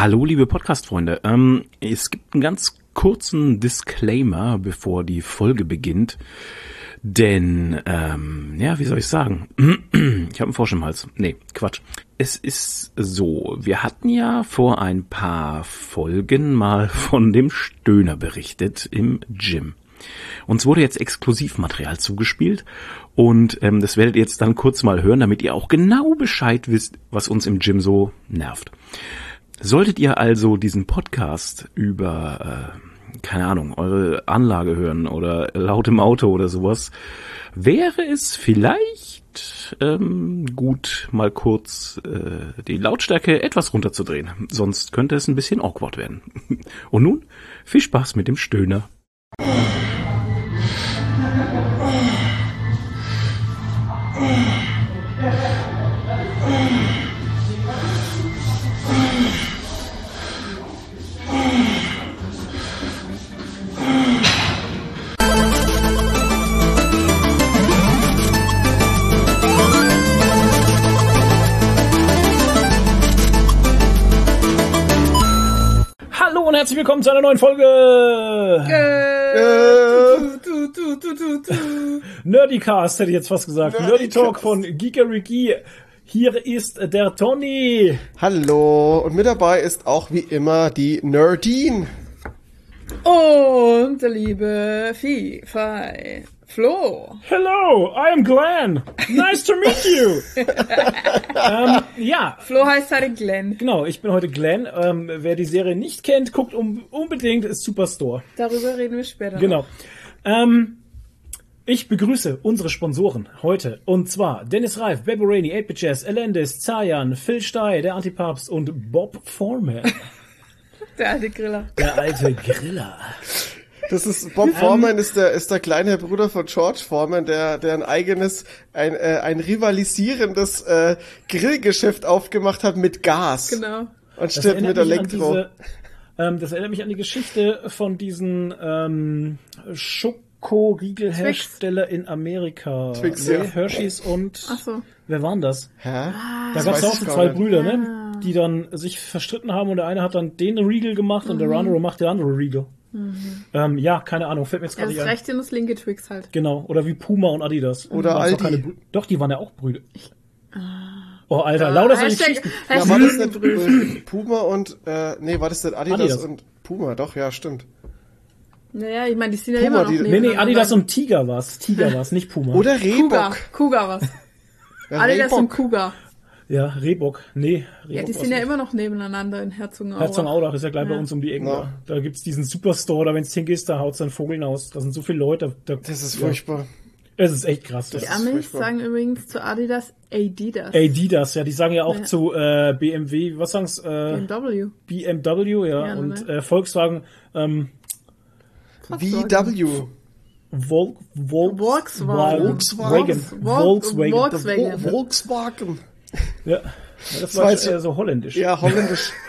Hallo, liebe Podcast-Freunde. Ähm, es gibt einen ganz kurzen Disclaimer, bevor die Folge beginnt. Denn, ähm, ja, wie soll ich sagen? ich habe einen Frosch im Hals. Nee, Quatsch. Es ist so, wir hatten ja vor ein paar Folgen mal von dem Stöhner berichtet im Gym. Uns wurde jetzt Exklusivmaterial zugespielt und ähm, das werdet ihr jetzt dann kurz mal hören, damit ihr auch genau Bescheid wisst, was uns im Gym so nervt. Solltet ihr also diesen Podcast über, äh, keine Ahnung, eure Anlage hören oder laut im Auto oder sowas, wäre es vielleicht ähm, gut, mal kurz äh, die Lautstärke etwas runterzudrehen. Sonst könnte es ein bisschen awkward werden. Und nun viel Spaß mit dem Stöhner. herzlich willkommen zu einer neuen Folge Du, du, du, du, du. Nerdycast, hätte ich jetzt fast gesagt. Nerdy Nerdycast. Talk von Geekeriki. Hier ist der Tony. Hallo, und mit dabei ist auch wie immer die Nerdine. Und der liebe FIFA Flo. Hello, I am Glenn. Nice to meet you. ähm, ja, Flo heißt halt Glenn. genau, ich bin heute Glenn. Ähm, wer die Serie nicht kennt, guckt um, unbedingt ist Superstore. Darüber reden wir später. Genau. Ähm, ich begrüße unsere Sponsoren heute. Und zwar Dennis Reif, Bebo Rainey, 8 Jazz, Elendis, Zayan, Phil Stey, der Antipapst und Bob Foreman. Der alte Griller. Der alte Griller. Das ist Bob Foreman ist der ist der kleine Bruder von George Foreman, der der ein eigenes ein äh, ein rivalisierendes äh, Grillgeschäft aufgemacht hat mit Gas Genau. und stirbt mit Elektro. Diese, ähm, das erinnert mich an die Geschichte von diesen ähm, Schokoriegelhersteller in Amerika. Twix, nee, ja. Hershey's und Ach so. wer waren das? Hä? Da Das gab es auch so zwei nicht. Brüder, ne? Die dann sich verstritten haben und der eine hat dann den Riegel gemacht und der andere macht der andere Riegel. Ähm, ja, keine Ahnung, fällt mir jetzt Ja, gerade das nicht ein. rechte und das linke Twix halt. Genau, oder wie Puma und Adidas. Oder Aldi. keine Brü- Doch, die waren ja auch Brüder. Oh, Alter, lauter solche Geschichten. Ja, war das nicht äh, Puma und äh, nee, war das nicht Adidas, Adidas. und Puma? Doch, ja, stimmt. Naja, ich meine, die sind ja Puma, immer noch die- Nee, nee. Adidas und Tiger war's. Tiger war's, nicht Puma. Oder Kuga. Reebok. Kuga was. Ja, Adidas und Reebok. Kuga. Ja, Rehbock. Nee, Rehbock Ja, die sind ja nicht. immer noch nebeneinander in Herzogenaurach. Herzogenaurach ist ja gleich bei Ja. uns um die Ecke. Ja. Da. gibt's diesen Superstore, da wenn's hingehst, da haut's dann Vogeln aus. Da sind so viele Leute. Da, Das ist ja, furchtbar. Es ist echt krass. Das Die Amis sagen übrigens zu Adidas Adidas. Adidas, ja, die sagen ja auch Ja. zu äh, BMW, was sagen's? Äh, BMW. BMW, ja, Ja, und ne? äh, Volkswagen, ähm, VW. Vol Vol Volkswagen. Volkswagen. Vol- Volkswagen. Volkswagen. Vo- Volkswagen. Ja. ja, das war war jetzt- eher so holländisch. Ja, holländisch.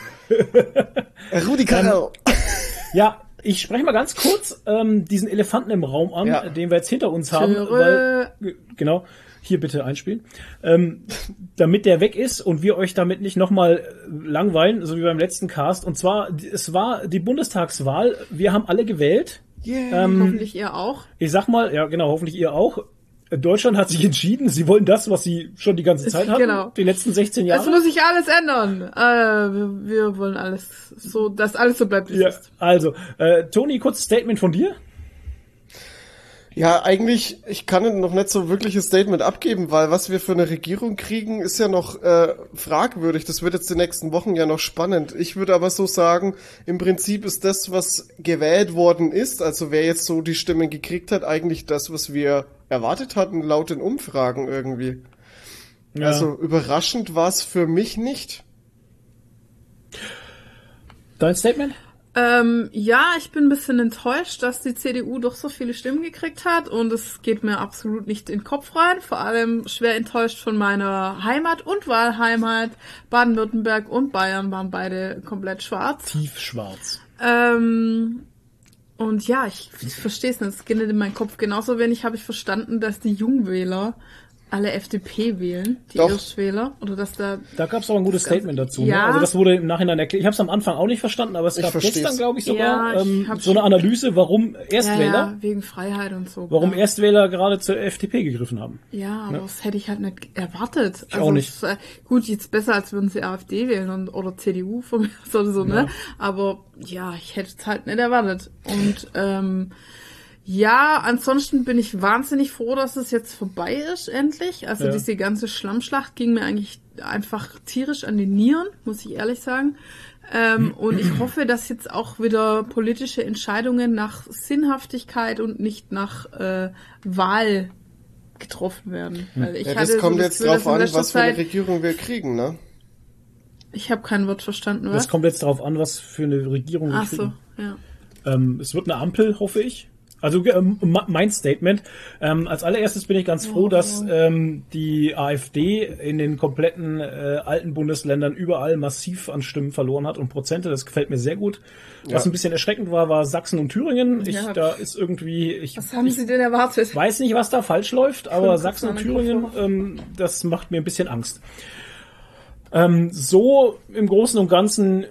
Äh, Rudi Carrell. Ja, ich spreche mal ganz kurz ähm, diesen Elefanten im Raum an, Ja. den wir jetzt hinter uns haben. Weil, genau, hier bitte einspielen. Ähm, damit der weg ist und wir euch damit nicht nochmal langweilen, so wie beim letzten Cast. Und zwar, es war die Bundestagswahl. Wir haben alle gewählt. Yeah. Ähm, Hoffentlich ihr auch. Ich sag mal, ja genau, hoffentlich ihr auch. Deutschland hat sich entschieden, sie wollen das, was sie schon die ganze Zeit hatten, Genau. die letzten 16 Es Jahre. muss sich alles ändern. Äh, wir, wir wollen alles so, dass alles so bleibt, wie Ja, es ist. also, äh, Toni, kurzes Statement von dir. Ja, eigentlich, ich kann noch nicht so wirkliches Statement abgeben, weil was wir für eine Regierung kriegen, ist ja noch äh, fragwürdig. Das wird jetzt die nächsten Wochen ja noch spannend. Ich würde aber so sagen, im Prinzip ist das, was gewählt worden ist, also wer jetzt so die Stimmen gekriegt hat, eigentlich das, was wir erwartet hatten, laut den Umfragen irgendwie. Ja. Also überraschend war es für mich nicht. Dein Statement? Ähm, ja, ich bin ein bisschen enttäuscht, dass die CDU doch so viele Stimmen gekriegt hat und es geht mir absolut nicht in den Kopf rein. Vor allem schwer enttäuscht von meiner Heimat und Wahlheimat. Baden-Württemberg und Bayern waren beide komplett schwarz. Tiefschwarz. Ähm, und ja, ich, ich verstehe es nicht. Es geht nicht in meinen Kopf. Genauso wenig habe ich verstanden, dass die Jungwähler alle FDP wählen, die Doch. Erstwähler, oder dass da Da gab es auch ein gutes Statement dazu. Ja. Ne? Also das wurde im Nachhinein erklärt. Ich habe es am Anfang auch nicht verstanden, aber es Ich gab versteh's. gestern, glaube ich, sogar Ja, ich ähm, so eine Analyse, warum ja, Erstwähler, ja, wegen Freiheit und so. warum ja. Erstwähler gerade zur FDP gegriffen haben. Ja, aber das hätte ich halt nicht erwartet. Ich auch nicht. es, äh, gut, jetzt besser, als würden sie AfD wählen und, oder CDU von mir oder so, ne? Aber ja, ich hätte es halt nicht erwartet. Und ähm, ja, ansonsten bin ich wahnsinnig froh, dass es jetzt vorbei ist, endlich. Also Ja. diese ganze Schlammschlacht ging mir eigentlich einfach tierisch an die Nieren, muss ich ehrlich sagen. Ähm, und ich hoffe, dass jetzt auch wieder politische Entscheidungen nach Sinnhaftigkeit und nicht nach äh, Wahl getroffen werden. Weil ich Ja, hatte das kommt so jetzt Gefühl, drauf an, was für eine Regierung wir kriegen, ne? Ich habe kein Wort verstanden, Das was? kommt jetzt darauf an, was für eine Regierung wir Ach so, kriegen. ja. Ähm, es wird eine Ampel, hoffe ich. Also ähm, mein Statement. Ähm, als allererstes bin ich ganz froh, dass ähm, die AfD in den kompletten äh, alten Bundesländern überall massiv an Stimmen verloren hat und Prozente. Das gefällt mir sehr gut. Was Ja. ein bisschen erschreckend war, war Sachsen und Thüringen. Ich, Ja. Da ist irgendwie, ich, Was haben ich Sie denn erwartet? weiß nicht, was da falsch läuft, aber Fünf Sachsen und Thüringen, ähm, das macht mir ein bisschen Angst. Ähm, so im Großen und Ganzen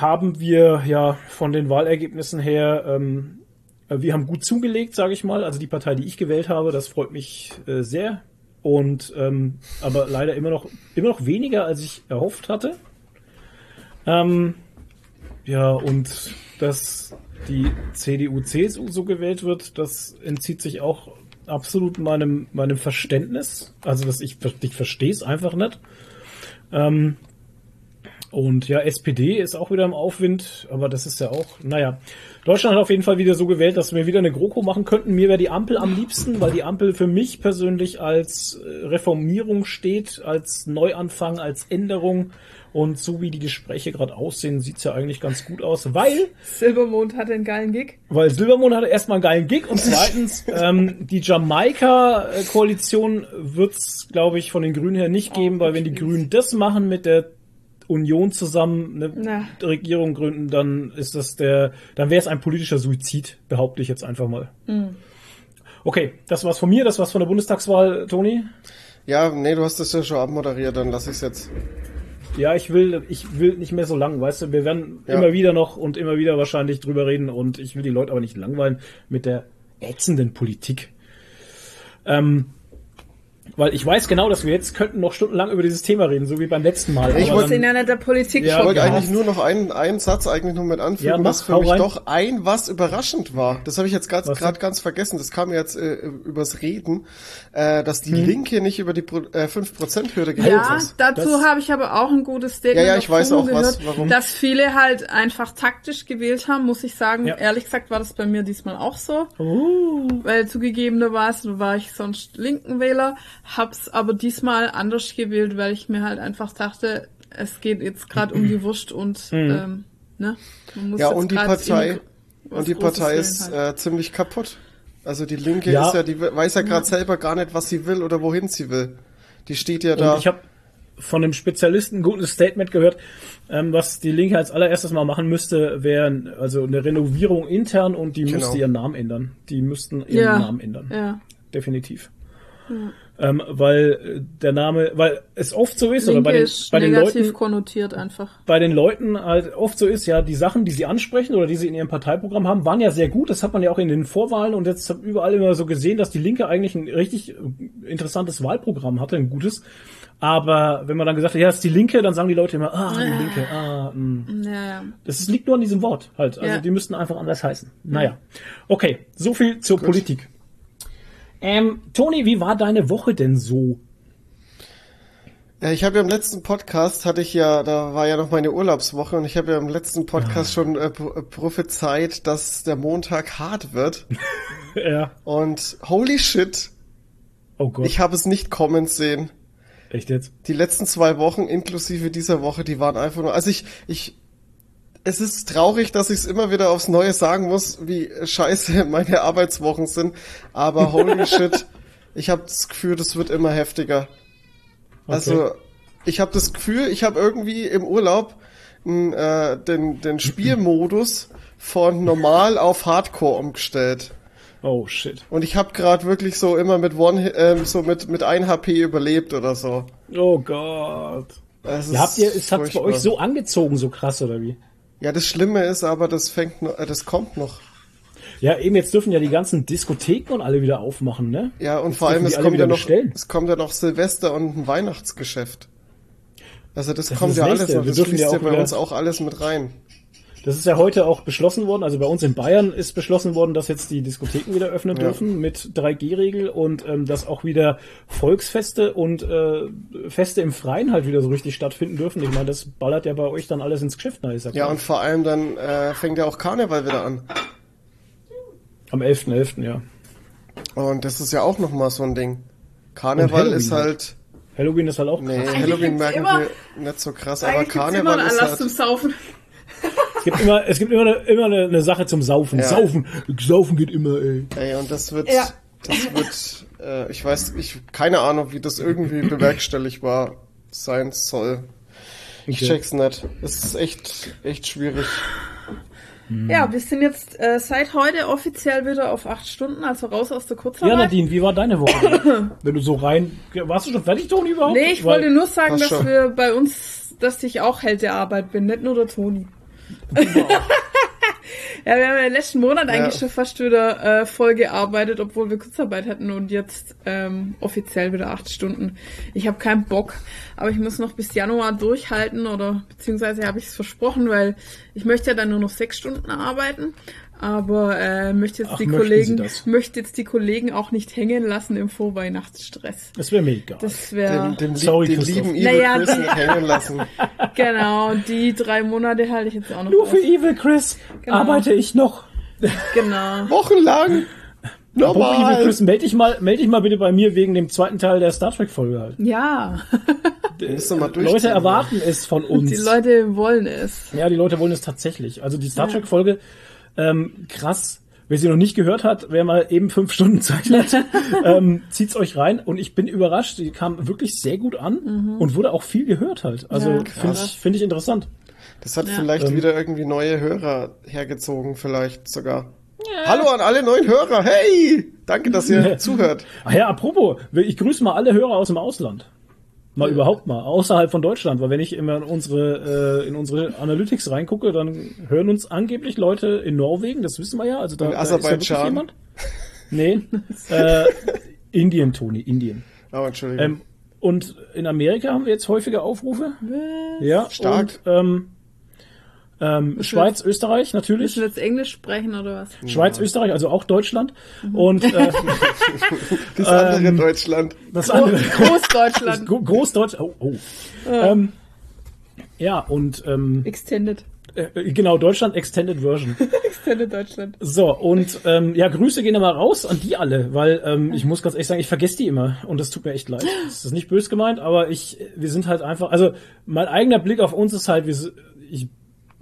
haben wir ja von den Wahlergebnissen her, ähm, äh, wir haben gut zugelegt, sage ich mal. Also die Partei, die ich gewählt habe, das freut mich äh, sehr. Und ähm, aber leider immer noch immer noch weniger, als ich erhofft hatte. Ähm, ja, und dass die CDU, CSU so gewählt wird, das entzieht sich auch absolut meinem, meinem Verständnis. Also, dass ich, ich verstehe es einfach nicht. Ähm, und ja, SPD ist auch wieder im Aufwind, aber das ist ja auch, naja. Deutschland hat auf jeden Fall wieder so gewählt, dass wir wieder eine GroKo machen könnten. Mir wäre die Ampel am liebsten, weil die Ampel für mich persönlich als äh, Reformierung steht, als Neuanfang, als Änderung. Und so wie die Gespräche gerade aussehen, sieht's ja eigentlich ganz gut aus, weil Silbermond hatte einen geilen Gig. weil Silbermond hatte erstmal einen geilen Gig und zweitens, ähm, die Jamaika-Koalition wird's, glaube ich, von den Grünen her nicht geben, weil wenn die Grünen das machen mit der Union zusammen eine Na. Regierung gründen, dann ist das der, dann wäre es ein politischer Suizid, behaupte ich jetzt einfach mal. Okay, das war's von mir, das war's von der Bundestagswahl, Toni. Ja, nee, du hast das ja schon abmoderiert, dann lass ich's jetzt. Ja, ich will, ich will nicht mehr so lang, weißt du, wir werden Ja. immer wieder noch und immer wieder wahrscheinlich drüber reden und ich will die Leute aber nicht langweilen mit der ätzenden Politik. Ähm, weil ich weiß genau, dass wir jetzt könnten noch stundenlang über dieses Thema reden, so wie beim letzten Mal. Ich sind ja nicht der Politik Ja, Ich schon wollte ja. eigentlich nur noch einen, einen Satz eigentlich nur mit anfügen, Ja, mach, was für mich rein. doch ein was überraschend war. Das habe ich jetzt Was gerade ganz vergessen. Das kam mir jetzt äh, übers Reden, äh, dass die Hm. Linke nicht über die Pro äh, 5%-Hürde geredet Ja, ist. dazu Das- habe ich aber auch ein gutes Statement Ja, ja, ich weiß dazu auch was, gehört, warum. dass viele halt einfach taktisch gewählt haben, muss ich sagen. Ja. Ehrlich gesagt war das bei mir diesmal auch so, Uh, weil zugegebenerweise war ich sonst linken Wähler, hab's aber diesmal anders gewählt, weil ich mir halt einfach dachte, es geht jetzt gerade um die Wurst und ähm, ne, man muss Ja, und die Partei, und die Großes Partei ist halt. äh, ziemlich kaputt. Also die Linke Ja. ist ja, die weiß ja gerade selber gar nicht, was sie will oder wohin sie will. Die steht ja da. und ich habe von einem Spezialisten ein gutes Statement gehört, ähm, was die Linke als allererstes mal machen müsste, wäre also eine Renovierung intern und die Genau. müsste ihren Namen ändern. Die müssten ihren ja, Namen ändern. Ja. definitiv. Ähm, weil äh, der Name, weil es oft so ist, oder Linke bei den, ist bei den negativ Leuten, konnotiert einfach. bei den Leuten halt oft so ist, ja, die Sachen, die sie ansprechen oder die sie in ihrem Parteiprogramm haben, waren ja sehr gut. Das hat man ja auch in den Vorwahlen und jetzt überall immer so gesehen, dass die Linke eigentlich ein richtig äh, interessantes Wahlprogramm hatte, ein gutes. Aber wenn man dann gesagt hat, ja, das ist die Linke, dann sagen die Leute immer, ah, die Linke, ah, mh. Ja, ja. Das ist, liegt nur an diesem Wort halt. Also Ja. die müssten einfach anders heißen. Naja. Okay, so viel zur Politik. Ähm, Toni, wie war deine Woche denn so? Ja, ich habe ja im letzten Podcast hatte ich ja, da war ja noch meine Urlaubswoche und ich habe ja im letzten Podcast schon äh, äh, prophezeit, dass der Montag hart wird. ja. Und holy shit, Oh Gott. ich habe es nicht kommen sehen. Echt jetzt? Die letzten zwei Wochen inklusive dieser Woche, die waren einfach nur, also ich, ich, es ist traurig, dass ich es immer wieder aufs Neue sagen muss, wie scheiße meine Arbeitswochen sind, aber holy shit, ich habe das Gefühl, das wird immer heftiger. Also, ich habe das Gefühl, ich habe irgendwie im Urlaub äh, den, den Spielmodus von normal auf Hardcore umgestellt. Oh shit. Und ich habe gerade wirklich so immer mit One, ähm, so mit mit 1 HP überlebt oder so. Oh Gott. Das Ja, habt ihr, ist hat's bei euch so angezogen, so krass, oder wie? Ja, das Schlimme ist aber, das fängt noch, äh, das kommt noch. Ja, eben jetzt dürfen ja die ganzen Diskotheken und alle wieder aufmachen, ne? Ja, und Jetzt vor allem, es kommt ja noch, bestellen. es kommt ja noch Silvester und ein Weihnachtsgeschäft. Also das, Das kommt ja das alles Nächste. noch, Wir das dürfen fließt ja auch bei uns auch alles mit rein. Das ist ja heute auch beschlossen worden, also bei uns in Bayern ist beschlossen worden, dass jetzt die Diskotheken wieder öffnen Ja. dürfen mit 3G-Regel und ähm, dass auch wieder Volksfeste und äh, Feste im Freien halt wieder so richtig stattfinden dürfen. Ich meine, das ballert ja bei euch dann alles ins Geschäft, na, ist ja und vor allem dann äh, fängt ja auch Karneval wieder an. Am 11.11., ja. Und das ist ja auch nochmal so ein Ding. Karneval Halloween ist halt, Halloween ist halt auch nee, krass. Halloween gibt's merken immer- wir nicht so krass, aber Karneval ist Anlass zum halt, Saufen. Es gibt immer, es gibt immer, eine, immer eine, eine Sache zum Saufen. Ja. Saufen, Saufen geht immer, ey. ey, und das wird, Ja. das wird, äh, ich weiß, ich, keine Ahnung, wie das irgendwie bewerkstelligbar sein soll. Ich Okay. check's nicht. Es ist echt, echt schwierig. Ja, wir sind jetzt äh, seit heute offiziell wieder auf acht Stunden, also raus aus der Ja, Kurzarbeit. Nadine, wie war deine Woche? Wenn du so rein, warst du schon fertig, Toni, überhaupt? Nee, ich Weil- wollte nur sagen, dass schon. wir bei uns, dass ich auch Held der Arbeit bin, nicht nur der Toni. ja, wir haben ja letzten Monat eigentlich Ja. schon fast wieder äh, voll gearbeitet, obwohl wir Kurzarbeit hatten und jetzt ähm, offiziell wieder acht Stunden. Ich habe keinen Bock, aber ich muss noch bis Januar durchhalten oder beziehungsweise habe ich es versprochen, weil ich möchte ja dann nur noch sechs Stunden arbeiten. Aber äh, möchte jetzt Ach, die Kollegen, möchte jetzt die Kollegen auch nicht hängen lassen im Vorweihnachtsstress. Das wäre mir egal. Das wäre Den, den, Sorry, den lieben Evil Naja, Chris die- nicht hängen lassen. Genau, die drei Monate halte ich jetzt auch noch Nur aus. für Evil Chris Genau. arbeite ich noch. Genau. Wochenlang. Normal. Chris, melde dich mal, melde dich mal bitte bei mir wegen dem zweiten Teil der Star Trek Folge halt. Ja. Leute erwarten es von uns. die Leute wollen es. Ja, die Leute wollen es tatsächlich. Also die Star Ja. Trek Folge, ähm, krass. Wer sie noch nicht gehört hat, wer mal eben fünf Stunden Zeit hat, ähm, zieht's euch rein. Und ich bin überrascht, die kam wirklich sehr gut an und wurde auch viel gehört halt. Also Mhm. Ja, finde ich, finde ich interessant. Das hat Ja. vielleicht Ähm. wieder irgendwie neue Hörer hergezogen, vielleicht sogar. Hallo an alle neuen Hörer. Hey! Danke, dass ihr zuhört. Ach ja, apropos, ich grüße mal alle Hörer aus dem Ausland. Mal überhaupt mal, außerhalb von Deutschland, weil wenn ich immer in unsere, äh, in unsere Analytics reingucke, dann hören uns angeblich Leute in Norwegen, das wissen wir ja, also da, In da ist ja jemand. Nee, äh, Indien, Toni, Indien. Oh, Entschuldigung. Ähm, und in Amerika haben wir jetzt häufige Aufrufe. Ja, Stark. Und, ähm, ähm, Schweiz, Österreich natürlich. Müssen wir jetzt Englisch sprechen oder was? Schweiz, Österreich, also auch Deutschland. Mhm. Und äh, das andere ähm, Deutschland. das andere. Großdeutschland. Gro- Großdeutsch. Oh, oh. Ähm, ja, und ähm, Extended. äh, genau, Deutschland Extended Version. Extended Deutschland. So, und ähm, ja, Grüße gehen aber raus an die alle, weil ähm, ich muss ganz ehrlich sagen, ich vergesse die immer und das tut mir echt leid. Das ist nicht böse gemeint, aber ich, wir sind halt einfach, also mein eigener Blick auf uns ist halt, wir, ich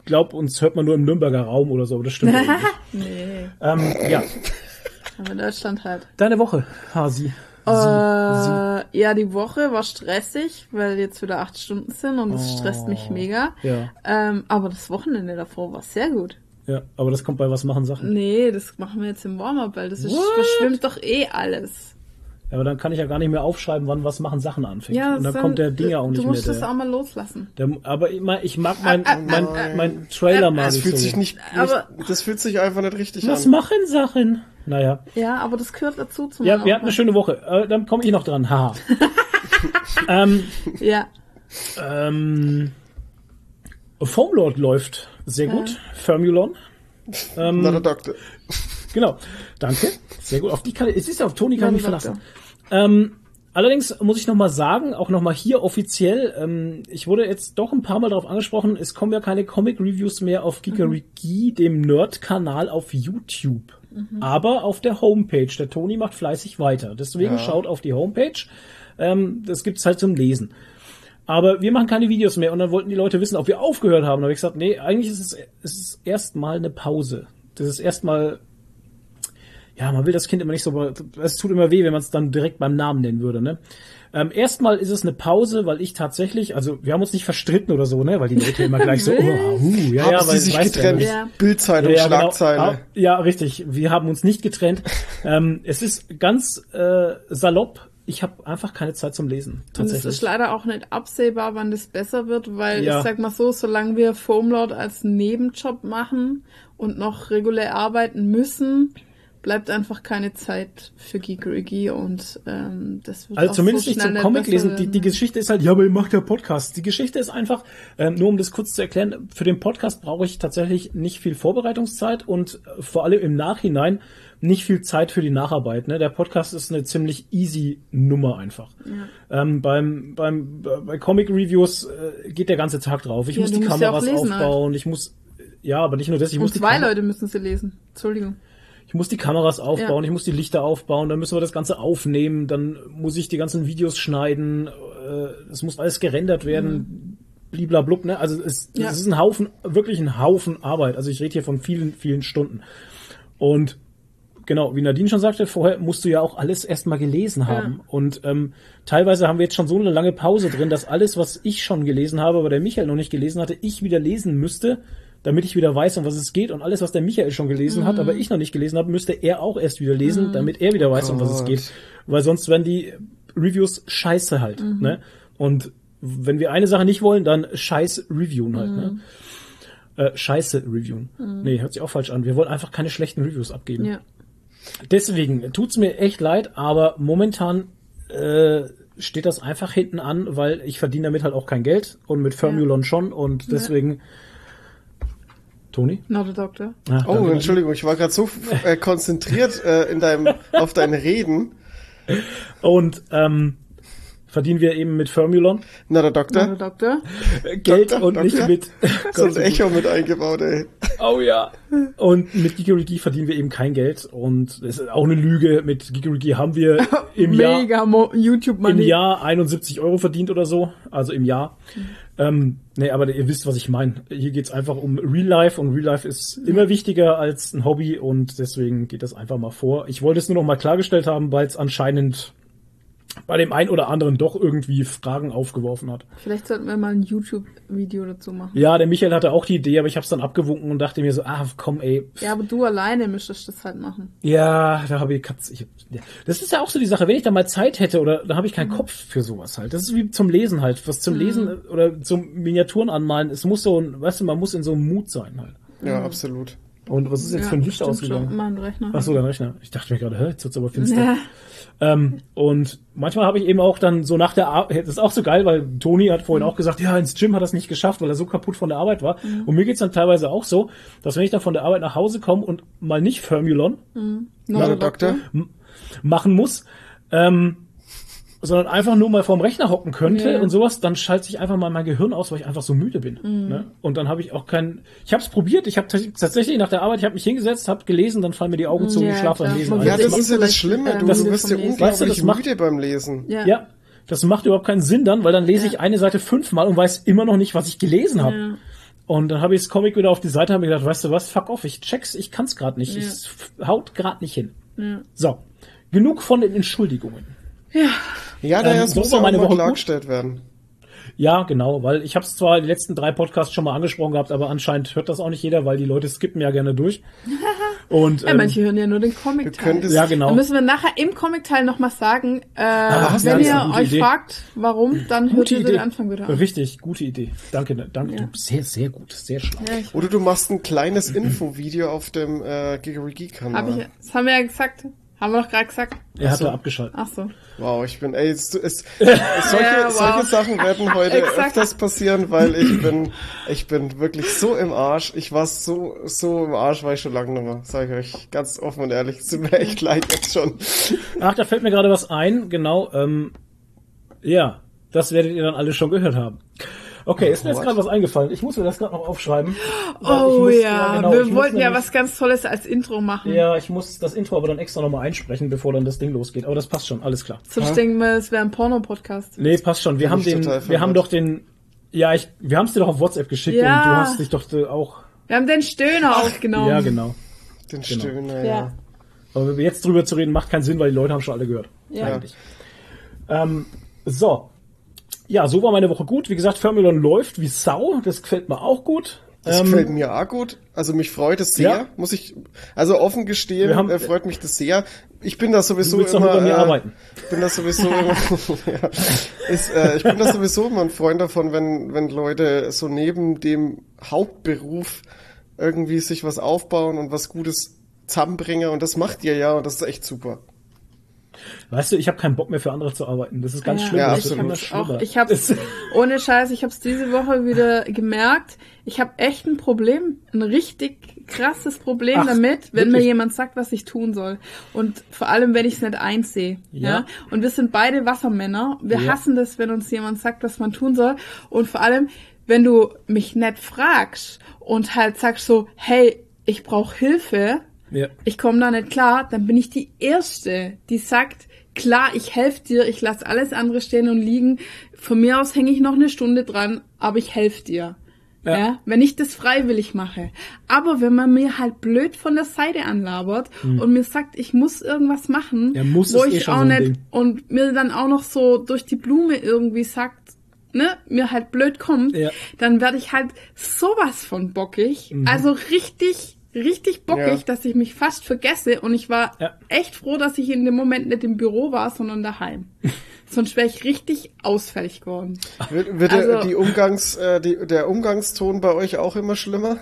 glaube, uns hört man nur im Nürnberger Raum oder so, aber das stimmt nicht. Nee, ähm, Ja, aber in Deutschland halt. deine Woche, Hasi. Äh, ja, die Woche war stressig, weil jetzt wieder acht Stunden sind und das stresst mich mega. Ja, Ähm, aber das Wochenende davor war sehr gut. ja, aber das kommt bei was machen Sachen. Nee, das machen wir jetzt im Warm-up, weil das ist, verschwimmt doch eh alles. Ja, aber dann kann ich ja gar nicht mehr aufschreiben, wann was machen Sachen anfängt. Ja, und dann kommt der Ding ja auch nicht Du mehr. musst das Der, auch mal loslassen. der, aber ich, mein, ich mag mein, Ah, ah, mein, ah, mein Trailer mag Das ich fühlt so. sich nicht, nicht Aber- das fühlt sich einfach nicht richtig was an. machen Sachen? Naja. Ja, aber das gehört dazu zum Ja, wir hatten eine schöne Woche. Äh, dann komme ich noch dran. Haha. ähm, Ja, ähm, Foamlord läuft sehr gut. Formulon. Ähm, Na, der Doktor. Genau. Danke. Sehr gut. Auf die kann es ist ja auf Toni kann ich mich verlassen. Ähm, allerdings muss ich noch mal sagen, auch noch mal hier offiziell, ähm, ich wurde jetzt doch ein paar Mal darauf angesprochen, es kommen ja keine Comic Reviews mehr auf Geekeriki, dem Nerd-Kanal auf YouTube. Aber auf der Homepage. Der Toni macht fleißig weiter. Deswegen Ja. schaut auf die Homepage. Ähm, das gibt's halt zum Lesen. Aber wir machen keine Videos mehr und dann wollten die Leute wissen, ob wir aufgehört haben. Da habe ich gesagt, nee, eigentlich ist es, es ist erstmal eine Pause. Das ist erstmal ja, man will das Kind immer nicht so, es tut immer weh, wenn man es dann direkt beim Namen nennen würde, ne? Ähm, erstmal ist es eine Pause, weil ich tatsächlich, also wir haben uns nicht verstritten oder so, ne, weil die Leute immer gleich so, oh, uh, ja, Haben ja, sie weil sich getrennt? Ja. Bildzeitung, ja, genau. Schlagzeile. Ah, Ja, richtig. Wir haben uns nicht getrennt. ähm, es ist ganz äh, salopp. Ich habe einfach keine Zeit zum Lesen. Und es Tatsächlich. ist leider auch nicht absehbar, wann das besser wird, weil Ja. ich sag mal so, solange wir Foamload als Nebenjob machen und noch regulär arbeiten müssen, bleibt einfach keine Zeit für Geekery und ähm, das wird Also auch zumindest so nicht zum Comic lesen. Die, die Geschichte ist halt, ja, aber ihr macht ja Podcast. Die Geschichte ist einfach, ähm, nur um das kurz zu erklären, für den Podcast brauche ich tatsächlich nicht viel Vorbereitungszeit und äh, vor allem im Nachhinein nicht viel Zeit für die Nacharbeit. Ne? Der Podcast ist eine ziemlich easy Nummer einfach. Ähm, beim, beim, bei Comic Reviews äh, geht der ganze Tag drauf. Ich Ja, muss die musst ja Kameras lesen halt. aufbauen, ich muss, ja, aber nicht nur das, ich muss und die zwei Leute müssen sie lesen. Entschuldigung. Ich muss die Kameras aufbauen, Ja. ich muss die Lichter aufbauen, dann müssen wir das Ganze aufnehmen, dann muss ich die ganzen Videos schneiden, äh, es muss alles gerendert werden, bliblablub, ne? Also es, Ja. es ist ein Haufen, wirklich ein Haufen Arbeit. Also ich rede hier von vielen, vielen Stunden. Und genau, wie Nadine schon sagte, vorher musst du ja auch alles erstmal gelesen haben. Und ähm, teilweise haben wir jetzt schon so eine lange Pause drin, dass alles, was ich schon gelesen habe, aber der Michael noch nicht gelesen hatte, ich wieder lesen müsste, damit ich wieder weiß, um was es geht. Und alles, was der Michael schon gelesen hat, aber ich noch nicht gelesen habe, müsste er auch erst wieder lesen, damit er wieder weiß, um was es Gott. geht. Weil sonst werden die Reviews scheiße halt. Ne? Und wenn wir eine Sache nicht wollen, dann scheiß reviewen halt. Ne? Äh, scheiße reviewen. Nee, hört sich auch falsch an. Wir wollen einfach keine schlechten Reviews abgeben. Ja. Deswegen tut's mir echt leid, aber momentan äh, steht das einfach hinten an, weil ich verdiene damit halt auch kein Geld und mit Firmulon schon und deswegen. Toni? Not a doctor. Ah, Oh. Entschuldigung, ich war gerade so äh, konzentriert äh, in deinem, auf deine Reden. Und ähm, verdienen wir eben mit Firmulon Na, der Not a Doktor. Doktor. äh, Geld Doktor, und nicht Doktor. mit. So ein Echo mit eingebaut, ey. Oh ja. Und mit Gigerigi verdienen wir eben kein Geld und das ist auch eine Lüge. Mit Gigerigi haben wir im Jahr Mega Mo YouTube im Money. Jahr 71 Euro verdient oder so, also im Jahr. Ähm, nee, aber ihr wisst, was ich meine. Hier geht's einfach um Real Life und Real Life ist immer wichtiger als ein Hobby und deswegen geht das einfach mal vor. Ich wollte es nur noch mal klargestellt haben, weil es anscheinend bei dem einen oder anderen doch irgendwie Fragen aufgeworfen hat. Vielleicht sollten wir mal ein YouTube-Video dazu machen. Ja, der Michael hatte auch die Idee, aber ich habe es dann abgewunken und dachte mir so, ah, komm, ey, Ja, aber du alleine müsstest das halt machen. Ja, da habe ich Katz. Ich, ja. Das ist ja auch so die Sache, wenn ich da mal Zeit hätte oder da habe ich keinen Kopf für sowas halt. Das ist wie zum Lesen halt. Was zum Lesen oder zum Miniaturen anmalen, es muss so ein, weißt du, man muss in so einem Mut sein halt. Ja, absolut. Und was ist jetzt ja, für ein Licht ausgegangen? Mein Rechner. Ach so, dein Rechner. Ich dachte mir gerade, hä, jetzt wird's aber finster. Ja. Ähm, und manchmal habe ich eben auch dann so nach der Arbeit, das ist auch so geil, weil Toni hat vorhin auch gesagt, ja, ins Gym hat er es nicht geschafft, weil er so kaputt von der Arbeit war. Und mir geht's dann teilweise auch so, dass wenn ich dann von der Arbeit nach Hause komme und mal nicht a der Doktor. machen muss, ähm, sondern einfach nur mal vorm Rechner hocken könnte Ja. und sowas, dann schaltet sich einfach mal mein Gehirn aus, weil ich einfach so müde bin. Mhm. Ne? Und dann habe ich auch keinen. Ich habe es probiert. Ich habe tatsächlich nach der Arbeit, ich habe mich hingesätzt, habe gelesen, dann fallen mir die Augen zu und Ja, ich schlafe beim. Lesen. Ja, wird das ist ja das vielleicht, Schlimme. ähm, Du, müde du wirst ja unglaublich Weißt du, das macht- müde beim Lesen. Ja. ja, das macht überhaupt keinen Sinn dann, weil dann lese ich eine Seite fünfmal und weiß immer noch nicht, was ich gelesen habe. Ja. Und dann habe ich das Comic wieder auf die Seite und habe mir gedacht, weißt du was, fuck off, ich check's, ich kann's gerade nicht. Ja. Ich haut gerade nicht hin. Ja. So, genug von den Entschuldigungen. Ja, naja, Ähm, es so muss ja auch meine Woche klargestellt werden. Ja, genau, weil ich habe es zwar die letzten drei Podcasts schon mal angesprochen gehabt, aber anscheinend hört das auch nicht jeder, weil die Leute skippen ja gerne durch. Und Ja, ähm, manche hören ja nur den Comic-Teil. ja, genau. Dann müssen wir nachher im Comic-Teil nochmal sagen, äh, du wenn das? ihr euch Idee. fragt, warum, dann hört gute ihr Idee. den Anfang wieder an. Richtig, gute Idee. Danke, ne, danke. Ja. Sehr, sehr gut, sehr schlau. Ja, oder du machst ein kleines Infovideo auf dem äh, Gigery Geek hab Kanal. ich, das haben wir ja gesagt. Haben wir doch gerade gesagt. Er hat da abgeschaltet. Ach so. Wow, ich bin, ey, es, es, solche, Ja, wow. solche Sachen werden heute öfters passieren, weil ich bin, ich bin wirklich so im Arsch. Ich war so, so im Arsch, war ich schon lange nicht mehr. Sag ich euch ganz offen und ehrlich. Es tut mir echt leid jetzt schon. Ach, da fällt mir gerade was ein, genau. Ähm, ja, das werdet ihr dann alle schon gehört haben. Okay, ist mir jetzt gerade was eingefallen. Ich muss mir das gerade noch aufschreiben. Oh muss- ja, genau, ich wir muss wollten ja was ganz Tolles als Intro machen. Ja, ich muss das Intro aber dann extra nochmal einsprechen, bevor dann das Ding losgeht. Aber das passt schon, alles klar. Sonst denken wir, es wäre ein Porno-Podcast. Nee, passt schon. Wir Bin haben den, wir haben doch den, ja, ich, wir haben es dir doch auf WhatsApp geschickt Ja. und du hast dich doch äh, auch, Wir haben den Stöhner aufgenommen. ja, genau. Den Genau. Stöhner, Ja. ja. Aber jetzt drüber zu reden, macht keinen Sinn, weil die Leute haben schon alle gehört. Ja. Eigentlich. Ähm, so. Ja, so war meine Woche gut. Wie gesagt, Firmilon läuft wie Sau. Das gefällt mir auch gut. Das Ähm, gefällt mir auch gut. Also mich freut es sehr, Ja. muss ich, also offen gestehen, haben- äh, freut mich das sehr. Ich bin da sowieso Du immer, mir äh, arbeiten. bin da sowieso immer, ja, ist, äh, ich bin da sowieso immer ein Freund davon, wenn, wenn Leute so neben dem Hauptberuf irgendwie sich was aufbauen und was Gutes zusammenbringen und das macht ihr ja und das ist echt super. Weißt du, ich habe keinen Bock mehr für andere zu arbeiten. Das ist ganz Ja, schlimm. Ja, ich auch, schlimmer. ich hab's, ohne Scheiß, ich hab's diese Woche wieder gemerkt. Ich habe echt ein Problem, ein richtig krasses Problem Ach, damit, wenn mir wirklich? jemand sagt, was ich tun soll. Und vor allem, wenn ich es nicht einsehe. Ja. Ja. Und wir sind beide Wassermänner. Wir Ja. hassen das, wenn uns jemand sagt, was man tun soll. Und vor allem, wenn du mich nicht fragst und halt sagst so, hey, ich brauche Hilfe, ja. ich komme da nicht klar, dann bin ich die Erste, die sagt, klar, ich helfe dir, ich lasse alles andere stehen und liegen. Von mir aus hänge ich noch eine Stunde dran, aber ich helfe dir. Ja. Ja. wenn ich das freiwillig mache. Aber wenn man mir halt blöd von der Seite anlabert und mir sagt, ich muss irgendwas machen. Ja, muss wo eh ich schon auch so nicht und mir dann auch noch so durch die Blume irgendwie sagt, ne, mir halt blöd kommt, Ja. dann werde ich halt sowas von bockig. Also richtig, richtig bockig, Ja. dass ich mich fast vergesse. Und ich war Ja. echt froh, dass ich in dem Moment nicht im Büro war, sondern daheim. Sonst wäre ich richtig ausfällig geworden. Wird, wird der, Also- die Umgangs, äh, die, der Umgangston bei euch auch immer schlimmer?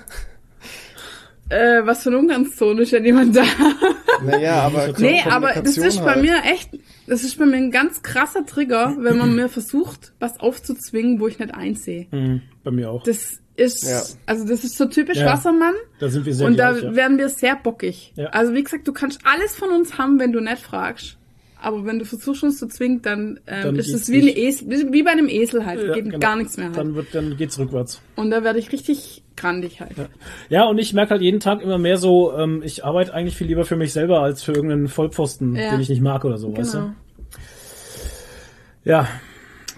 Äh, was für eine Umgangszone ist ja niemand da. Naja, aber nee, aber das ist bei halt. mir echt, das ist bei mir ein ganz krasser Trigger, wenn man mir versucht, was aufzuzwingen, wo ich nicht einsehe. Mhm, bei mir auch. Das ist, Ja. also das ist so typisch Ja. Wassermann. Da sind wir sehr Und gleich, da ja. werden wir sehr bockig. Ja. Also wie gesagt, du kannst alles von uns haben, wenn du nicht fragst. Aber wenn du versuchst, uns zu zwingen, dann, ähm, Dann ist es wie, nicht. Esel, wie bei einem Esel halt. Ja, Geht genau. gar nichts mehr halt. Dann, wird, dann geht's rückwärts. Und da werde ich richtig grandig halt. Ja, und ich merke halt jeden Tag immer mehr so, ähm, ich arbeite eigentlich viel lieber für mich selber als für irgendeinen Vollpfosten, Ja. den ich nicht mag oder so, weißt Genau. du? Ja,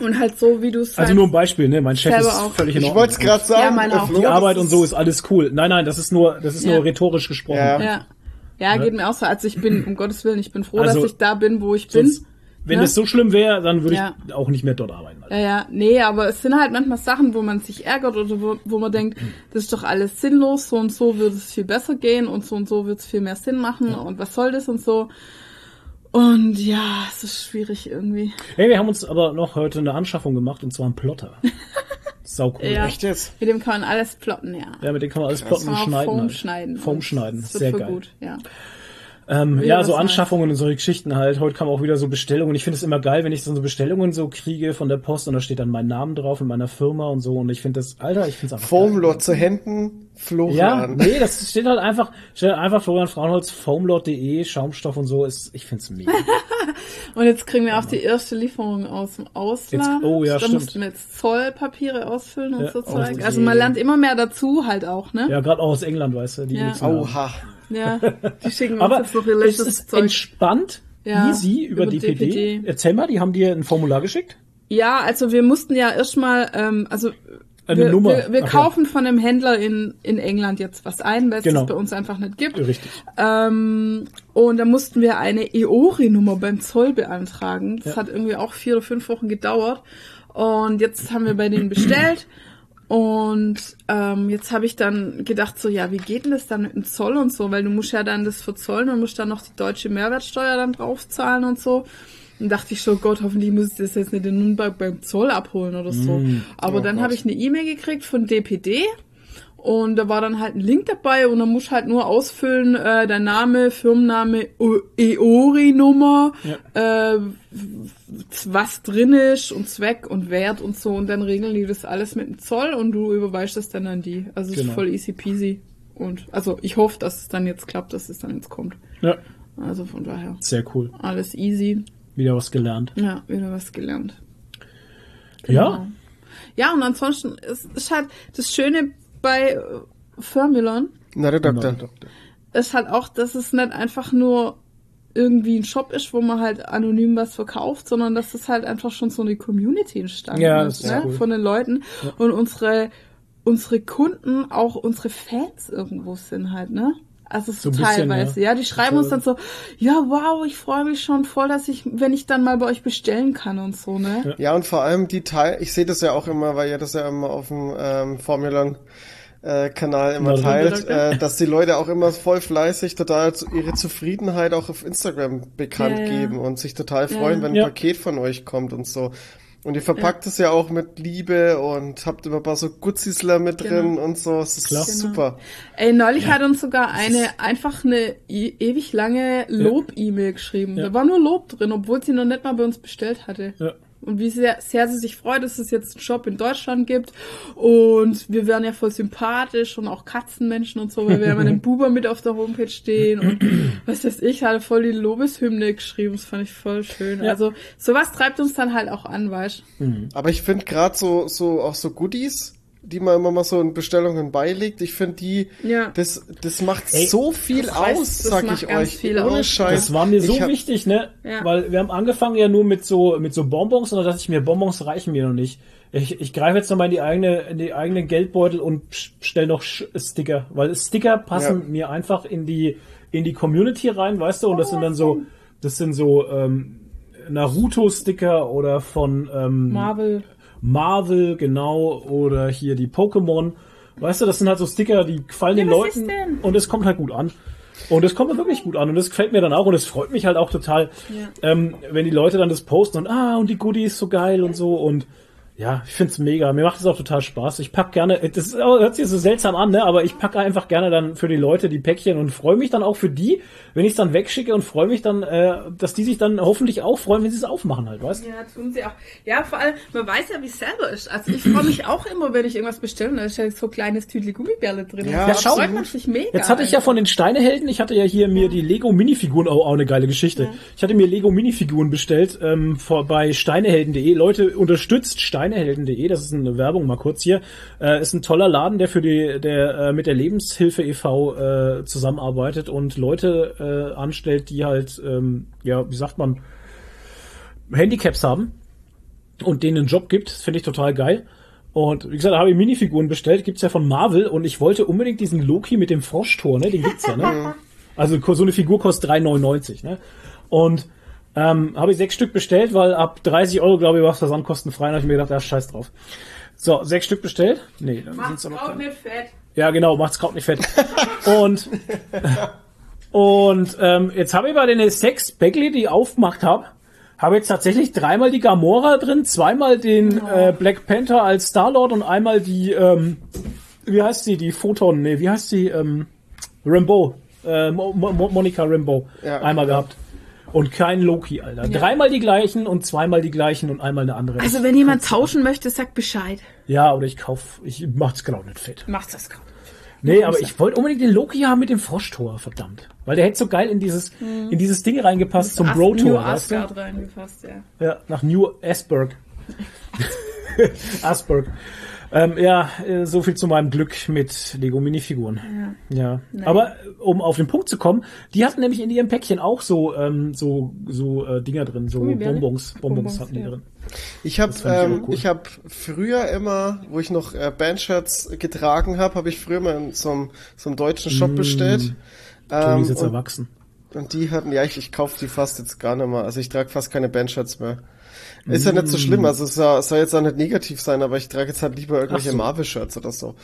Und halt so, wie du es also nur ein Beispiel, ne? Mein Chef ist auch. völlig in Ich Ordnung. wollte es gerade sagen. Ja, meine auch. Flo, Die Arbeit und so ist alles cool. Nein, nein, das ist nur, das ist Ja. nur rhetorisch gesprochen. Ja. Ja. Ja, geht mir auch so. Also ich bin, um Gottes Willen, ich bin froh, Also, dass ich da bin, wo ich bin. Wenn Ne? es so schlimm wäre, dann würde Ja. ich auch nicht mehr dort arbeiten. Alter. Ja, ja, nee, aber es sind halt manchmal Sachen, wo man sich ärgert oder wo, wo man denkt, das ist doch alles sinnlos, so und so wird es viel besser gehen und so und so wird es viel mehr Sinn machen und was soll das und so. Und ja, es ist schwierig irgendwie. Hey, wir haben uns aber noch heute eine Anschaffung gemacht und zwar einen Plotter. Sau cool. Ja. Echt jetzt? Mit dem kann man alles plotten, ja. Ja, mit dem kann man alles plotten und schneiden. Foam halt. schneiden. Foam schneiden. Sehr geil. gut, ja. Ähm, ja, was so. Anschaffungen und solche Geschichten halt. Heute kamen auch wieder so Bestellungen. Ich finde es immer geil, wenn ich so Bestellungen so kriege von der Post und da steht dann mein Name drauf und meiner Firma und so. Und ich finde das, Alter, ich finde es einfach Foamlord zu Händen, Ja, Florian. nee, das steht halt einfach, steht halt einfach Florian Fraunholz, foamlord.de, Schaumstoff und so. Ist, ich find's mega. Und jetzt kriegen wir auch die erste Lieferung aus dem Ausland. Jetzt- oh ja, da stimmt. mussten wir jetzt Zollpapiere ausfüllen und Ja, so oh Zeug. Also man lernt immer mehr dazu halt auch, ne? ja, gerade auch aus England, weißt du, die Ja. Oha. Ja, die schicken uns Aber jetzt noch ihr es letztes ist Zeug. entspannt, Ja, easy über, über DPD. DPD. Erzähl mal, die haben dir ein Formular geschickt? Ja, also wir mussten ja erstmal, ähm, also Eine wir, Nummer. wir, wir ja. kaufen von einem Händler in, in England jetzt was ein, weil es Genau. das bei uns einfach nicht gibt. Richtig. Ähm, und da mussten wir eine EORI-Nummer beim Zoll beantragen. Das Ja. hat irgendwie auch vier oder fünf Wochen gedauert. Und jetzt haben wir bei denen bestellt. Und ähm, jetzt habe ich dann gedacht, so, ja, wie geht denn das dann mit dem Zoll und so? Weil du musst ja dann das verzollen und musst dann noch die deutsche Mehrwertsteuer dann draufzahlen und so. Und dachte ich so, Gott, hoffentlich muss ich das jetzt nicht in Nürnberg beim Zoll abholen oder so. Aber Oh dann habe ich eine E-Mail gekriegt von DPD und da war dann halt ein Link dabei und dann musst halt nur ausfüllen, äh, dein Name, Firmenname, O- EORI-Nummer, äh, was drin ist und Zweck und Wert und so und dann regeln die das alles mit dem Zoll und du überweist das dann an die. Also es Genau. ist voll easy peasy. Und also ich hoffe, dass es dann jetzt klappt, dass es dann jetzt kommt. Ja, Also von daher sehr cool. alles easy. Wieder was gelernt. Ja, wieder was gelernt. Ja, Ja, und ansonsten ist, ist halt das Schöne bei äh, Firmilon, Na, der Doktor. Genau. ist halt auch, dass es nicht einfach nur irgendwie ein Shop ist, wo man halt anonym was verkauft, sondern dass es halt einfach schon so eine Community entstanden Ja, ist, das ist ne? cool. von den Leuten und unsere unsere Kunden auch unsere Fans irgendwo sind halt, ne? Also so, So ein bisschen, teilweise, ja. ja. Die schreiben uns dann so, ja, wow, ich freue mich schon voll, dass ich, wenn ich dann mal bei euch bestellen kann und so, ne? Ja, und vor allem die Teil, ich sehe das ja auch immer, weil ihr das ja immer auf dem ähm, Formulon äh, Kanal immer teilt, äh, dass die Leute auch immer voll fleißig total zu, ihre Zufriedenheit auch auf Instagram bekannt Ja, ja. geben und sich total freuen, wenn ein Ja. Paket von euch kommt und so. Und ihr verpackt es ja auch mit Liebe und habt immer ein paar so Gutzisler mit Genau. drin und so. Es ist Klar. super. Ey, neulich hat uns sogar eine, einfach eine e ewig lange Lob-E-Mail geschrieben. Ja. Da war nur Lob drin, obwohl sie noch nicht mal bei uns bestellt hatte. Ja. Und wie sehr, sehr sie sich freut, dass es jetzt einen Shop in Deutschland gibt. Und wir wären ja voll sympathisch und auch Katzenmenschen und so, weil wir haben einen Buber mit auf der Homepage stehen und was weiß ich, hat voll die Lobeshymne geschrieben. Das fand ich voll schön. Ja. Also sowas treibt uns dann halt auch an, weißt Aber ich finde gerade so, so, auch so Goodies, die man immer mal so in Bestellungen beilegt, ich finde die, Ja. das, das macht Ey, so viel das heißt, aus, das sag macht ich ganz euch. viel Ohne aus. Scheiß. Das war mir so hab- wichtig, ne? Ja. Weil wir haben angefangen ja nur mit so mit so Bonbons und da dachte ich mir, Bonbons reichen mir noch nicht. Ich, ich greife jetzt nochmal in die eigene in die eigenen Geldbeutel und stell noch Sch- Sticker, weil Sticker passen Ja. mir einfach in die in die Community rein, weißt du? Und das sind dann so das sind so ähm, Naruto Sticker oder von ähm, Marvel. Marvel, genau, oder hier die Pokémon. Weißt du, das sind halt so Sticker, die gefallen den Ja, ist Leuten und es kommt halt gut an. Und es kommt mir wirklich gut an und das gefällt mir dann auch und es freut mich halt auch total, Ja. ähm, wenn die Leute dann das posten und ah, und die Goodies so geil und so und ja, ich find's mega. Mir macht es auch total Spaß. Ich pack gerne, das ist- hört sich so seltsam an, ne? aber ich packe einfach gerne dann für die Leute die Päckchen und freue mich dann auch für die, wenn ich es dann wegschicke und freue mich dann, äh, dass die sich dann hoffentlich auch freuen, wenn sie es aufmachen halt, weißt du? Ja, tun sie auch. Ja, vor allem, man weiß ja, wie es selber ist. Also ich freue mich auch immer, wenn ich irgendwas bestelle und da ist ja so ein kleines Tütli Gummibärle drin. Ja, da schau. freut man sich mega. Jetzt hatte ich ja von den Steinehelden, ich hatte ja hier mir die Lego Minifiguren, oh, auch eine geile Geschichte. Ich hatte mir Lego Minifiguren bestellt ähm, vor, bei steinehelden.de. Leute, unterstützt steinehelden.de, das ist eine Werbung mal kurz hier. Äh, ist ein toller Laden, der für die, der äh, mit der Lebenshilfe e.V. Äh, zusammenarbeitet und Leute äh, anstellt, die halt, ähm, ja, wie sagt man, Handicaps haben und denen einen Job gibt. Das finde ich total geil. Und wie gesagt, da habe ich Minifiguren bestellt, gibt's ja von Marvel und ich wollte unbedingt diesen Loki mit dem Froschtor, ne? Den gibt's ja, ne? Also so eine Figur kostet 3,99, ne? Und ähm, habe ich sechs Stück bestellt, weil ab 30 Euro, glaube ich, war es versandkostenfrei. Und habe ich mir gedacht, ja, scheiß drauf. So, sechs Stück bestellt? Nee, dann Macht's sind's aber auch keine. nicht fett. Ja, genau, macht's Kraut nicht fett. und und ähm, jetzt habe ich bei den sechs Bagley, die ich aufgemacht habe, habe jetzt tatsächlich dreimal die Gamora drin, zweimal den äh, Black Panther als Star-Lord und einmal die, ähm, wie heißt sie, die Photon, nee, wie heißt sie, ähm, Rambo, äh, Mo Mo Monica Rambo, Ja, einmal ja. gehabt. Und kein Loki, Alter. Dreimal die gleichen und zweimal die gleichen und einmal eine andere. Also wenn jemand tauschen möchte, sagt Bescheid. ja, oder ich kauf, ich mach's genau nicht fett. Macht's das gerade. Nee, aber ich wollte unbedingt den Loki haben mit dem Froschtor, verdammt. Weil der hätte so geil in dieses, in dieses Ding reingepasst zum New Bro-Tor, weißt du? Asgard reingefasst, ja. Ja, nach New Asperg. Asperg. Ähm, ja, äh, so viel zu meinem Glück mit Lego Minifiguren. Ja. Aber äh, um auf den Punkt zu kommen, die hatten nämlich in ihrem Päckchen auch so ähm, so so äh, Dinger drin, so? Bonbons, Bonbons Bonbons, hatten die ja. drin. Ich habe ähm, cool. ich hab früher immer, wo ich noch äh, Bandshirts getragen habe, habe ich früher mal in so einem, so einem deutschen Shop bestellt. Tony Ähm, ist jetzt und, erwachsen. Und die hatten, ja, ich, ich kaufe die fast jetzt gar nicht mehr. Also ich trage fast keine Bandshirts mehr. Ist ja nicht so schlimm, also es soll, soll jetzt auch nicht negativ sein, aber ich trage jetzt halt lieber irgendwelche so. Marvel-Shirts oder so.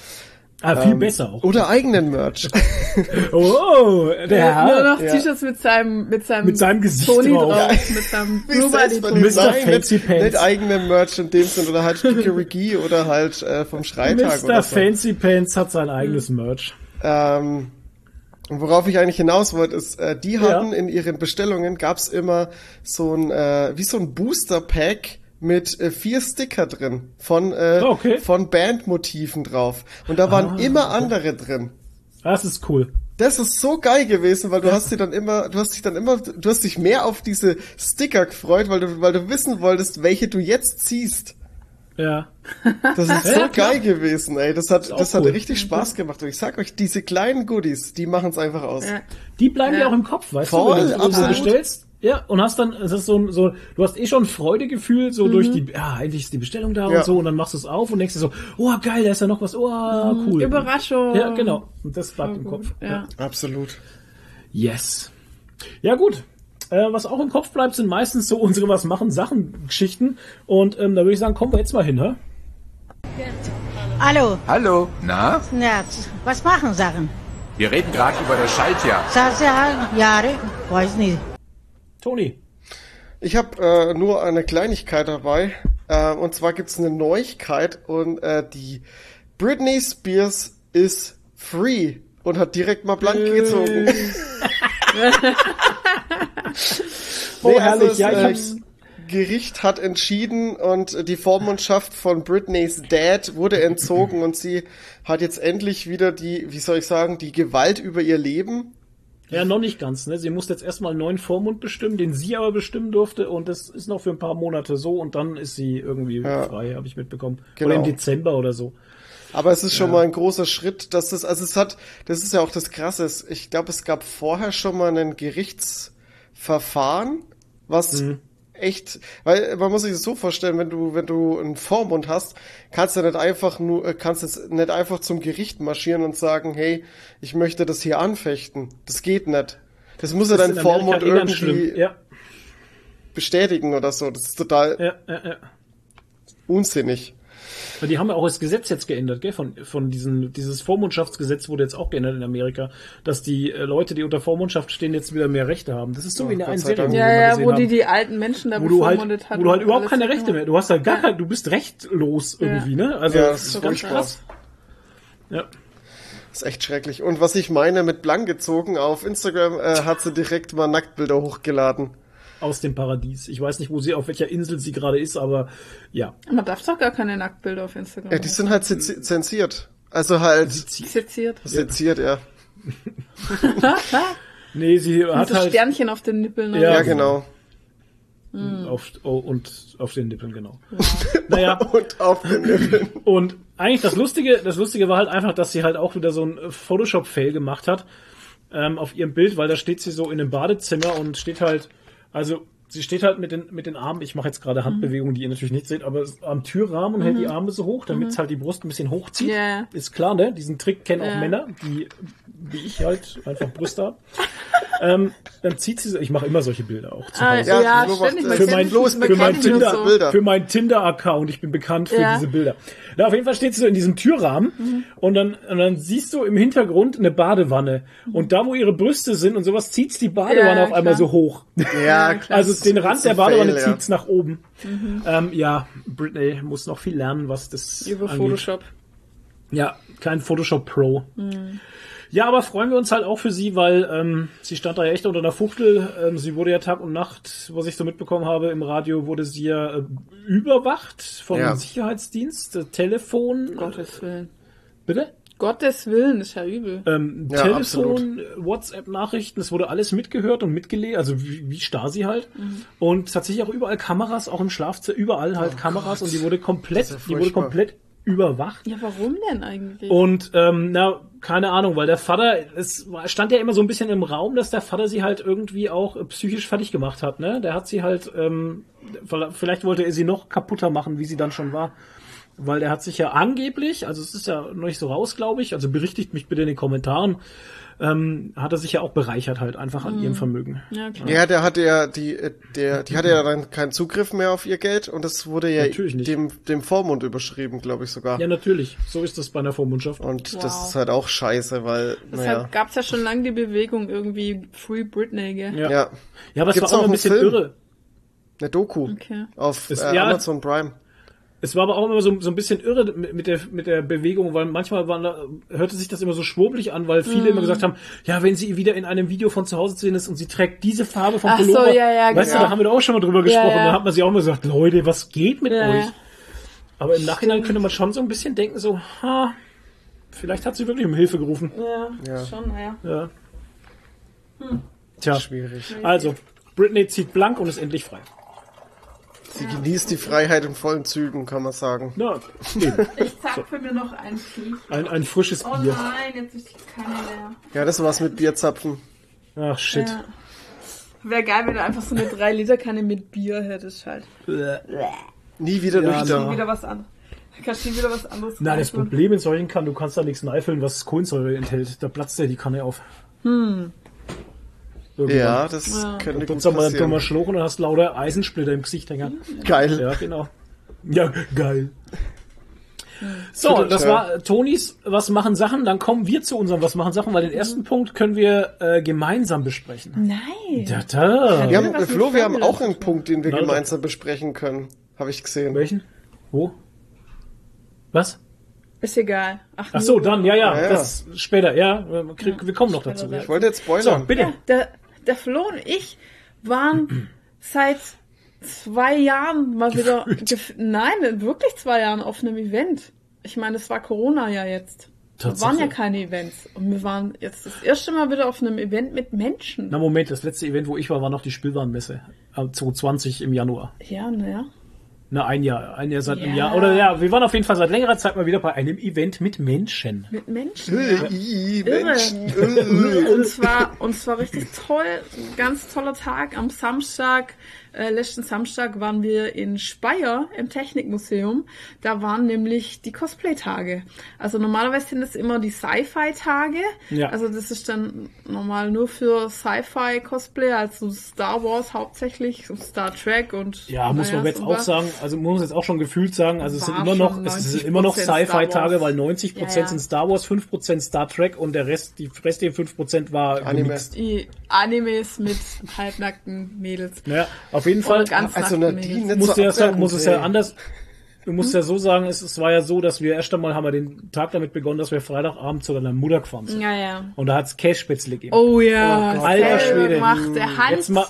Ah, viel Ähm, besser auch. Oder eigenen Merch. Oh, der Ja, nur Herr. noch Ja. T-Shirts mit seinem, mit seinem, Mit seinem Gesicht Tony drauf. drauf. Mit seinem Blue Body Tony. Mr. Fancy nicht, Pants. nicht eigenen Merch in dem Sinn oder halt Regie oder halt äh, vom Schreitag Mr. oder so. Fancy Pants hat sein eigenes Merch. Ähm, und worauf ich eigentlich hinaus wollte, ist, äh, die hatten Ja. in ihren Bestellungen gab's immer so ein, äh, wie so ein Booster-Pack mit äh, vier Sticker drin von, äh, Oh, okay. von Bandmotiven drauf. Und da waren Ah, immer andere drin. Das ist cool. Das ist so geil gewesen, weil du hast dir dann immer, du hast dich dann immer, du hast dich mehr auf diese Sticker gefreut, weil du, weil du wissen wolltest, welche du jetzt ziehst. Ja. Das ist so geil gewesen, ey. Das hat, das hat cool. richtig Spaß gemacht. Und ich sag euch, diese kleinen Goodies, die machen's einfach aus. Ja. Die bleiben Ja. ja auch im Kopf, weißt Voll, du? Wenn du so absolut. bestellst, Ja, und hast dann, es ist so, ein- so, du hast eh schon Freudegefühl, so durch die, ja, endlich ist die Bestellung da Ja. und so, und dann machst du es auf und denkst dir so, oh geil, da ist ja noch was, oh cool. Überraschung. Ja, genau. Und das bleibt im Voll gut, Kopf. Ja. Absolut. Yes. Ja, gut. Äh, was auch im Kopf bleibt, sind meistens so unsere Was machen Sachen Geschichten. Und ähm, da würde ich sagen, kommen wir jetzt mal hin, hä? Hallo, Hallo, na? na, was machen Sachen? Wir reden gerade über das Schaltjahr. Sasa, Jahre, weiß nicht. Toni. Ich habe äh, nur eine Kleinigkeit dabei. Äh, und zwar gibt's eine Neuigkeit und äh, die Britney Spears ist free und hat direkt mal blank gezogen. Oh, Nee, herrlich, das, ja, ich äh, hab's. Gericht hat entschieden und die Vormundschaft von Britneys Dad wurde entzogen und sie hat jetzt endlich wieder die, wie soll ich sagen, die Gewalt über ihr Leben. Ja, noch nicht ganz, ne? Sie musste jetzt erstmal einen neuen Vormund bestimmen, den sie aber bestimmen durfte und das ist noch für ein paar Monate so und dann ist sie irgendwie Ja. frei, habe ich mitbekommen. Genau. Oder im Dezember oder so. Aber es ist schon mal ein großer Schritt, dass das, also es hat, das ist ja auch das Krasse. Ich glaube, es gab vorher schon mal ein Gerichtsverfahren, was echt, weil man muss sich das so vorstellen, wenn du, wenn du einen Vormund hast, kannst du nicht einfach nur, äh, kannst es nicht einfach zum Gericht marschieren und sagen, hey, ich möchte das hier anfechten. Das geht nicht. Das muss ja dein Vormund eh irgendwie. Ja, bestätigen oder so. Das ist total ja, ja, ja. unsinnig. Weil Die haben ja auch das Gesetz jetzt geändert, gell? Von, von diesen, dieses Vormundschaftsgesetz wurde jetzt auch geändert in Amerika, dass die äh, Leute, die unter Vormundschaft stehen, jetzt wieder mehr Rechte haben. Das ist so Oh, wie in der einen Serie, Dank. Ja, ja, wo die haben. die alten Menschen da wo du halt, bevormundet hat. wo du halt und überhaupt keine Rechte mehr, du hast halt gar kein, du bist rechtlos irgendwie, ne? Also, Ja, das das ist ist ganz krass. Ja. Das ist echt schrecklich. Und was ich meine mit blank gezogen, auf Instagram äh, hat sie direkt mal Nacktbilder hochgeladen. Aus dem Paradies. Ich weiß nicht, wo sie, auf welcher Insel sie gerade ist, aber ja. Man darf doch gar keine Nacktbilder auf Instagram. Ja, die sind halt zensi- zensiert. Also halt seziert. seziert, ja. Nee, sie Hat hat so halt Sternchen auf den Nippeln. Ja, Ja, oder? genau. auf, oh, und auf den Nippeln, genau. naja, Und auf den Nippeln. Und eigentlich das Lustige, das Lustige war halt einfach, dass sie halt auch wieder so ein Photoshop-Fail gemacht hat ähm, auf ihrem Bild, weil da steht sie so in einem Badezimmer und steht halt, also sie steht halt mit den mit den Armen, ich mache jetzt gerade Handbewegungen, die ihr natürlich nicht seht, aber am Türrahmen und hält die Arme so hoch, damit es halt die Brust ein bisschen hochzieht. Ja, ja. Ist klar, ne? Diesen Trick kennen auch Ja. Männer, die wie ich halt einfach Brüste haben. ähm, dann zieht sie so, ich mache immer solche Bilder auch zu Ah, Hause. ja, Ja, ständig. kennt Für mein- bloß für mein Tinder- so. Bilder. für meinen Tinder-Account. Ich bin bekannt für Ja. diese Bilder. Na, auf jeden Fall steht sie so in diesem Türrahmen und, dann, und dann siehst du im Hintergrund eine Badewanne. Und da, wo ihre Brüste sind und sowas, zieht's die Badewanne Ja, auf einmal so hoch. Ja, klar. Also den Rand der Badewanne ja. zieht's nach oben. Ähm, ja, Britney muss noch viel lernen, was das Über angeht. Photoshop. Ja, kein Photoshop Pro. Ja, aber freuen wir uns halt auch für sie, weil ähm, sie stand da ja echt unter der Fuchtel. Ähm, sie wurde ja Tag und Nacht, was ich so mitbekommen habe, im Radio wurde sie ja äh, überwacht vom Ja. Sicherheitsdienst, äh, Telefon. Gottes Willen. Bitte? Gottes Willen, ist ja übel. Ähm, Ja, Telefon, WhatsApp-Nachrichten, es wurde alles mitgehört und mitgelesen, also wie, wie Stasi halt. Mhm. Und tatsächlich auch überall Kameras, auch im Schlafzimmer, überall halt Kameras und die wurde komplett, Oh ja die wurde komplett überwacht. Ja, warum denn eigentlich? Und ähm, na, keine Ahnung, weil der Vater, es stand ja immer so ein bisschen im Raum, dass der Vater sie halt irgendwie auch äh, psychisch fertig gemacht hat, ne? Der hat sie halt, ähm, vielleicht wollte er sie noch kaputter machen, wie sie dann schon war. Weil der hat sich ja angeblich, also es ist ja noch nicht so raus, glaube ich, also berichtigt mich bitte in den Kommentaren, ähm, hat er sich ja auch bereichert halt einfach an ihrem Vermögen. ja, klar. Ja, der hatte ja die, äh, der, die hatte ja dann keinen Zugriff mehr auf ihr Geld und das wurde ja dem, dem Vormund überschrieben, glaube ich sogar. Ja, natürlich. So ist das bei einer Vormundschaft. Und Wow. das ist halt auch scheiße, weil, Deshalb naja. gab's ja schon lange die Bewegung irgendwie Free Britney, gell? Ja. Ja, Ja, aber es Gibt's war auch auch ein bisschen Film? irre. eine Doku Okay. auf äh, ja. Amazon Prime. Es war aber auch immer so, so ein bisschen irre mit der, mit der Bewegung, weil manchmal waren da, hörte sich das immer so schwurbelig an, weil viele Mhm. immer gesagt haben, ja, wenn sie wieder in einem Video von zu Hause zu sehen ist und sie trägt diese Farbe vom Ach so, Pullover, ja, ja, weißt genau. du, da haben wir doch auch schon mal drüber gesprochen, ja. da hat man sich auch mal gesagt, Leute, was geht mit Ja, euch? ja. Aber im Nachhinein könnte man schon so ein bisschen denken, so, ha, vielleicht hat sie wirklich um Hilfe gerufen. Ja, Ja. schon, naja. Ja. Tja, Schwierig. also, Britney zieht blank und ist endlich frei. Sie genießt die Freiheit in vollen Zügen, kann man sagen. Na, eben. Ich zapfe mir noch ein Viech. Ein, ein frisches Oh Bier. nein, jetzt ist keine mehr. Ja, das war's mit Bierzapfen. Ach, shit. Ja. Wäre geil, wenn du einfach so eine 3-Liter-Kanne mit Bier hättest halt. Nie wieder Ja, Schon nüchtern. wieder was anderes. Kannst du wieder was anderes Na, das. Problem in solchen kann, du kannst da nichts neifüllen, was Kohlensäure enthält. Da platzt ja die Kanne auf. Hm. Ja, das Ja. könnte Und gut dann mal ein dummer passieren. Schluck und dann hast lauter Eisensplitter im Gesicht hängen. Geil. Ja, genau. Ja, geil. So, Schüttelt, das war Tonis Was machen Sachen. Dann kommen wir zu unserem Was machen Sachen, weil den ersten Punkt können wir äh, gemeinsam besprechen. Nein. Da, da. Wir haben, Flo, wir haben auch einen Punkt, den wir Na, gemeinsam besprechen können. Habe ich gesehen. Welchen? Wo? Was? Ist egal. Ach, Ach so, dann, ja, ja, Ja, ja. das später, ja, wir, krieg, wir kommen noch dazu. Ich wollte jetzt spoilern. So, bitte. Ja, der, Flo und ich waren seit zwei Jahren mal wieder, nein, wirklich zwei Jahren auf einem Event. Ich meine, es war Corona ja jetzt. Tatsache. waren ja keine Events. Und wir waren jetzt das erste Mal wieder auf einem Event mit Menschen. Na Moment, das letzte Event, wo ich war, war noch die Spielwarenmesse. Am 2020 im Januar. Ja, naja. Na, ein Jahr. Ein Jahr seit einem Ja. Jahr. Oder ja, wir waren auf jeden Fall seit längerer Zeit mal wieder bei einem Event mit Menschen. Mit Menschen. I, Irre. Menschen. Und zwar, und zwar richtig toll, ein ganz toller Tag. Am Samstag, äh, letzten Samstag waren wir in Speyer im Technikmuseum. Da waren nämlich die Cosplay-Tage. Also normalerweise sind es immer die Sci-Fi-Tage. Ja. Also das ist dann normal nur für Sci-Fi-Cosplay, also Star Wars hauptsächlich, so Star Trek und Ja, muss man jetzt so auch sagen, also muss man jetzt auch schon gefühlt sagen, also es sind immer noch, es sind 90% immer noch Star Sci-Fi-Tage, Wars. weil 90% Ja, ja. sind Star Wars, 5% Star Trek und der Rest, die restlichen 5% war Anime. gemixt. Die Animes mit halbnackten Mädels. Ja, auf jeden Fall. Also Nadine, muss so ja muss es ja anders. Du musst ja so sagen, es, es war ja so, dass wir erst einmal haben wir den Tag damit begonnen, dass wir Freitagabend zu deiner Mutter gefahren sind. Ja, ja. Und da hat's Kässpätzle gegeben. Oh ja, Gott. Alter Schwede. gemacht. Der Jetzt mal-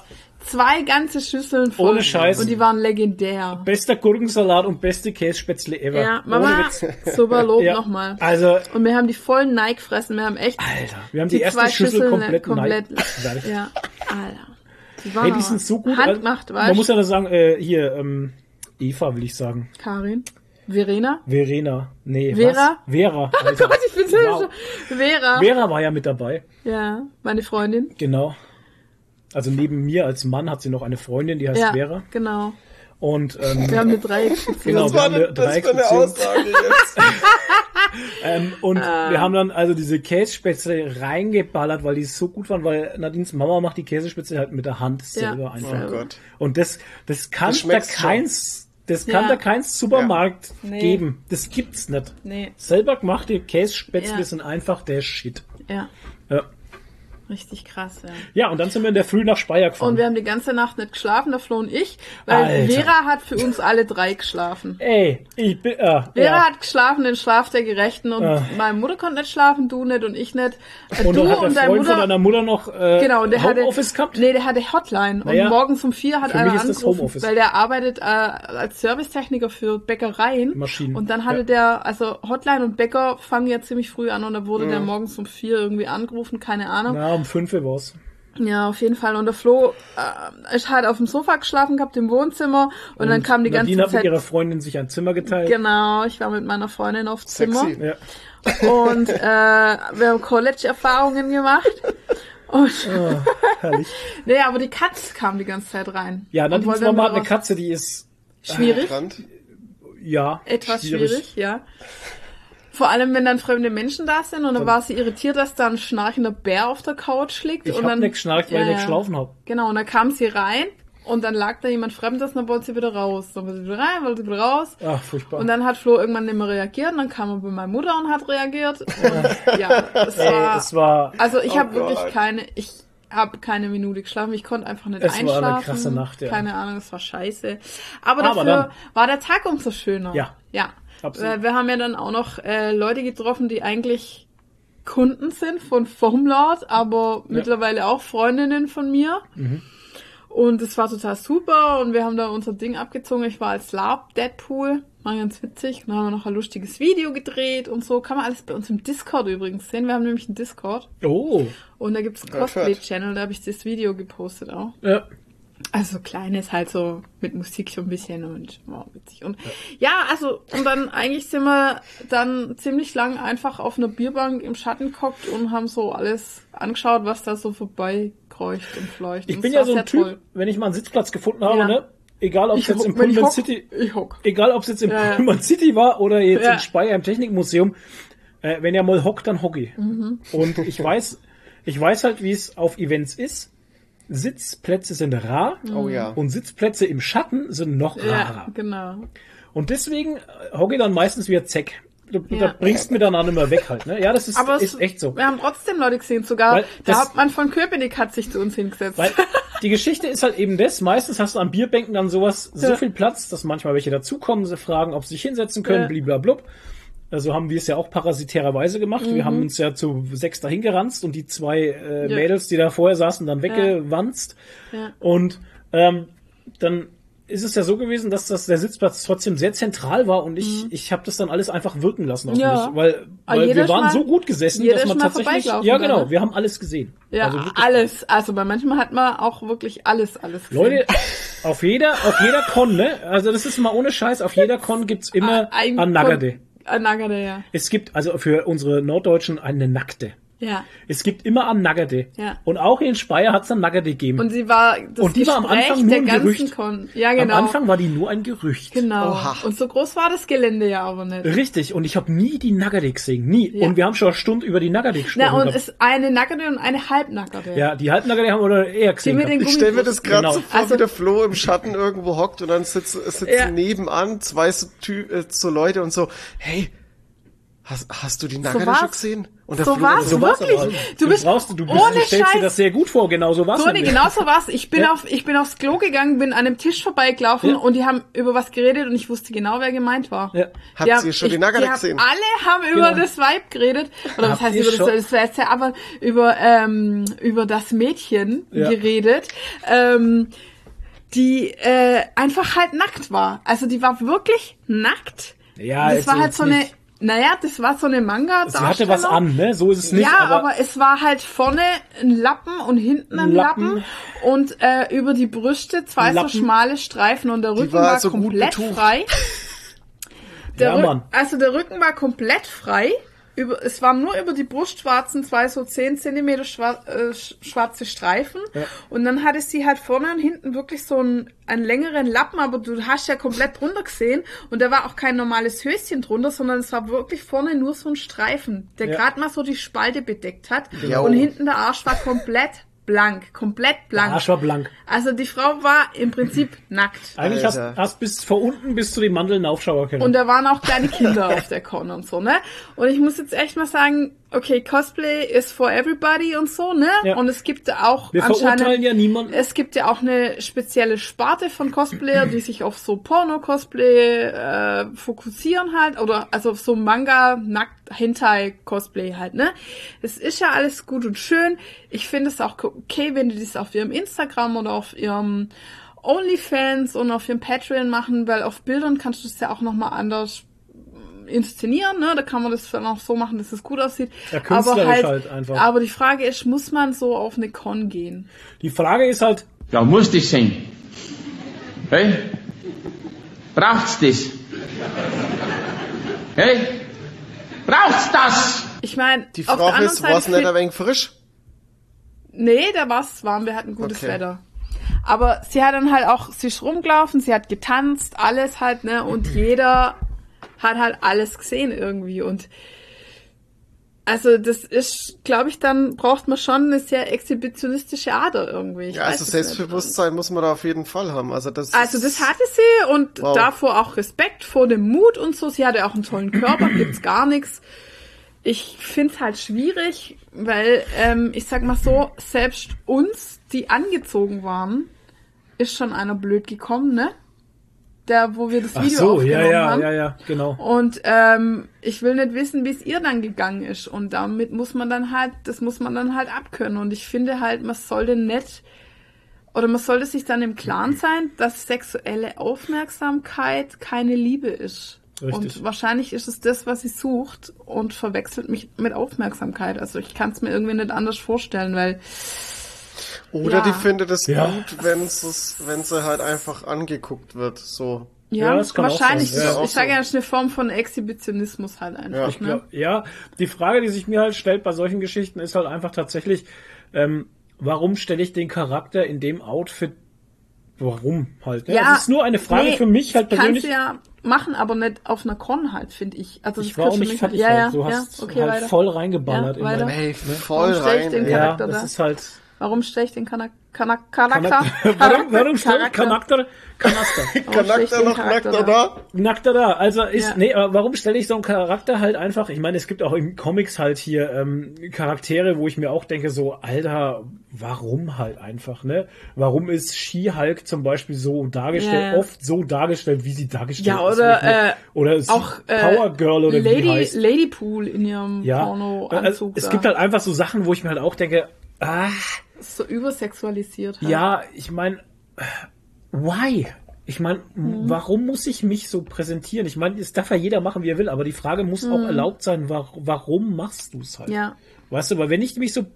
zwei ganze Schüsseln voll. Ohne Scheiß. Und die waren legendär. Bester Gurkensalat und beste Kässpätzle ever. Ja, Mama, super Lob Ja. nochmal. Also, Und wir haben die vollen Nike gefressen. Wir haben echt Alter, wir haben die, erste zwei Schüssel komplett komplett ja, Alter. Die waren Hey, die sind so gut. Handgemacht, also, weißt Man muss ja nur sagen, äh, hier, ähm, Eva will ich sagen. Karin. Verena. Verena. Nee, Vera? was? Vera. Oh. Gott, ich bin so Wow. Vera. Vera war ja mit dabei. Ja, meine Freundin. Genau. Also neben mir als Mann hat sie noch eine Freundin, die heißt Ja, Vera. genau. Und ähm, Wir haben eine Dreiecksbeziehung. Genau, Was wir war haben eine das eine. Aussage jetzt? ähm, und Ah. wir haben dann also diese Kässpätzle reingeballert, weil die so gut waren, weil Nadines Mama macht die Käsespätzle halt mit der Hand selber Ja. einfach. Oh Gott. Und das, das kann Das da keins, das kann Ja. da kein Supermarkt Nee. geben. Das gibt's nicht. Nee, Selber gemachte Kässpätzle Ja. sind einfach der Shit. ja. Ja. Richtig krass, ja. ja, und dann sind wir in der Früh nach Speyer gefahren. Und wir haben die ganze Nacht nicht geschlafen, Flo und ich, weil Alter. Vera hat für uns alle drei geschlafen. Ey, ich bin, äh, Vera ja. hat geschlafen, den Schlaf der Gerechten und Ah. meine Mutter konnte nicht schlafen, du nicht und ich nicht. Äh, und du hat der und deine Freund Mutter. von deiner Mutter noch äh, Genau, und der hatte, Homeoffice gehabt. nee, der hatte Hotline. Naja, und morgens um vier hat einer angerufen, Homeoffice. weil der arbeitet äh, als Servicetechniker für Bäckereien. Maschinen, Und dann hatte ja. der, also Hotline und Bäcker fangen ja ziemlich früh an und da wurde der morgens um vier irgendwie angerufen, keine Ahnung. Na, um fünf Uhr war's. Ja, auf jeden Fall. Und der Flo äh, ist halt auf dem Sofa geschlafen gehabt im Wohnzimmer und, dann kam die ganze Nadine hat mit Zeit. ihrer Freundin sich ein Zimmer geteilt. Genau, ich war mit meiner Freundin auf Zimmer Sexy. Ja. und äh, wir haben College-Erfahrungen gemacht. Und, Herrlich. nee, aber die Katze kam die ganze Zeit rein. Ja, Und dann hat eine raus. Katze, die ist, Schwierig, Brand. ja, etwas schwierig. ja. Vor allem, wenn dann fremde Menschen da sind und dann war sie irritiert, dass da ein schnarchender Bär auf der Couch liegt. Ich und hab dann, nicht geschnarcht, weil ich nicht geschlafen hab. Genau, und dann kam sie rein und dann lag da jemand Fremdes und dann wollte sie wieder raus. Dann wollte sie wieder rein, wollte sie wieder raus. Ach, furchtbar. Und dann hat Flo irgendwann nicht mehr reagiert und dann kam er bei meiner Mutter und hat reagiert. Und ja, es Ey, war, es war, also ich Oh habe wirklich keine, ich habe keine Minute geschlafen, ich konnte einfach nicht Es war eine einschlafen. krasse Nacht, ja. Keine Ahnung, es war scheiße. Aber, Aber dafür dann- war der Tag umso schöner. Ja. Ja. Absolut. Weil wir haben ja dann auch noch äh, Leute getroffen, die eigentlich Kunden sind von Foamlord, aber mittlerweile auch Freundinnen von mir. Mhm. Und es war total super und wir haben da unser Ding abgezogen. Ich war als Larp Deadpool, war ganz witzig. Dann haben wir noch ein lustiges Video gedreht und so. Kann man alles bei uns im Discord übrigens sehen. Wir haben nämlich einen Discord oh, und da gibt's einen. Cosplay-Channel, da habe ich das Video gepostet auch. ja. Also kleines halt so mit Musik so ein bisschen und wow, witzig. Und ja, also und dann eigentlich sind wir dann ziemlich lang einfach auf einer Bierbank im Schatten gehockt und haben so alles angeschaut, was da so vorbeikreucht und fleucht. Ich Und bin ja so ein Typ, toll. wenn ich mal einen Sitzplatz gefunden habe, Ja. ne? Egal ob es Ich jetzt im ich Pullman hock, City, ich hock. egal ob es jetzt im Ja, ja. Pullman City war oder jetzt Ja. in Speyer im Technikmuseum, äh, wenn er mal hockt, dann hocke Mhm. Und ich weiß, ich weiß halt, wie es auf Events ist. Sitzplätze sind rar Oh ja. und Sitzplätze im Schatten sind noch Ja, rarer. genau. Und deswegen äh, hocke ich dann meistens wieder Zeck. Du, du Ja. das bringst mir dann auch nicht mehr weg halt. Ne? Ja, das ist, Aber es, ist echt so. wir haben trotzdem Leute gesehen, sogar Weil der das- Hauptmann von Köpenick hat sich zu uns hingesetzt. Weil die Geschichte ist halt eben das, meistens hast du an Bierbänken dann sowas, so Ja. viel Platz, dass manchmal welche dazukommen, sie fragen, ob sie sich hinsetzen können, Ja. bliblablub. Also haben wir es ja auch parasitärerweise gemacht. Wir haben uns ja zu sechs dahin geranzt und die zwei äh, Mhm. Ja. Mädels, die da vorher saßen, dann weggewanzt. Ja. Und ähm, dann ist es ja so gewesen, dass das der Sitzplatz trotzdem sehr zentral war und ich, ich habe das dann alles einfach wirken lassen auf Mhm. Ja. mich, weil, weil wir waren mal- so gut gesessen, dass man tatsächlich, ja genau, ne? wir haben alles gesehen. ja, Also alles. Also bei manchmal hat man auch wirklich alles, alles gesehen. Leute, auf jeder, auf jeder Con, ne? Also das ist mal ohne Scheiß, auf jeder Con gibt's immer Ein- ein Nagade. Ein Nagade, ja. Es gibt also für unsere Norddeutschen eine Nackte. Ja. Es gibt immer ein Nagade. Ja. Und auch in Speyer hat's ein Nagade gegeben. Und sie war das Und die war am Gespräch Anfang nur der ein ganzen Gerücht. Con. Ja, genau. Am Anfang war die nur ein Gerücht. Genau. Oha. Und so groß war das Gelände ja aber nicht. Richtig, und ich habe nie die Nagade gesehen, nie. Ja. Und wir haben schon eine Stunde über die Nagade gesprochen. Na, und gehabt. es ist eine Nackerte und eine Halbnackerte. ja, die Halbnagade haben wir eher gesehen. mit den gehabt. Ich stelle mir das gerade Genau. so vor, Also- wie der Flo im Schatten irgendwo hockt und dann sitzen, sitzen Ja. nebenan zwei so, Ty äh, so Leute und so, hey, hast, hast du die Nagade war's. schon gesehen? Und der So war's. so, wirklich. aber. Du bist brauchst, du, bist, ohne du stellst dir Scheiß. das sehr gut vor, genau so war's. Toni, genau so war's. Ich bin Ja. auf, ich bin aufs Klo gegangen, bin an einem Tisch vorbeigelaufen Ja. und die haben über was geredet und ich wusste genau, wer gemeint war. Ja. Habt Die ihr haben- schon die ich- Nagade haben- gesehen? Alle haben über Genau. das Vibe geredet. Oder was Habt heißt über das, schon? das jetzt ja aber über, ähm, über das Mädchen Ja. geredet. Ähm, die äh, einfach halt nackt war. Also die war wirklich nackt. Ja, das war halt so eine, nicht. Naja, das war so eine manga Sie hatte was an, ne? So ist es nicht. ja, aber, es war halt vorne ein Lappen und hinten ein Lappen. Lappen, und äh, über die Brüste zwei Lappen. so schmale Streifen und der Rücken war war, so komplett frei. Der Ja, Mann. Also der Rücken war komplett frei. Über, es waren nur über die Brustwarzen zwei so 10 Zentimeter schwar äh, sch- schwarze Streifen. Und dann hatte sie halt vorne und hinten wirklich so einen, einen längeren Lappen, aber du hast ja komplett drunter gesehen. Und da war auch kein normales Höschen drunter, sondern es war wirklich vorne nur so ein Streifen, der Ja. gerade mal so die Spalte bedeckt hat. Ja. Und hinten der Arsch war komplett blank, komplett blank. Arsch war blank. Also die Frau war im Prinzip nackt. Eigentlich hast, Alter. hast bis vor unten bis zu den Mandeln Aufschauer können. Und da waren auch kleine Kinder auf der Con und so, ne? Und ich muss jetzt echt mal sagen, okay, Cosplay ist for everybody und so, ne? Ja. Und es gibt auch Wir verurteilen ja niemanden. Es gibt ja auch eine spezielle Sparte von Cosplayer, die sich auf so Porno-Cosplay äh, fokussieren halt, oder also auf so Manga, Nackt, Hentai-Cosplay halt, ne? Es ist ja alles gut und schön. Ich finde es auch okay, wenn die das auf ihrem Instagram oder auf ihrem OnlyFans und auf ihrem Patreon machen, weil auf Bildern kannst du es ja auch nochmal anders inszenieren, ne? Da kann man das dann auch so machen, dass es gut aussieht. Ja, aber künstlerisch halt, halt einfach. aber die Frage ist, muss man so auf eine Con gehen? Die Frage ist halt, Ja, muss das sein? Hey? Braucht's das? Hey? Braucht's das? Ich meine, Die auf der Frage ist, war es Seite nicht ein wenig frisch? Nee, da war es warm, wir hatten gutes Okay. Wetter. Aber sie hat dann halt auch, sie ist rumgelaufen, sie hat getanzt, alles halt, ne, und jeder hat halt alles gesehen irgendwie und also das ist, glaube ich, dann braucht man schon eine sehr exhibitionistische Ader irgendwie. Ich Ja, also es. Selbstbewusstsein muss man da auf jeden Fall haben. Also das, Also das hatte sie und Wow. davor auch Respekt vor dem Mut und so. Sie hatte auch einen tollen Körper, gibt's gar nichts. Ich find's halt schwierig, weil ähm, ich sag mal so, selbst uns, die angezogen waren, ist schon einer blöd gekommen, ne? Der, wo wir das ach Video so, aufgenommen ja, ja, haben. ja, ja, genau. Und ähm, ich will nicht wissen, wie es ihr dann gegangen ist. Und damit muss man dann halt, das muss man dann halt abkönnen. Und ich finde halt, man sollte nicht, oder man sollte sich dann im Klaren sein, dass sexuelle Aufmerksamkeit keine Liebe ist. Richtig. Und wahrscheinlich ist es das, was sie sucht und verwechselt mich mit Aufmerksamkeit. Also ich kann es mir irgendwie nicht anders vorstellen, weil Oder Ja. die findet es Ja. gut, wenn es, wenn sie halt einfach angeguckt wird, so. Ja, Ja, das kann auch wahrscheinlich. sein. Ja, ich sage ja, das ist eine Form von Exhibitionismus halt einfach. Ja. ne? Ja, die Frage, die sich mir halt stellt bei solchen Geschichten, ist halt einfach tatsächlich, ähm, warum stelle ich den Charakter in dem Outfit, warum halt? Ne? Ja, das ist nur eine Frage nee, für mich halt persönlich. Kannst du ja machen, aber nicht auf einer Con halt, finde ich. Also ich das war auch nicht mich- fertig ja, halt. ja, Du hast ja, okay, halt weiter. voll reingeballert Ja, in weiter. dein, Hey, Warum voll rein. Ja, das da? ist halt. Warum stelle ich den Charakter? Charakter? warum, warum stellt Charakter, Kanaster? Warum stell ich Charakter den noch Charakter nackter da? Nackter da. Also ist, Ja. nee, aber warum stelle ich so einen Charakter halt einfach? Ich meine, es gibt auch in Comics halt hier ähm, Charaktere, wo ich mir auch denke, so, Alter, warum halt einfach, ne? Warum ist She-Hulk zum Beispiel so dargestellt, Ja. oft so dargestellt, wie sie dargestellt Ja, ist? oder, ne? äh, oder ist Auch äh, Power Girl oder wie die Lady, heißt. Ladypool in ihrem Ja, Porno-Anzug. also, es da. gibt halt einfach so Sachen, wo ich mir halt auch denke, ah, so übersexualisiert. Halt. Ja, ich meine, why? Ich meine, Mhm. warum muss ich mich so präsentieren? Ich meine, es darf ja jeder machen, wie er will, aber die Frage muss auch erlaubt sein, wa warum machst du es halt? Mhm. Ja. Weißt du, weil wenn ich mich so,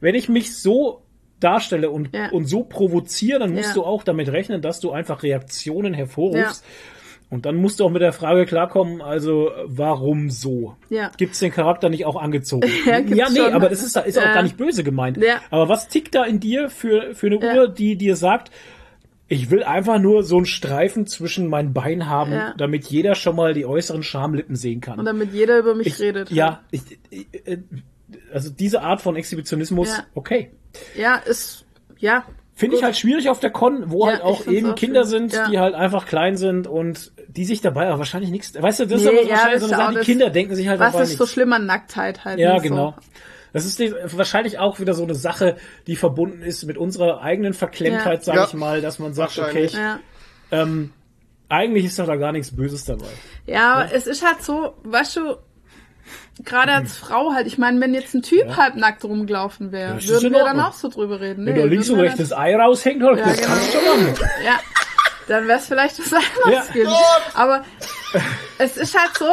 wenn ich mich so darstelle und, Ja. und so provoziere, dann musst Ja. du auch damit rechnen, dass du einfach Reaktionen hervorrufst. Und dann musst du auch mit der Frage klarkommen, also warum so? Ja. Gibt's den Charakter nicht auch angezogen? Ja, gibt's nee, schon. aber das ist, ist auch Ja. gar nicht böse gemeint. Ja. Aber was tickt da in dir für, für eine Ja. Uhr, die dir sagt, ich will einfach nur so einen Streifen zwischen meinen Beinen haben, Ja. damit jeder schon mal die äußeren Schamlippen sehen kann. Und damit jeder über mich ich, redet. Ja, ich, ich, äh, also diese Art von Exhibitionismus, Ja. okay. Ja, ist, ja. Finde ich halt schwierig auf der Con, wo Ja, halt auch eben auch Kinder schwierig. sind, Ja. die halt einfach klein sind und die sich dabei aber wahrscheinlich nichts. Weißt du, das ist Nee, aber ja, wahrscheinlich das so ist eine Sache, auch die Kinder denken sich halt Was dabei ist so nichts. schlimm an Nacktheit halt? Ja, ne, genau. So. Das ist die, wahrscheinlich auch wieder so eine Sache, die verbunden ist mit unserer eigenen Verklemmtheit, Ja. sag Ja. ich mal, dass man sagt, okay, ähm, eigentlich ist doch da gar nichts Böses dabei. Ja, es ist halt so, weißt du, gerade als Frau halt, ich meine, wenn jetzt ein Typ halb nackt rumgelaufen wäre, ist würden wir dann auch so drüber reden. Wenn Nee, da links und rechts das Ei raushängt, Ja, das genau. kannst du schon machen. Ja, dann wäre es vielleicht was anderes Ja. Aber es ist halt so,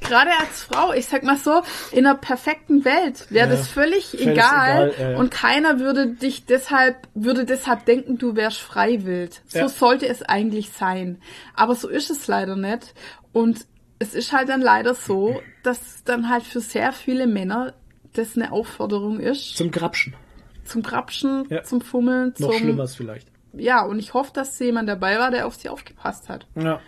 gerade als Frau, ich sag mal so, in einer perfekten Welt wäre Ja. das völlig egal, egal, ja, ja. und keiner würde dich deshalb, würde deshalb denken, du wärst freiwillig. So Ja. sollte es eigentlich sein. Aber so ist es leider nicht. Und es ist halt dann leider so, dass dann halt für sehr viele Männer das eine Aufforderung ist, Zum Grapschen. zum Krapschen, Ja. zum Fummeln, Noch zum, Schlimmeres vielleicht. ja, und ich hoffe, dass jemand dabei war, der auf sie aufgepasst hat. Ja.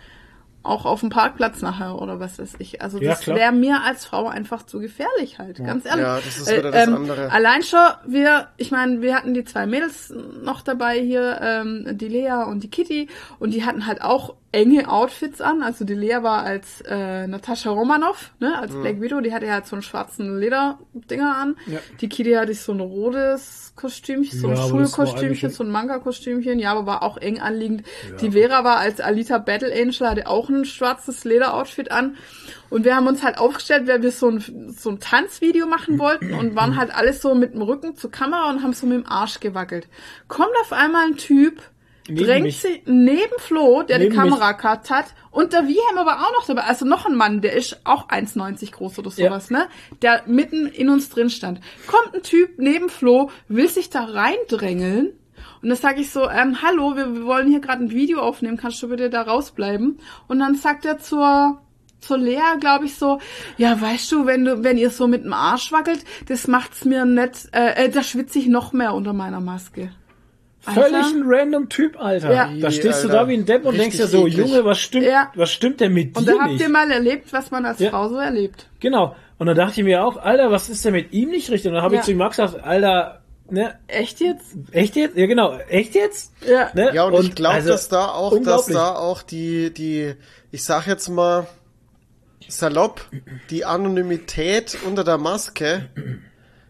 Auch auf dem Parkplatz nachher oder was weiß ich. Also Ja, das klar. wäre mir als Frau einfach zu gefährlich halt, ganz ehrlich. Ja, das ist wieder das andere. Allein schon, wir, ich meine, wir hatten die zwei Mädels noch dabei hier, ähm, die Lea und die Kitty, und die hatten halt auch enge Outfits an. Also die Lea war als äh, Natascha Romanoff, ne, als Black Widow, die hatte halt so einen schwarzen Lederdinger an. Ja. Die Kitty hatte so ein rotes Kostümchen, so ein Ja, Schulkostümchen, so ein Manga-Kostümchen, ja, aber war auch eng anliegend. Die Vera war als Alita Battle Angel, hatte auch ein schwarzes Lederoutfit an. Und wir haben uns halt aufgestellt, weil wir so ein, so ein Tanzvideo machen wollten und waren halt alles so mit dem Rücken zur Kamera und haben so mit dem Arsch gewackelt. Kommt auf einmal ein Typ, Neben drängt mich. sich neben Flo, der Neben die mich. Kamera gehabt hat, und der Wilhelm aber auch noch dabei. Also noch ein Mann, der ist auch 1,90 groß oder Ja. sowas, ne? Der mitten in uns drin stand. Kommt ein Typ neben Flo, will sich da reindrängeln. Und dann sage ich so, ähm, hallo, wir, wir wollen hier gerade ein Video aufnehmen, kannst du bitte da rausbleiben? Und dann sagt er zur zur Lea, glaube ich, so, ja, weißt du, wenn du, wenn ihr so mit dem Arsch wackelt, das macht's mir nicht, äh, äh, da schwitze ich noch mehr unter meiner Maske. Völlig ein random Typ, Alter. Ja. Da stehst du Alter. da wie ein Depp und Richtig denkst dir so, eklig. Junge, was stimmt, Ja. was stimmt denn mit Und dir da habt nicht? ihr mal erlebt, was man als Ja. Frau so erlebt. Genau. Und dann dachte ich mir auch, Alter, was ist denn mit ihm nicht richtig? Und dann habe Ja. ich zu ihm gesagt, Alter, ne, Echt jetzt? echt jetzt? Ja, genau, echt jetzt? Ja. Ne? Ja, und, ich glaube, also, dass da auch, dass da auch die, die, ich sag jetzt mal salopp, die Anonymität unter der Maske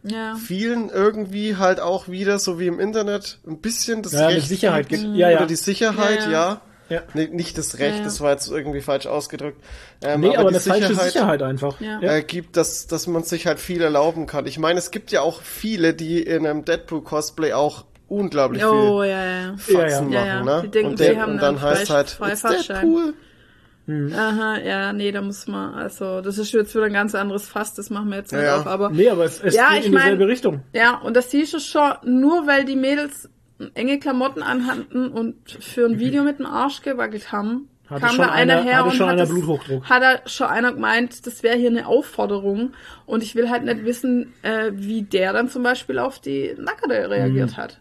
Ja. vielen irgendwie halt auch wieder, so wie im Internet, ein bisschen das Ja, Recht Sicherheit gibt. Ja, ja. oder die Sicherheit, Ja, ja. ja. Ja. Nee, nicht das Recht, das war jetzt irgendwie falsch ausgedrückt. Ähm, Nee, aber, die eine falsche Sicherheit einfach. Ja. äh, gibt, dass, dass man sich halt viel erlauben kann. Ich meine, es gibt ja auch viele, die in einem Deadpool-Cosplay auch unglaublich Oh, viel ja, ja. Faxen Ja, ja. machen, Ja, ja. ne? Die denken, und, haben und dann heißt halt, it's Deadpool. Aha, ja, nee, da muss man, also, das ist jetzt wieder ein ganz anderes Fass, das machen wir jetzt nicht Ja, auf, aber. Nee, aber es, es Ja, geht ich in dieselbe mein- Richtung. Ja, und das siehst du schon, nur weil die Mädels enge Klamotten anhatten und für ein Video mit dem Arsch gewackelt haben, Hatte kam da einer einer- her hatte und schon hat, einer das, Bluthochdruck. hat da schon einer gemeint, das wäre hier eine Aufforderung und ich will halt nicht wissen, äh, wie der dann zum Beispiel auf die Nackerte reagiert Mhm. hat.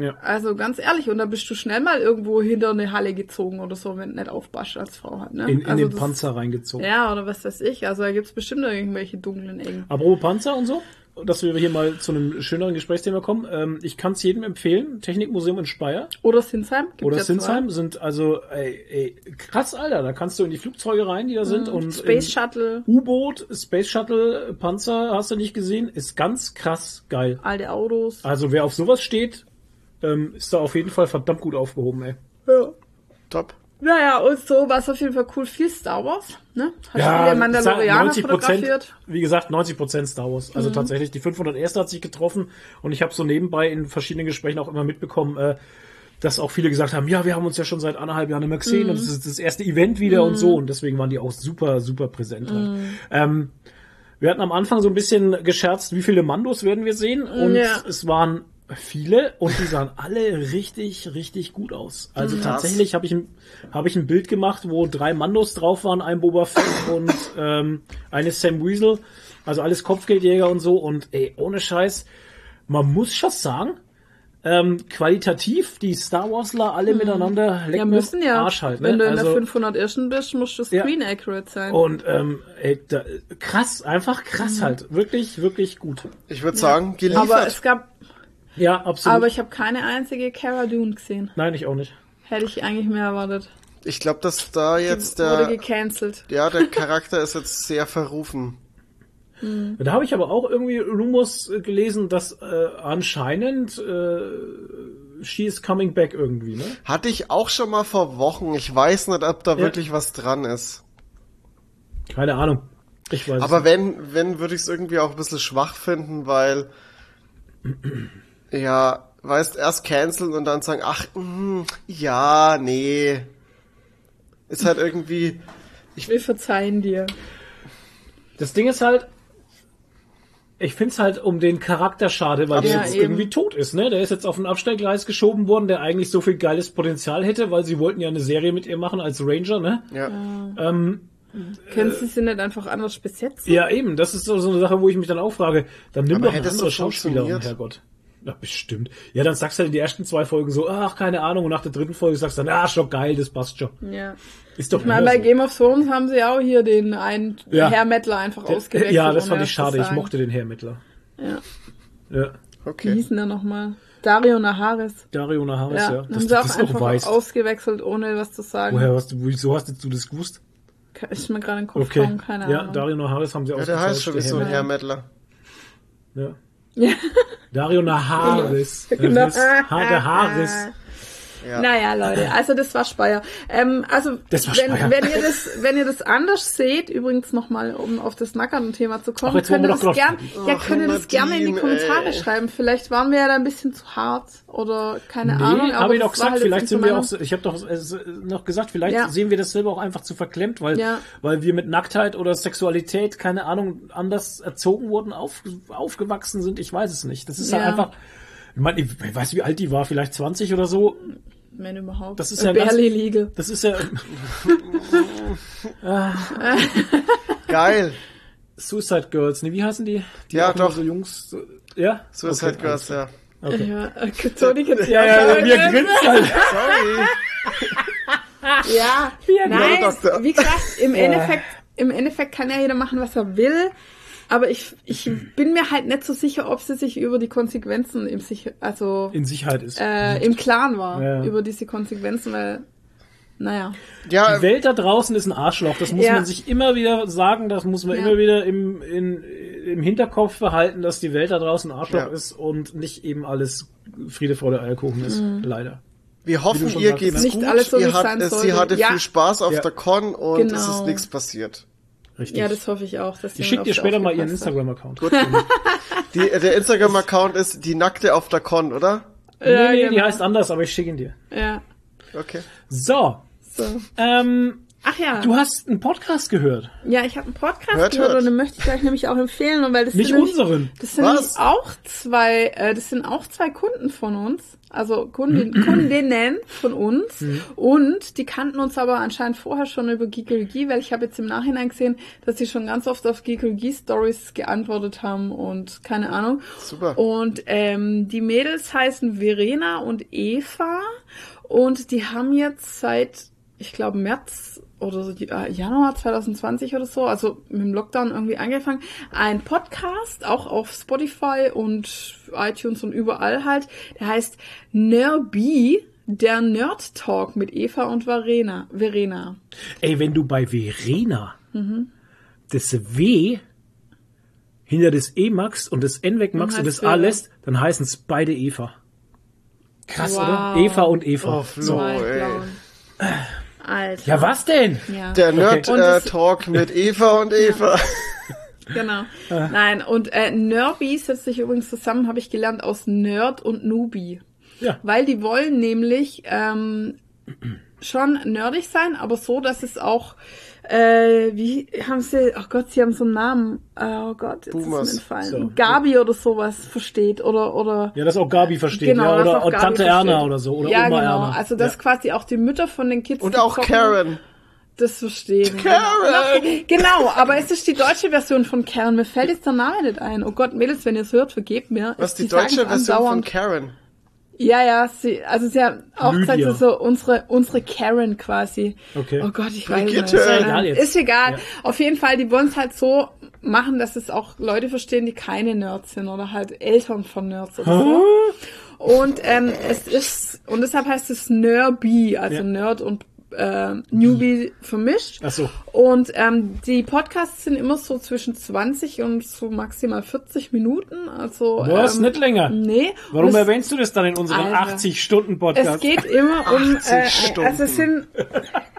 Ja. Also ganz ehrlich, und da bist du schnell mal irgendwo hinter eine Halle gezogen oder so, wenn du nicht aufpasst als Frau halt, ne? In, in also den das- Panzer reingezogen. Ja, oder was weiß ich. Also da gibt's bestimmt irgendwelche dunklen Ecken. Apropos Panzer und so, dass wir hier mal zu einem schöneren Gesprächsthema kommen. Ähm, ich kann es jedem empfehlen. Technikmuseum in Speyer Oder Sinsheim. Gibt's oder ja Sinsheim sind also ey, ey, krass, Alter. Da kannst du in die Flugzeuge rein, die da sind. und zwei. Mhm. Space Shuttle, U-Boot, Space Shuttle, Panzer, hast du nicht gesehen, ist ganz krass geil. alte Autos. Also wer auf sowas steht, ähm, ist da auf jeden Fall verdammt gut aufgehoben, ey. Ja. Top. Naja, und so war es auf jeden Fall cool. Viel Star Wars, ne? Hat viele Mandalorianer 90 fotografiert. wie gesagt, 90 Prozent Star Wars. Also tatsächlich, die 501. hat sich getroffen und ich habe so nebenbei in verschiedenen Gesprächen auch immer mitbekommen, äh, dass auch viele gesagt haben, ja, wir haben uns ja schon seit anderthalb Jahren mehr gesehen und es ist das erste Event wieder und so und deswegen waren die auch super, super präsent. Halt. Ähm, wir hatten am Anfang so ein bisschen gescherzt, wie viele Mandos werden wir sehen und Ja. es waren viele und die sahen alle richtig, richtig gut aus. Also tatsächlich habe ich, ein- hab ich ein Bild gemacht, wo drei Mandos drauf waren, ein Boba Fett und ähm, eine Sam Weasel, also alles Kopfgeldjäger und so und ey, ohne Scheiß, man muss schon sagen, ähm, qualitativ die Star Warsler alle miteinander lecken Mhm. Ja, müssen ja. Arsch halt, ne? Wenn du in also, der 501. bist, musst du Ja. screen accurate sein. und ähm, ey, da, krass, einfach krass Mhm. halt, wirklich, wirklich gut. Ich würde sagen, geliefert. aber es gab, Ja, absolut. aber ich habe keine einzige Cara Dune gesehen. Nein, ich auch nicht. Hätte ich eigentlich mehr erwartet. ich glaube, dass da jetzt Wurde der, gecancelt. ja, der Charakter ist jetzt sehr verrufen. Da habe ich aber auch irgendwie Rumors gelesen, dass äh, anscheinend äh, she is coming back irgendwie, ne? Hatte ich auch schon mal vor Wochen. Ich weiß nicht, ob da Ja. wirklich was dran ist. Keine Ahnung. Ich weiß Aber wenn, wenn, würde ich es irgendwie auch ein bisschen schwach finden, weil, ja, weißt, erst canceln und dann sagen, ach, mm, ja, nee. Ist halt irgendwie, Wir verzeihen dir. Das Ding ist halt, ich find's halt um den Charakter schade, weil der Ja, jetzt eben. irgendwie tot ist, ne? Der ist jetzt auf ein Abstellgleis geschoben worden, der eigentlich so viel geiles Potenzial hätte, weil sie wollten ja eine Serie mit ihr machen als Ranger, ne? ja. Ähm, Können sie sie nicht einfach anders besetzen? ja, eben, das ist so so eine Sache, wo ich mich dann auch frage, dann nimm Aber doch eine hätte es andere doch Schauspielerin, funktioniert? Herrgott. Na, bestimmt. Ja, dann sagst du halt in die ersten zwei Folgen so, ach, keine Ahnung, und nach der dritten Folge sagst du dann, ah, schon geil, das passt schon. Ja. Ist doch Ich meine, bei so. Game of Thrones haben sie auch hier den einen Ja. Herr Mettler einfach ausgewechselt. Ja, das fand ich schade. Ich mochte den Hermittler. Ja. Ja. Wie Okay. hieß denn der nochmal? Dario Naharis. Dario Naharis, Ja, ja. haben Dass sie du auch das einfach weißt. ausgewechselt, ohne was zu sagen. Woher hast du, wieso hast du das gewusst? Ist mir gerade in den Kopf Okay. gekommen, keine ja, Ahnung. Dario Naharis haben sie Ja, der heißt schon wie so ein. Herr Mettler. Ja. Ja. Dario Naharis. Genau. Das ist Ha- der Haris. Ja. Naja, Leute, also das war Speyer. Ähm, also Das war wenn, Speyer. wenn ihr das, wenn ihr das anders seht, übrigens nochmal, um auf das Nackern-Thema zu kommen, Ach, jetzt könnt ihr das, gern, gerade- ja, Ach, könnt ihr das gerne in die Kommentare ey. schreiben. Vielleicht waren wir ja da ein bisschen zu hart oder keine Nee, Ahnung. habe ich war gesagt, halt vielleicht sind wir auch, ich habe doch äh, noch gesagt, vielleicht Ja. sehen wir das selber auch einfach zu verklemmt, weil, Ja. weil wir mit Nacktheit oder Sexualität, keine Ahnung, anders erzogen wurden, auf, aufgewachsen sind, ich weiß es nicht. Das ist halt Ja. einfach, ich meine, ich weiß, wie alt die war, vielleicht 20 oder so. Wenn überhaupt. Das ist ja ganz- Barely legal. Das ist ja Geil. Suicide Girls, ne, wie heißen die? die Ja, doch. So Jungs, so, ja? Halt Okay, Girls, ja. Okay. Ja, äh, Toni kennt's Ja, ja, auch. wir grinsen halt. Sorry. Ja, Ja, nein, wie gesagt, im Endeffekt, im Endeffekt kann ja jeder machen, was er will. Aber ich, ich bin mir halt nicht so sicher, ob sie sich über die Konsequenzen im sich, also In Sicherheit ist. äh, im Klaren war Ja. über diese Konsequenzen, weil, naja, Ja, Die Welt da draußen ist ein Arschloch. Das muss Ja. man sich immer wieder sagen. Das muss man Ja. immer wieder im, in, im Hinterkopf behalten, dass die Welt da draußen ein Arschloch Ja. ist und nicht eben alles Friede, Freude, Eierkuchen ist. Leider. wir hoffen, ihr geht's Nicht gut. alles so, ihr es hat, sie hatte Ja. viel Spaß auf Ja. der Con und es Genau. ist nichts passiert. Richtig. ja, das hoffe ich auch. Dass ich jemand schicke dir später mal ihren. Instagram-Account. Gut. Die, der Instagram-Account ist die Nackte auf der Con, oder? Nee, Ja, nee, die genau. heißt anders, aber ich schicke ihn dir. Ja, Okay. So. so. Ähm, Ach ja. Du hast einen Podcast gehört. Ja, ich habe einen Podcast Hört, gehört hört. und den möchte ich gleich nämlich auch empfehlen, und weil das Nicht sind nämlich- unseren. Das sind Was? nämlich auch zwei, äh, das sind auch zwei Kunden von uns, also Kundin, Kundinnen von uns und die kannten uns aber anscheinend vorher schon über Geekologie, weil ich habe jetzt im Nachhinein gesehen, dass sie schon ganz oft auf Geekologie Stories geantwortet haben und keine Ahnung. Super. Und ähm, die Mädels heißen Verena und Eva und die haben jetzt seit, ich glaube, März oder so, äh, Januar 2020 oder so, also mit dem Lockdown irgendwie angefangen, ein Podcast, auch auf Spotify und iTunes und überall halt, der heißt Nerby, der Nerd Talk mit Eva und Verena. Verena. Ey, wenn du bei Verena das W hinter das E magst und das N wegmachst und das A lässt, dann heißen es beide Eva. Krass, Wow. oder? Eva und Eva. Oh, Flo, so. ey. Alter. Ja, was denn? Ja. Der Und es- Nerd-Talk mit Eva und Eva. Genau. Nein, und äh, Nerby setzt sich übrigens zusammen, habe ich gelernt, aus Nerd und Newbie. Ja. Weil die wollen nämlich ähm, schon nerdig sein, aber so, dass es auch, äh, wie haben sie, oh Gott, sie haben so einen Namen, oh Gott, jetzt Boomers. ist mir entfallen. So. Gabi oder sowas versteht oder, oder Ja, dass auch Gabi versteht. Genau, ja, oder Gabi Tante versteht. Erna oder so. Oder ja, Oma genau. Erna. Also, dass ja. quasi auch die Mütter von den Kids. Und auch kochen, Karen. Das verstehen. Karen! Genau. genau, aber es ist die deutsche Version von Karen. Mir fällt jetzt der Name nicht ein. Oh Gott, Mädels, wenn ihr es hört, vergebt mir. Was Die die deutsche Version von andauernd. Karen? Ja, ja, sie, also sie haben auch Lydia. gesagt, so unsere, unsere Karen quasi. Okay. Oh Gott, ich weiß nicht. Ist ja egal jetzt. Ist egal. Ja. Auf jeden Fall, die wollen es halt so machen, dass es auch Leute verstehen, die keine Nerds sind oder halt Eltern von Nerds oder so. Und ähm, es ist, und deshalb heißt es Nerby, also Ja. Nerd und äh, Newbie vermischt. Ach so. Und ähm, die Podcasts sind immer so zwischen 20 und so maximal 40 Minuten. Also Was? ähm, Nicht länger? Nee. Warum es- erwähnst du das dann in unserem Alter. 80-Stunden-Podcast? es geht immer um, 80 äh, Stunden. also es sind,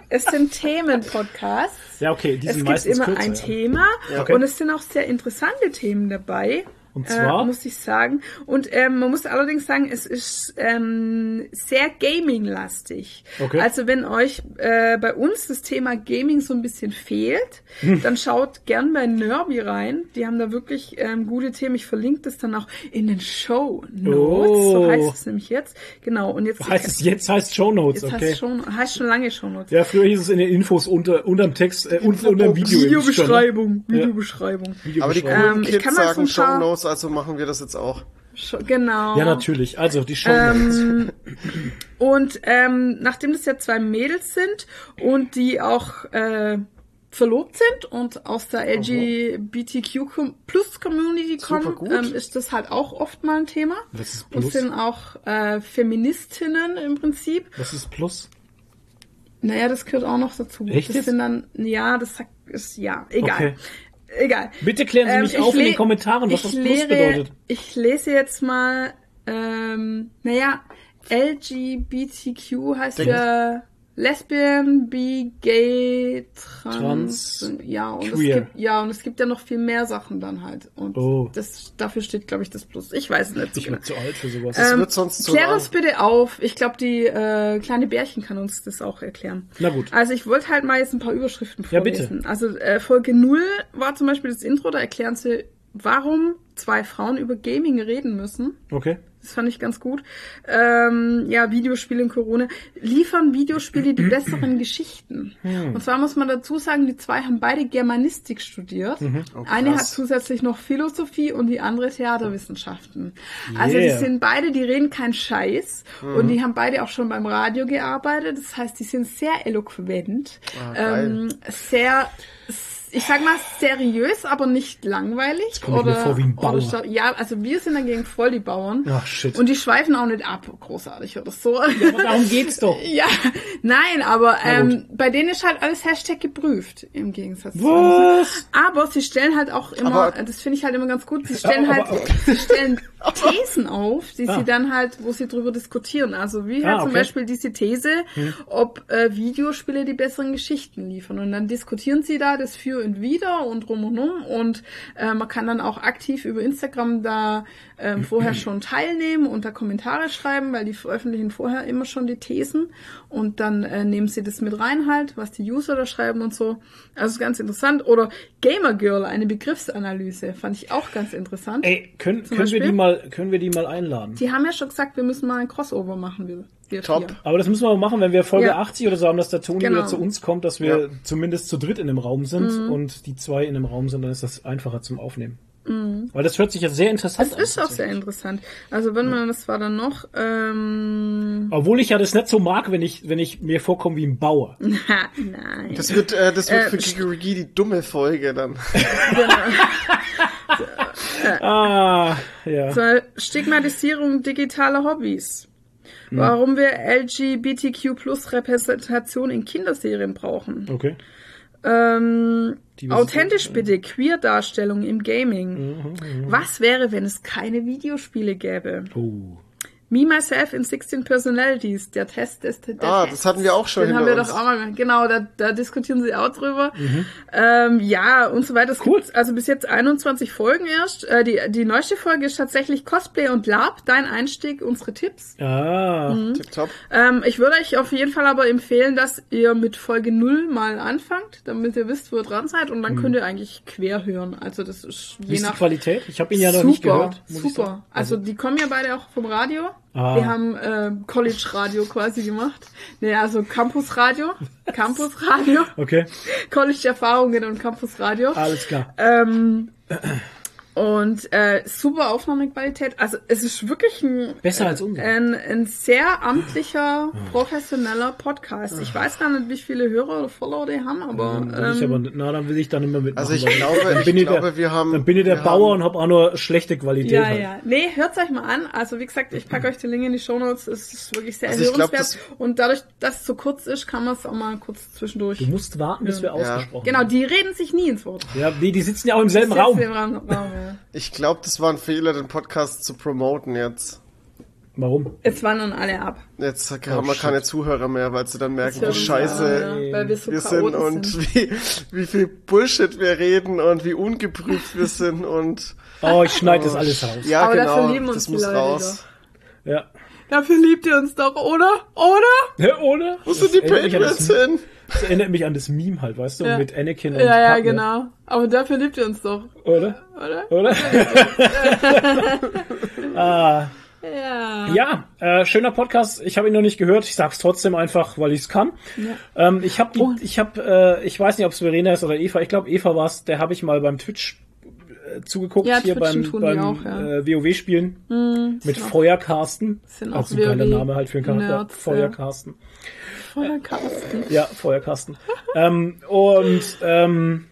es sind Themenpodcasts. Ja, okay, die Es sind gibt meistens immer kürzer. ein ja. Thema Okay. und es sind auch sehr interessante Themen dabei. Und zwar? Äh, muss ich sagen. Und ähm, man muss allerdings sagen, es ist ähm, sehr Gaming-lastig. Okay. Also wenn euch äh, bei uns das Thema Gaming so ein bisschen fehlt, Hm. dann schaut gern bei Nerby rein. Die haben da wirklich ähm, gute Themen. Ich verlinke das dann auch in den Show Notes. So Oh. heißt es nämlich jetzt. Genau. Und jetzt Heißt es jetzt heißt Show Notes, Jetzt okay. heißt schon, heißt schon lange Show Notes. Ja, früher hieß es in den Infos unter unterm Text, äh, unter, unterm Video. Videobeschreibung, Ja. Videobeschreibung. Aber die Videobeschreibung. coolen Ähm, ich Kids kann mal so sagen Show paar- Also machen wir das jetzt auch. Genau. Ja, natürlich. Also, die Show Notes. Ähm, und ähm, nachdem das ja zwei Mädels sind und die auch äh, verlobt sind und aus der LGBTQ Plus Community kommen, ähm, ist das halt auch oft mal ein Thema. Was ist Und Plus? sind auch äh, Feministinnen im Prinzip. Was ist Plus? Naja, das gehört auch noch dazu. Echt das sind dann, ja, das sagt- ist, ja, egal. Okay. Egal. Bitte klären Sie Ähm, mich ich auf in den Kommentaren, was das Plus bedeutet. Ich lese jetzt mal, ähm, naja, LGBTQ heißt Denk- ja Lesbian, Bi, Gay, Trans, Trans, ja und Queer. es gibt ja und es gibt ja noch viel mehr Sachen dann halt und Oh. das dafür steht glaube ich das Plus. Ich weiß es nicht. Ich bin zu alt für sowas. Das wird sonst zu Klär uns bitte auf. Ich glaube, die äh, kleine Bärchen kann uns das auch erklären. Na gut. Also ich wollte halt mal jetzt ein paar Überschriften Ja, bitte. vorlesen. Also äh, Folge 0 war zum Beispiel das Intro, da erklären sie, warum zwei Frauen über Gaming reden müssen. Okay. Das fand ich ganz gut. Ähm, ja, Videospiele in Corona. Liefern Videospiele die besseren Geschichten? Hm. Und zwar muss man dazu sagen, die zwei haben beide Germanistik studiert. Oh, Eine hat zusätzlich noch Philosophie und die andere Theaterwissenschaften. Also Yeah. die sind beide, die reden kein Scheiß Mhm. und die haben beide auch schon beim Radio gearbeitet. Das heißt, die sind sehr eloquent, Ah, ähm, sehr ich sag mal seriös, aber nicht langweilig. komm ich mir oder, vor wie ein Bauer. oder ja, also wir sind dagegen voll die Bauern. Ach, shit. Und die schweifen auch nicht ab, großartig oder so. Aber darum geht's doch. Ja, nein, aber ähm, bei denen ist halt alles Hashtag geprüft im Gegensatz zu Was? Aber sie stellen halt auch immer, Aber- das finde ich halt immer ganz gut, sie stellen Aber- halt, sie stellen Thesen auf, die Ah. sie dann halt, wo sie drüber diskutieren. Also wie Ah, halt zum okay. Beispiel diese These, ob äh, Videospiele die besseren Geschichten liefern. Und dann diskutieren sie da das für und wieder und rum und um und äh, man kann dann auch aktiv über Instagram da ähm, vorher schon teilnehmen und da Kommentare schreiben, weil die veröffentlichen vorher immer schon die Thesen und dann äh, nehmen sie das mit rein halt, was die User da schreiben und so. Also ganz interessant. Oder Gamer Girl, eine Begriffsanalyse, fand ich auch ganz interessant. Ey, können, Zum können wir die mal, können wir die mal einladen? Die haben ja schon gesagt, wir müssen mal ein Crossover machen, wir, wir Top. vier. Aber das müssen wir mal machen, wenn wir Folge Ja. 80 oder so haben, dass der Toni Genau. wieder zu uns kommt, dass wir Ja. zumindest zu dritt in dem Raum sind Mhm. und die zwei in dem Raum sind, dann ist das einfacher zum Aufnehmen. Weil das hört sich jetzt sehr interessant Es an. Mhm. ist auch sehr interessant. Also wenn man, das war dann noch, ähm, Obwohl ich ja das nicht so mag, wenn ich, wenn ich mir vorkomme wie ein Bauer. ha, nein. Das wird, äh, das wird Äh, für Gigorigi die dumme Folge dann. ah, ja. Zur Stigmatisierung digitaler Hobbys. Hm. Warum wir LGBTQ plus Repräsentation in Kinderserien brauchen. Okay. Ähm, authentisch bitte, Queer-Darstellung im Gaming. Mhm, Was wäre, wenn es keine Videospiele gäbe? Oh. Me, Myself in 16 Personalities, der Test ist der Ah, Test. das hatten wir auch schon Den hinter haben wir uns. doch auch mal, genau, da, da diskutieren sie auch drüber. Ähm, ja, und so weiter. Es Mhm. Cool. also bis jetzt 21 Folgen erst. Äh, die, die neueste Folge ist tatsächlich Cosplay und Lab, dein Einstieg, unsere Tipps. Ah. Mhm. Tipptopp. Ähm, ich würde euch auf jeden Fall aber empfehlen, dass ihr mit Folge 0 mal anfangt, damit ihr wisst, wo ihr dran seid und dann könnt ihr eigentlich quer hören. Also das ist Wie je ist die nach Qualität? Ich habe ihn ja noch nicht gehört. muss ich super. sagen. Also die kommen ja beide auch vom Radio. Ah. Wir haben äh, College Radio quasi gemacht. Nee, also Campus Radio. Campus Radio. Okay, College Erfahrungen und Campus Radio. alles klar. Ähm, und äh, super Aufnahmequalität. Also es ist wirklich ein, Besser als unser. ein, ein sehr amtlicher, professioneller Podcast. Ich weiß gar nicht, wie viele Hörer oder Follower die haben, aber, Dann will ich aber, ähm, na, dann will ich dann immer mitmachen. Also ich glaube, dann ich bin glaube, der, wir haben- Dann bin ich der Bauer haben- und habe auch nur schlechte Qualität. ja, halt. ja. Nee, hört's euch mal an. Also wie gesagt, ich packe euch den Link in die Shownotes. Es ist wirklich sehr Also ich glaub, hörenswert. Und dadurch, dass es so kurz ist, kann man es auch mal kurz zwischendurch. Du musst warten, bis wir ausgesprochen Genau, die reden sich nie ins Wort. Ja, die, die sitzen ja auch im selben Raum. im Raum, Raum ja. Ich glaube, das war ein Fehler, den Podcast zu promoten jetzt. Warum? Jetzt wandern alle ab. Jetzt haben Oh, wir shit. keine Zuhörer mehr, weil sie dann merken, wie scheiße ja, weil wir so wir sind und sind. wie, wie viel Bullshit wir reden und wie ungeprüft wir sind und Oh, ich schneide das alles raus. ja Aber dafür genau, lieben uns das die muss Leute raus. Ja. Dafür liebt ihr uns doch, oder? Oder? ja oder? Wo sind die Patriots hin? Das erinnert mich an das Meme halt, weißt du, Ja. mit Anakin und Ja, ja, Padme. genau. Aber dafür liebt ihr uns doch, Oder? oder? Oder? ah, Ja. ja, äh, schöner Podcast. Ich habe ihn noch nicht gehört. Ich sag's trotzdem einfach, weil ich es kann. Ähm, ich habe, Oh. ich habe, äh, ich weiß nicht, ob es Verena ist oder Eva. Ich glaube, Eva war's. Der habe ich mal beim Twitch äh, zugeguckt Ja, hier beim, beim auch, ja. Äh, WoW-Spielen mit Feuercarsten. sind Auch auch so ein geiler Name halt für einen Charakter. Nerds, ja. Carsten. Ja, Feuerkasten. ähm, und ähm,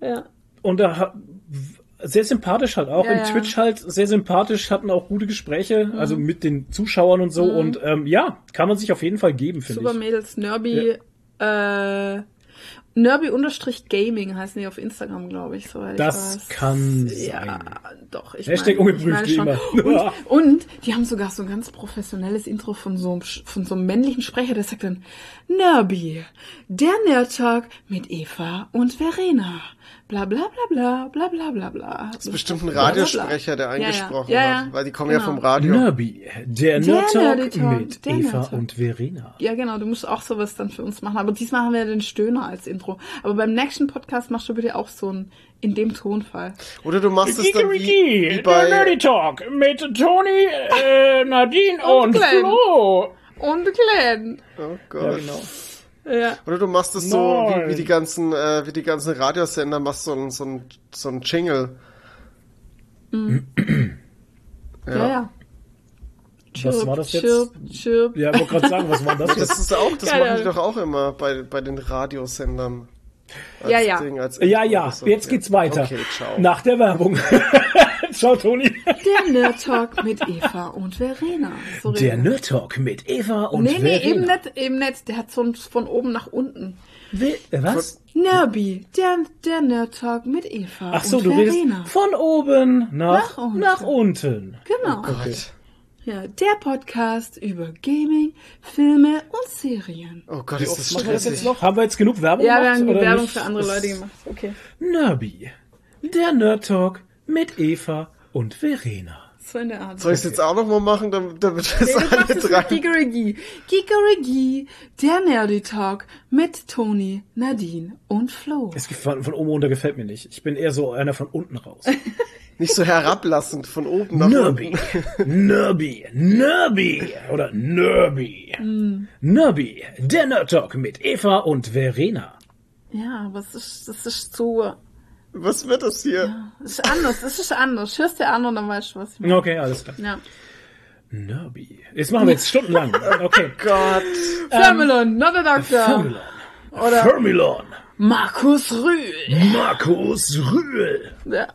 Ja. und da sehr sympathisch halt auch Ja, im ja. Twitch halt sehr sympathisch hatten auch gute Gespräche Mhm. also mit den Zuschauern und so und ähm, ja kann man sich auf jeden Fall geben finde Super ich Mädels, Nerby, äh, Nerby-Gaming heißen die auf Instagram, glaube ich. Soweit Das ich weiß. kann Ja, sein. doch. Ich Hashtag mein, ungeprüft, ich mein wie schon. Und, und die haben sogar so ein ganz professionelles Intro von so einem, von so einem männlichen Sprecher, der sagt dann, Nerby, der Nerd Talk mit Eva und Verena. Bla bla bla bla bla bla bla bla. Das ist bestimmt ein. Radiosprecher, der Ja, ja. eingesprochen Ja, ja. hat, weil die kommen ja Genau. vom Radio. Nerby der Der Nerd Talk Nerdy Talk, mit der Eva Nerd Talk. und Verena Ja, genau, du musst auch sowas dann für uns machen. Aber diesmal haben wir den Stöhner als Intro. Aber beim nächsten Podcast machst du bitte auch so ein in dem Tonfall. Oder du machst es dann wie, wie der Nerdy bei Talk mit Toni, äh, Nadine und, Und Glenn. Flo. Und Glenn. Oh Gott. Ja, genau. Ja. Oder du machst es so wie, wie die ganzen äh, wie die ganzen Radiosender machst so ein so ein so ein Jingle. Ja, ja. Was war das jetzt? Chirp, chirp. Ja, ich wollte gerade sagen, was war das Das jetzt? ist auch, das Keine machen die Ahnung. doch auch immer bei bei den Radiosendern. Als Ja, ja. Ding, als Ja, ja, oder so. jetzt geht's weiter. Okay, ciao. Nach der Werbung. ciao, Toni. Der Nerd Talk mit Eva und Verena. So Der wir. Nerd Talk mit Eva und Nee, nee, eben Verena. nicht, eben nicht. Der hat so ein von oben nach unten. Äh, Was? Nerby, der, der Nerd Talk mit Eva Ach so, und du redest Verena. von oben nach, Nach unten. nach unten. Genau. Gott. Ja, der Podcast über Gaming, Filme und Serien. Oh Gott, ist das Machen wir das jetzt stressig. noch? Haben wir jetzt genug Werbung Ja, wir gemacht? haben oder Werbung nicht? für andere Das- Leute gemacht. Okay. Nerby. Der Nerd Talk mit Eva und Verena. So in der Art. Soll ich es jetzt auch noch mal machen, damit, damit das Nee, alle mit drei... Gigerigi. Gigerigi, der Nerdy Talk mit Toni, Nadine und Flo. Es gibt von, von oben runter gefällt mir nicht. Ich bin eher so einer von unten raus. Nicht so herablassend von oben nach Nerby. unten. Nerby. Nerby. Oder Nerby. Nerby. Der Nerd Talk mit Eva und Verena. Ja, aber es ist, das ist so, Was wird das hier? es ist anders, es ist anders. Hörst dir an und dann weißt du, was ich meine. Okay, alles klar. Ja. Nerby. Jetzt machen wir jetzt stundenlang. Okay. Gott. Firmelon, not a doctor. Firmilon. Oder Firmilon. Markus Rühl. Markus Rühl. Ja.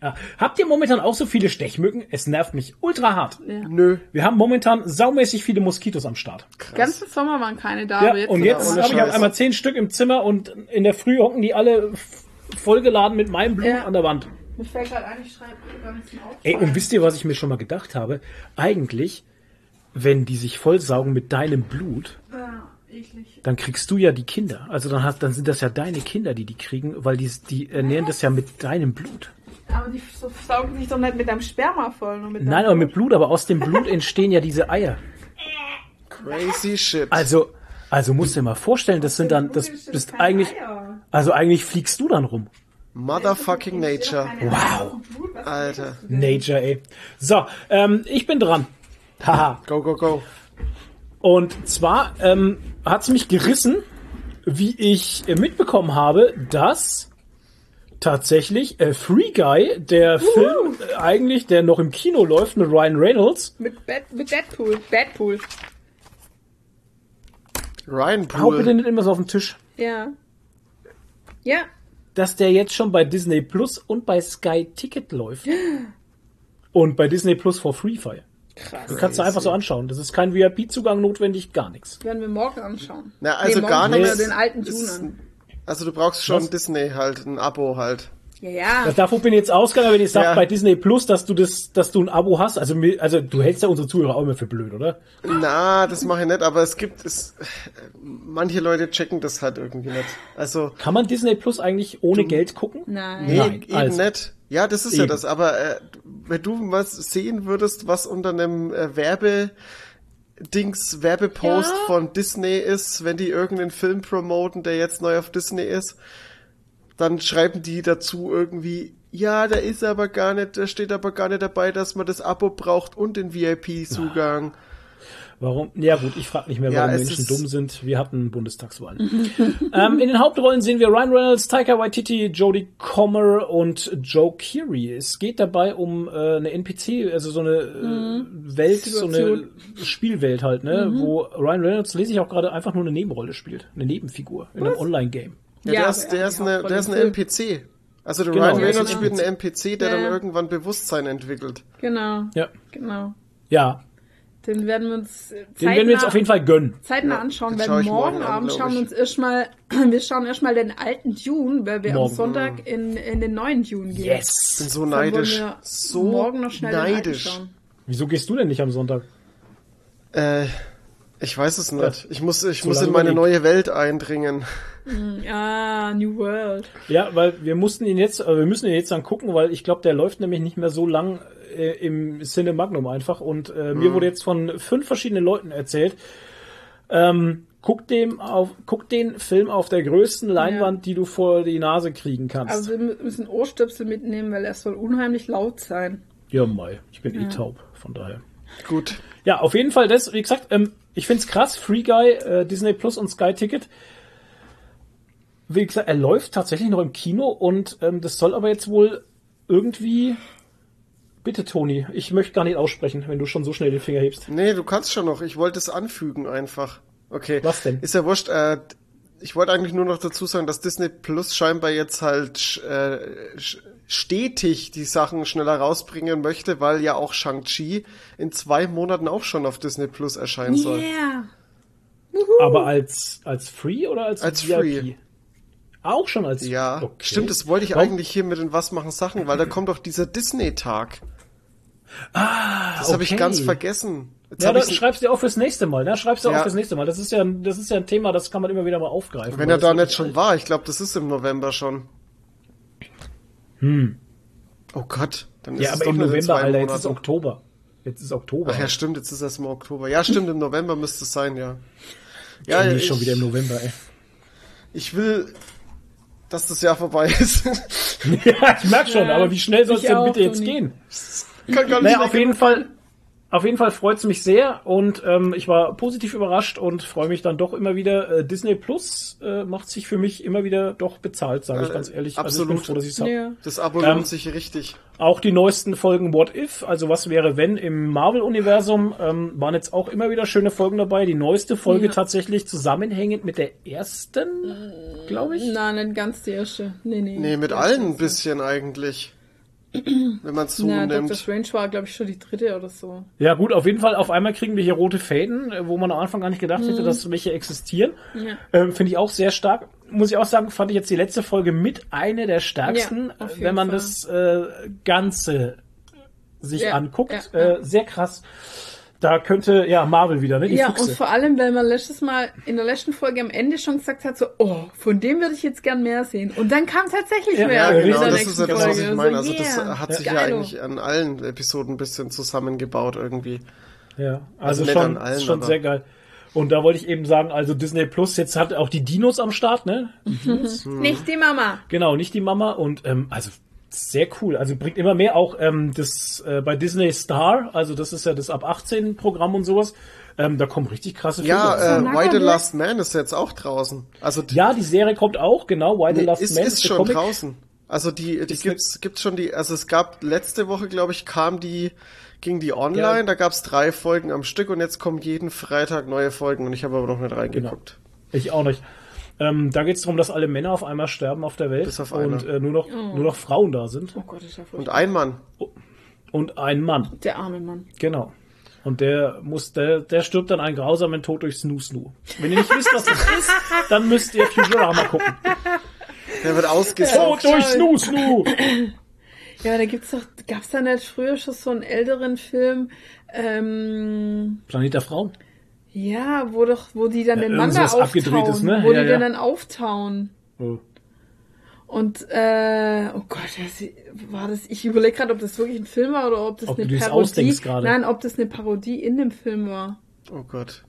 Ja. Habt ihr momentan auch so viele Stechmücken? Es nervt mich ultra hart. Nö. Wir haben momentan saumäßig viele Moskitos am Start. Ganzen Sommer waren keine da, Ja, jetzt und jetzt habe ich auf Scheiß. einmal zehn Stück im Zimmer und in der Früh hocken die alle vollgeladen mit meinem Blut Ja. an der Wand. Mir fällt gerade ein, ich schreibe gar nichts mehr auf. Ey, und wisst ihr, was ich mir schon mal gedacht habe? Eigentlich, wenn die sich vollsaugen mit deinem Blut, Ja, dann kriegst du ja die Kinder. Also dann hast, dann sind das ja deine Kinder, die die kriegen, weil die, die ernähren das ja mit deinem Blut. Aber die saugen sich doch nicht mit deinem Sperma voll, nur mit Nein, aber mit Blut, aber aus dem Blut entstehen ja diese Eier. Crazy shit. Also, also musst du dir mal vorstellen, das sind dann, das bist eigentlich, also eigentlich fliegst du dann rum. Motherfucking Nature. Wow. Alter. Nature, ey. So, ähm, ich bin dran. Haha. Go, go, go. Und zwar ähm, hat's mich gerissen, wie ich äh, mitbekommen habe, dass tatsächlich äh, Free Guy, der Film äh, eigentlich, der noch im Kino läuft mit Ryan Reynolds, Mit, Bad, mit Deadpool. Deadpool. Ryan hau bitte nicht immer so auf den Tisch, Ja. Ja. dass der jetzt schon bei Disney Plus und bei Sky Ticket läuft. Und bei Disney Plus for Free Fire. Krass. Du kannst du einfach so anschauen. Das ist kein VIP-Zugang notwendig, gar nichts. Werden wir morgen anschauen. Na, also morgen gar nichts. den alten Ist- Dune an. Also du brauchst schon Was? Disney halt, ein Abo halt. Ja, ja. Davor bin ich jetzt ausgegangen, wenn ich sage Ja. bei Disney Plus, dass du das, dass du ein Abo hast. Also, also du hältst ja unsere Zuhörer auch immer für blöd, oder? Na, das mache ich nicht, aber es gibt es. Manche Leute checken das halt irgendwie nicht. Also, Kann man Disney Plus eigentlich ohne Geld gucken? Nein. nee, Nein, eben also. nicht. Ja, das ist ja Eben. das. Aber äh, wenn du was sehen würdest, was unter einem äh, Werbe Dings Werbepost Ja. von Disney ist, wenn die irgendeinen Film promoten, der jetzt neu auf Disney ist, dann schreiben die dazu irgendwie, ja, da ist aber gar nicht, da steht aber gar nicht dabei, dass man das Abo braucht und den VIP-Zugang. Warum? Ja gut, ich frage nicht mehr, Ja, warum es Menschen dumm sind. Wir hatten Bundestagswahlen. ähm, in den Hauptrollen sehen wir Ryan Reynolds, Taika Waititi, Jodie Comer und Joe Keery. Es geht dabei um äh, eine NPC, also so eine äh, Welt, so eine Situation. Spielwelt halt, ne, wo Ryan Reynolds, lese ich auch gerade, einfach nur eine Nebenrolle spielt, eine Nebenfigur in einem Online-Game. Ja, Ja, der, ist, der, ist eine, der ist ein. NPC. Also der Genau, Ryan Reynolds ein spielt einen NPC, der Ja, dann irgendwann Bewusstsein entwickelt. Genau. Ja, Genau. ja, Den werden wir uns äh, den werden wir jetzt auf jeden Fall gönnen. zeitnah Ja, anschauen, ich morgen, morgen Abend schauen wir ich. uns erstmal, wir schauen erstmal den alten Dune, weil wir Morgen. am Sonntag in, in den neuen Dune gehen. bin Yes! so Dann wollen neidisch. wir So morgen noch schnell den alten neidisch. schauen. Wieso gehst du denn nicht am Sonntag? Äh, ich weiß es nicht. Ich muss, ich So muss in meine neue Welt eindringen. Ah, New World. Ja, weil wir mussten ihn jetzt, äh, wir müssen ihn jetzt dann gucken, weil ich glaube, der läuft nämlich nicht mehr so lang äh, im Cinemagnum einfach. Und äh, Mhm. mir wurde jetzt von fünf verschiedenen Leuten erzählt, ähm, guck dem auf, guck den Film auf der größten Leinwand, die du vor die Nase kriegen kannst. Also wir mü- müssen Ohrstöpsel mitnehmen, weil er soll unheimlich laut sein. ja, Mai, ich bin eh taub, von daher. Gut. Ja, auf jeden Fall das, wie gesagt, ähm, ich find's krass, Free Guy, äh, Disney Plus und Sky Ticket. Wie gesagt, er läuft tatsächlich noch im Kino und ähm, das soll aber jetzt wohl irgendwie. Bitte, Toni, ich möchte gar nicht aussprechen, wenn du schon so schnell den Finger hebst. Nee, du kannst schon noch. Ich wollte es anfügen einfach. Okay. Was denn? Ist ja wurscht. Äh, ich wollte eigentlich nur noch dazu sagen, dass Disney Plus scheinbar jetzt halt äh, stetig die Sachen schneller rausbringen möchte, weil ja auch Shang-Chi in zwei Monaten auch schon auf Disney Plus erscheinen soll. Yeah. Aber als, als Free oder als, Als VIP? Free. Auch schon als Ja, Okay. stimmt, das wollte ich Warum- eigentlich hier mit den Was machen Sachen, weil da kommt doch dieser Disney-Tag. Ah, Das habe ich ganz vergessen. Jetzt Ja, dann schreibst du auch fürs nächste Mal, ne? Schreibst du Ja. auch fürs nächste Mal. Das ist ja, das ist ja ein Thema, das kann man immer wieder mal aufgreifen. wenn er da nicht schon war, ich glaube, das ist im November schon. Hm. Oh Gott, dann ist Ja, es aber doch im November, Alter, jetzt ist Monaten. Oktober. Jetzt ist Oktober. Ach ja, stimmt, jetzt ist erst mal Oktober. Ja, stimmt, im November müsste es sein, ja. Ja, Schon ich, schon wieder im November, ey. ich will, dass das Jahr vorbei ist. ja, ich merk schon, Ja, aber wie schnell soll es ich denn bitte jetzt Toni. gehen? Kann gar nicht Naja, mehr auf jeden Fall, auf jeden Fall freut's mich sehr und ähm, ich war positiv überrascht und freue mich dann doch immer wieder. Äh, Disney Plus äh, macht sich für mich immer wieder doch bezahlt, sage ich Äh, ganz ehrlich. Also ich absolut. bin froh, dass ich's hab. Ja. Das Abo Ähm, lohnt sich richtig. Auch die neuesten Folgen What If, also was wäre wenn im Marvel-Universum, ähm, waren jetzt auch immer wieder schöne Folgen dabei. Die neueste Folge Ja. tatsächlich zusammenhängend mit der ersten, glaube ich. Nein, nicht ganz die erste. Nee, nee. Nee, mit allen ein bisschen eigentlich. Wenn man es so Na, Dr. nimmt. Strange war, glaube ich, schon die dritte oder so. Ja gut, auf jeden Fall, auf einmal kriegen wir hier rote Fäden, äh, wo man am Anfang gar nicht gedacht hätte, dass welche existieren. Ja. Ähm, Finde ich auch sehr stark. Muss ich auch sagen, fand ich jetzt die letzte Folge mit eine der stärksten, Ja, äh, wenn man Fall. das äh, Ganze sich Ja, anguckt. ja, Äh, sehr krass. Da könnte, ja, Marvel wieder, ne? Die ja, Füchse. und vor allem, weil man letztes Mal in der letzten Folge am Ende schon gesagt hat, so, oh, von dem würde ich jetzt gern mehr sehen. Und dann kam tatsächlich Ja, mehr. Ja, genau, das ist ja das, was ich meine. So, Also das yeah. hat sich ja Geilo. eigentlich an allen Episoden ein bisschen zusammengebaut irgendwie. Ja, Also also, schon, allen, ist schon sehr geil. Und da wollte ich eben sagen, also Disney Plus, jetzt hat auch die Dinos am Start, ne? Die Dinos? Nicht die Mama. Genau, nicht die Mama und ähm, also sehr cool. Also bringt immer mehr auch ähm, das äh, bei Disney Star, also das ist ja das ab 18 Programm und sowas. Ähm, da kommen richtig krasse Filme. Ja, äh, Why the. Last Man ist jetzt auch draußen. Also die, ja, die Serie kommt auch, genau. Why the nee, Last ist, Man ist der schon Comic. draußen. Also die, die Ist gibt's, gibt's schon die, also es gab letzte Woche, glaube ich, kam die, ging die online, Ja. da gab's drei Folgen am Stück und jetzt kommen jeden Freitag neue Folgen und ich habe aber noch nicht reingeguckt. Ich auch nicht. Ähm, da geht es darum, dass alle Männer auf einmal sterben auf der Welt Bis auf und einer. äh, nur noch nur noch Frauen da sind Oh Gott, ist ja Und furchtbar. ein Mann. und ein Mann. Der arme Mann. Genau. Und der muss, der, der stirbt dann einen grausamen Tod durch Snoo Snoo. Wenn ihr nicht wisst, was das ist, dann müsst ihr Futurama gucken. Der wird Tod ausgesaugt. durch Snoo Snoo! Ja, da gibt's doch, gab's da nicht früher schon so einen älteren Film, ähm, Planet der Frauen. Ja, wo doch, wo die dann Ja, den Mann da auftauen, abgedrehtes, ne? wo Ja, die ja. dann auftauen. Oh. Und, äh, oh Gott, das, war das, ich überlege gerade, ob das wirklich ein Film war oder ob das Ob eine du dir das Parodie, nein, ob das eine Parodie in dem Film war. Oh Gott.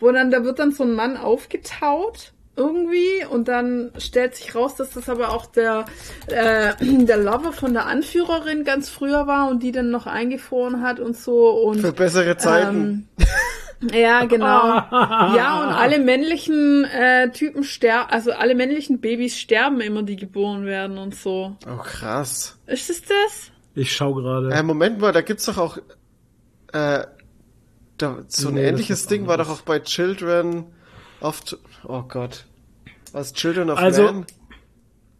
Wo dann, da wird dann so ein Mann aufgetaut irgendwie und dann stellt sich raus, dass das aber auch der, äh, der Lover von der Anführerin ganz früher war und die dann noch eingefroren hat und so und Für bessere Zeiten. ähm, ja, genau. Ja, und alle männlichen äh, Typen sterben, also alle männlichen Babys sterben immer, die geboren werden und so. Oh krass. Ist es das? Ich schau gerade. Äh, Moment mal, da gibt's doch auch äh, da, so ein Nee, ähnliches Ding war anderes. doch auch bei Children of T- Oh Gott. Was Children of Also- Man?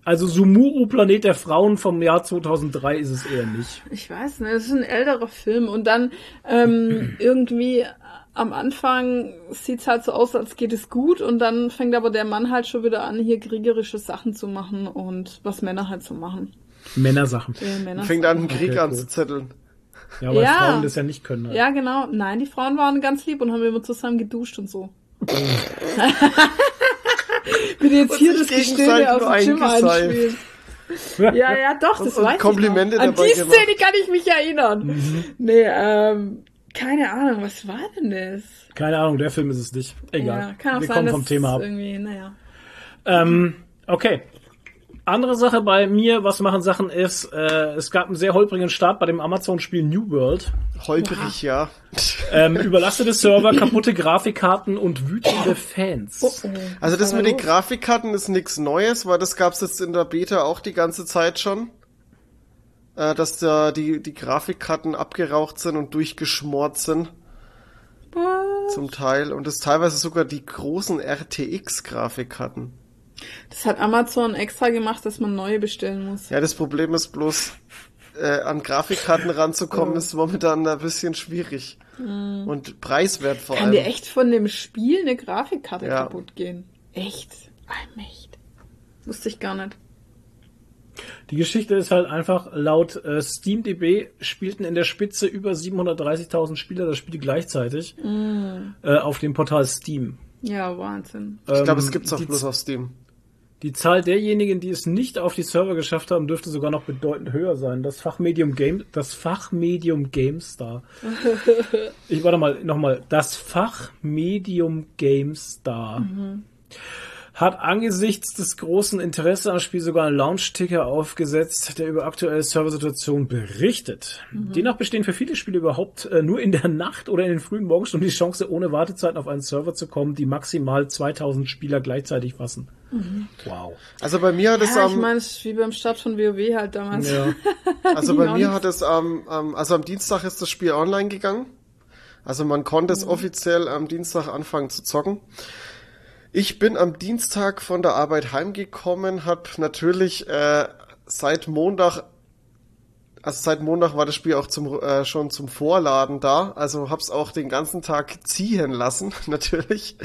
Also Sumuru, Planet der Frauen vom Jahr 2003 ist es eher nicht. Ich weiß nicht, das ist ein älterer Film und dann ähm, irgendwie am Anfang sieht's halt so aus, als geht es gut und dann fängt aber der Mann halt schon wieder an, hier kriegerische Sachen zu machen und was Männer halt so machen. Männersachen. Ja, Männer Fängt an, einen Krieg Okay, cool. anzuzetteln. Ja, weil Ja. Frauen das ja nicht können. Halt. Ja, genau. Nein, die Frauen waren ganz lieb und haben immer zusammen geduscht und so. Bin jetzt hier sich das Gestöhne aus dem Gym einspielen. Ja, ja, doch, das Und- und weiß Komplimente ich noch. An dabei die gemacht. Szene kann ich mich erinnern. Nee, ähm, keine Ahnung, was war denn das? Keine Ahnung, der Film ist es nicht. Egal. Ja, kann auch Wir sein, kommen dass vom Thema ab. irgendwie, naja. Ähm, okay. Andere Sache bei mir, was machen Sachen ist, äh, es gab einen sehr holprigen Start bei dem Amazon-Spiel New World. Holperig, ja. Ähm, überlastete Server, kaputte Grafikkarten und wütende Fans. Oh, Also das mit den? Grafikkarten ist nichts Neues, weil das gab's jetzt in der Beta auch die ganze Zeit schon. Äh, dass da die, die Grafikkarten abgeraucht sind und durchgeschmort sind. Was? Zum Teil. Und das teilweise sogar die großen RTX-Grafikkarten. Das hat Amazon extra gemacht, dass man neue bestellen muss. Ja, das Problem ist bloß, äh, an Grafikkarten ranzukommen, ist momentan ein bisschen schwierig. Und preiswert vor. Kann allem. dir echt von dem Spiel eine Grafikkarte Ja. kaputt gehen? Echt? Allmächt. Wusste ich gar nicht. Die Geschichte ist halt einfach, laut äh, SteamDB spielten in der Spitze über 730.000 Spieler das Spiel gleichzeitig äh, auf dem Portal Steam. Ja, Wahnsinn. Ich glaube, es Ähm, gibt's auch bloß auf Steam. Die Zahl derjenigen, die es nicht auf die Server geschafft haben, dürfte sogar noch bedeutend höher sein. Das Fachmedium Game, das Fachmedium GameStar. ich warte mal, nochmal. Das Fachmedium GameStar hat angesichts des großen Interesse am Spiel sogar einen Launch-Ticker aufgesetzt, der über aktuelle Serversituation berichtet. Demnach bestehen für viele Spiele überhaupt äh, nur in der Nacht oder in den frühen Morgenstunden die Chance, ohne Wartezeiten auf einen Server zu kommen, die maximal 2000 Spieler gleichzeitig fassen. Wow. Also bei mir hat es Ja, ich am, meine, es ist wie beim Start von WoW halt damals. Ja. also bei mir hat es am, am, also am Dienstag ist das Spiel online gegangen. Also man konnte Mhm. es offiziell am Dienstag anfangen zu zocken. Ich bin am Dienstag von der Arbeit heimgekommen, hab natürlich äh, seit Montag, also seit Montag war das Spiel auch zum äh, schon zum Vorladen da, also hab's auch den ganzen Tag ziehen lassen, natürlich,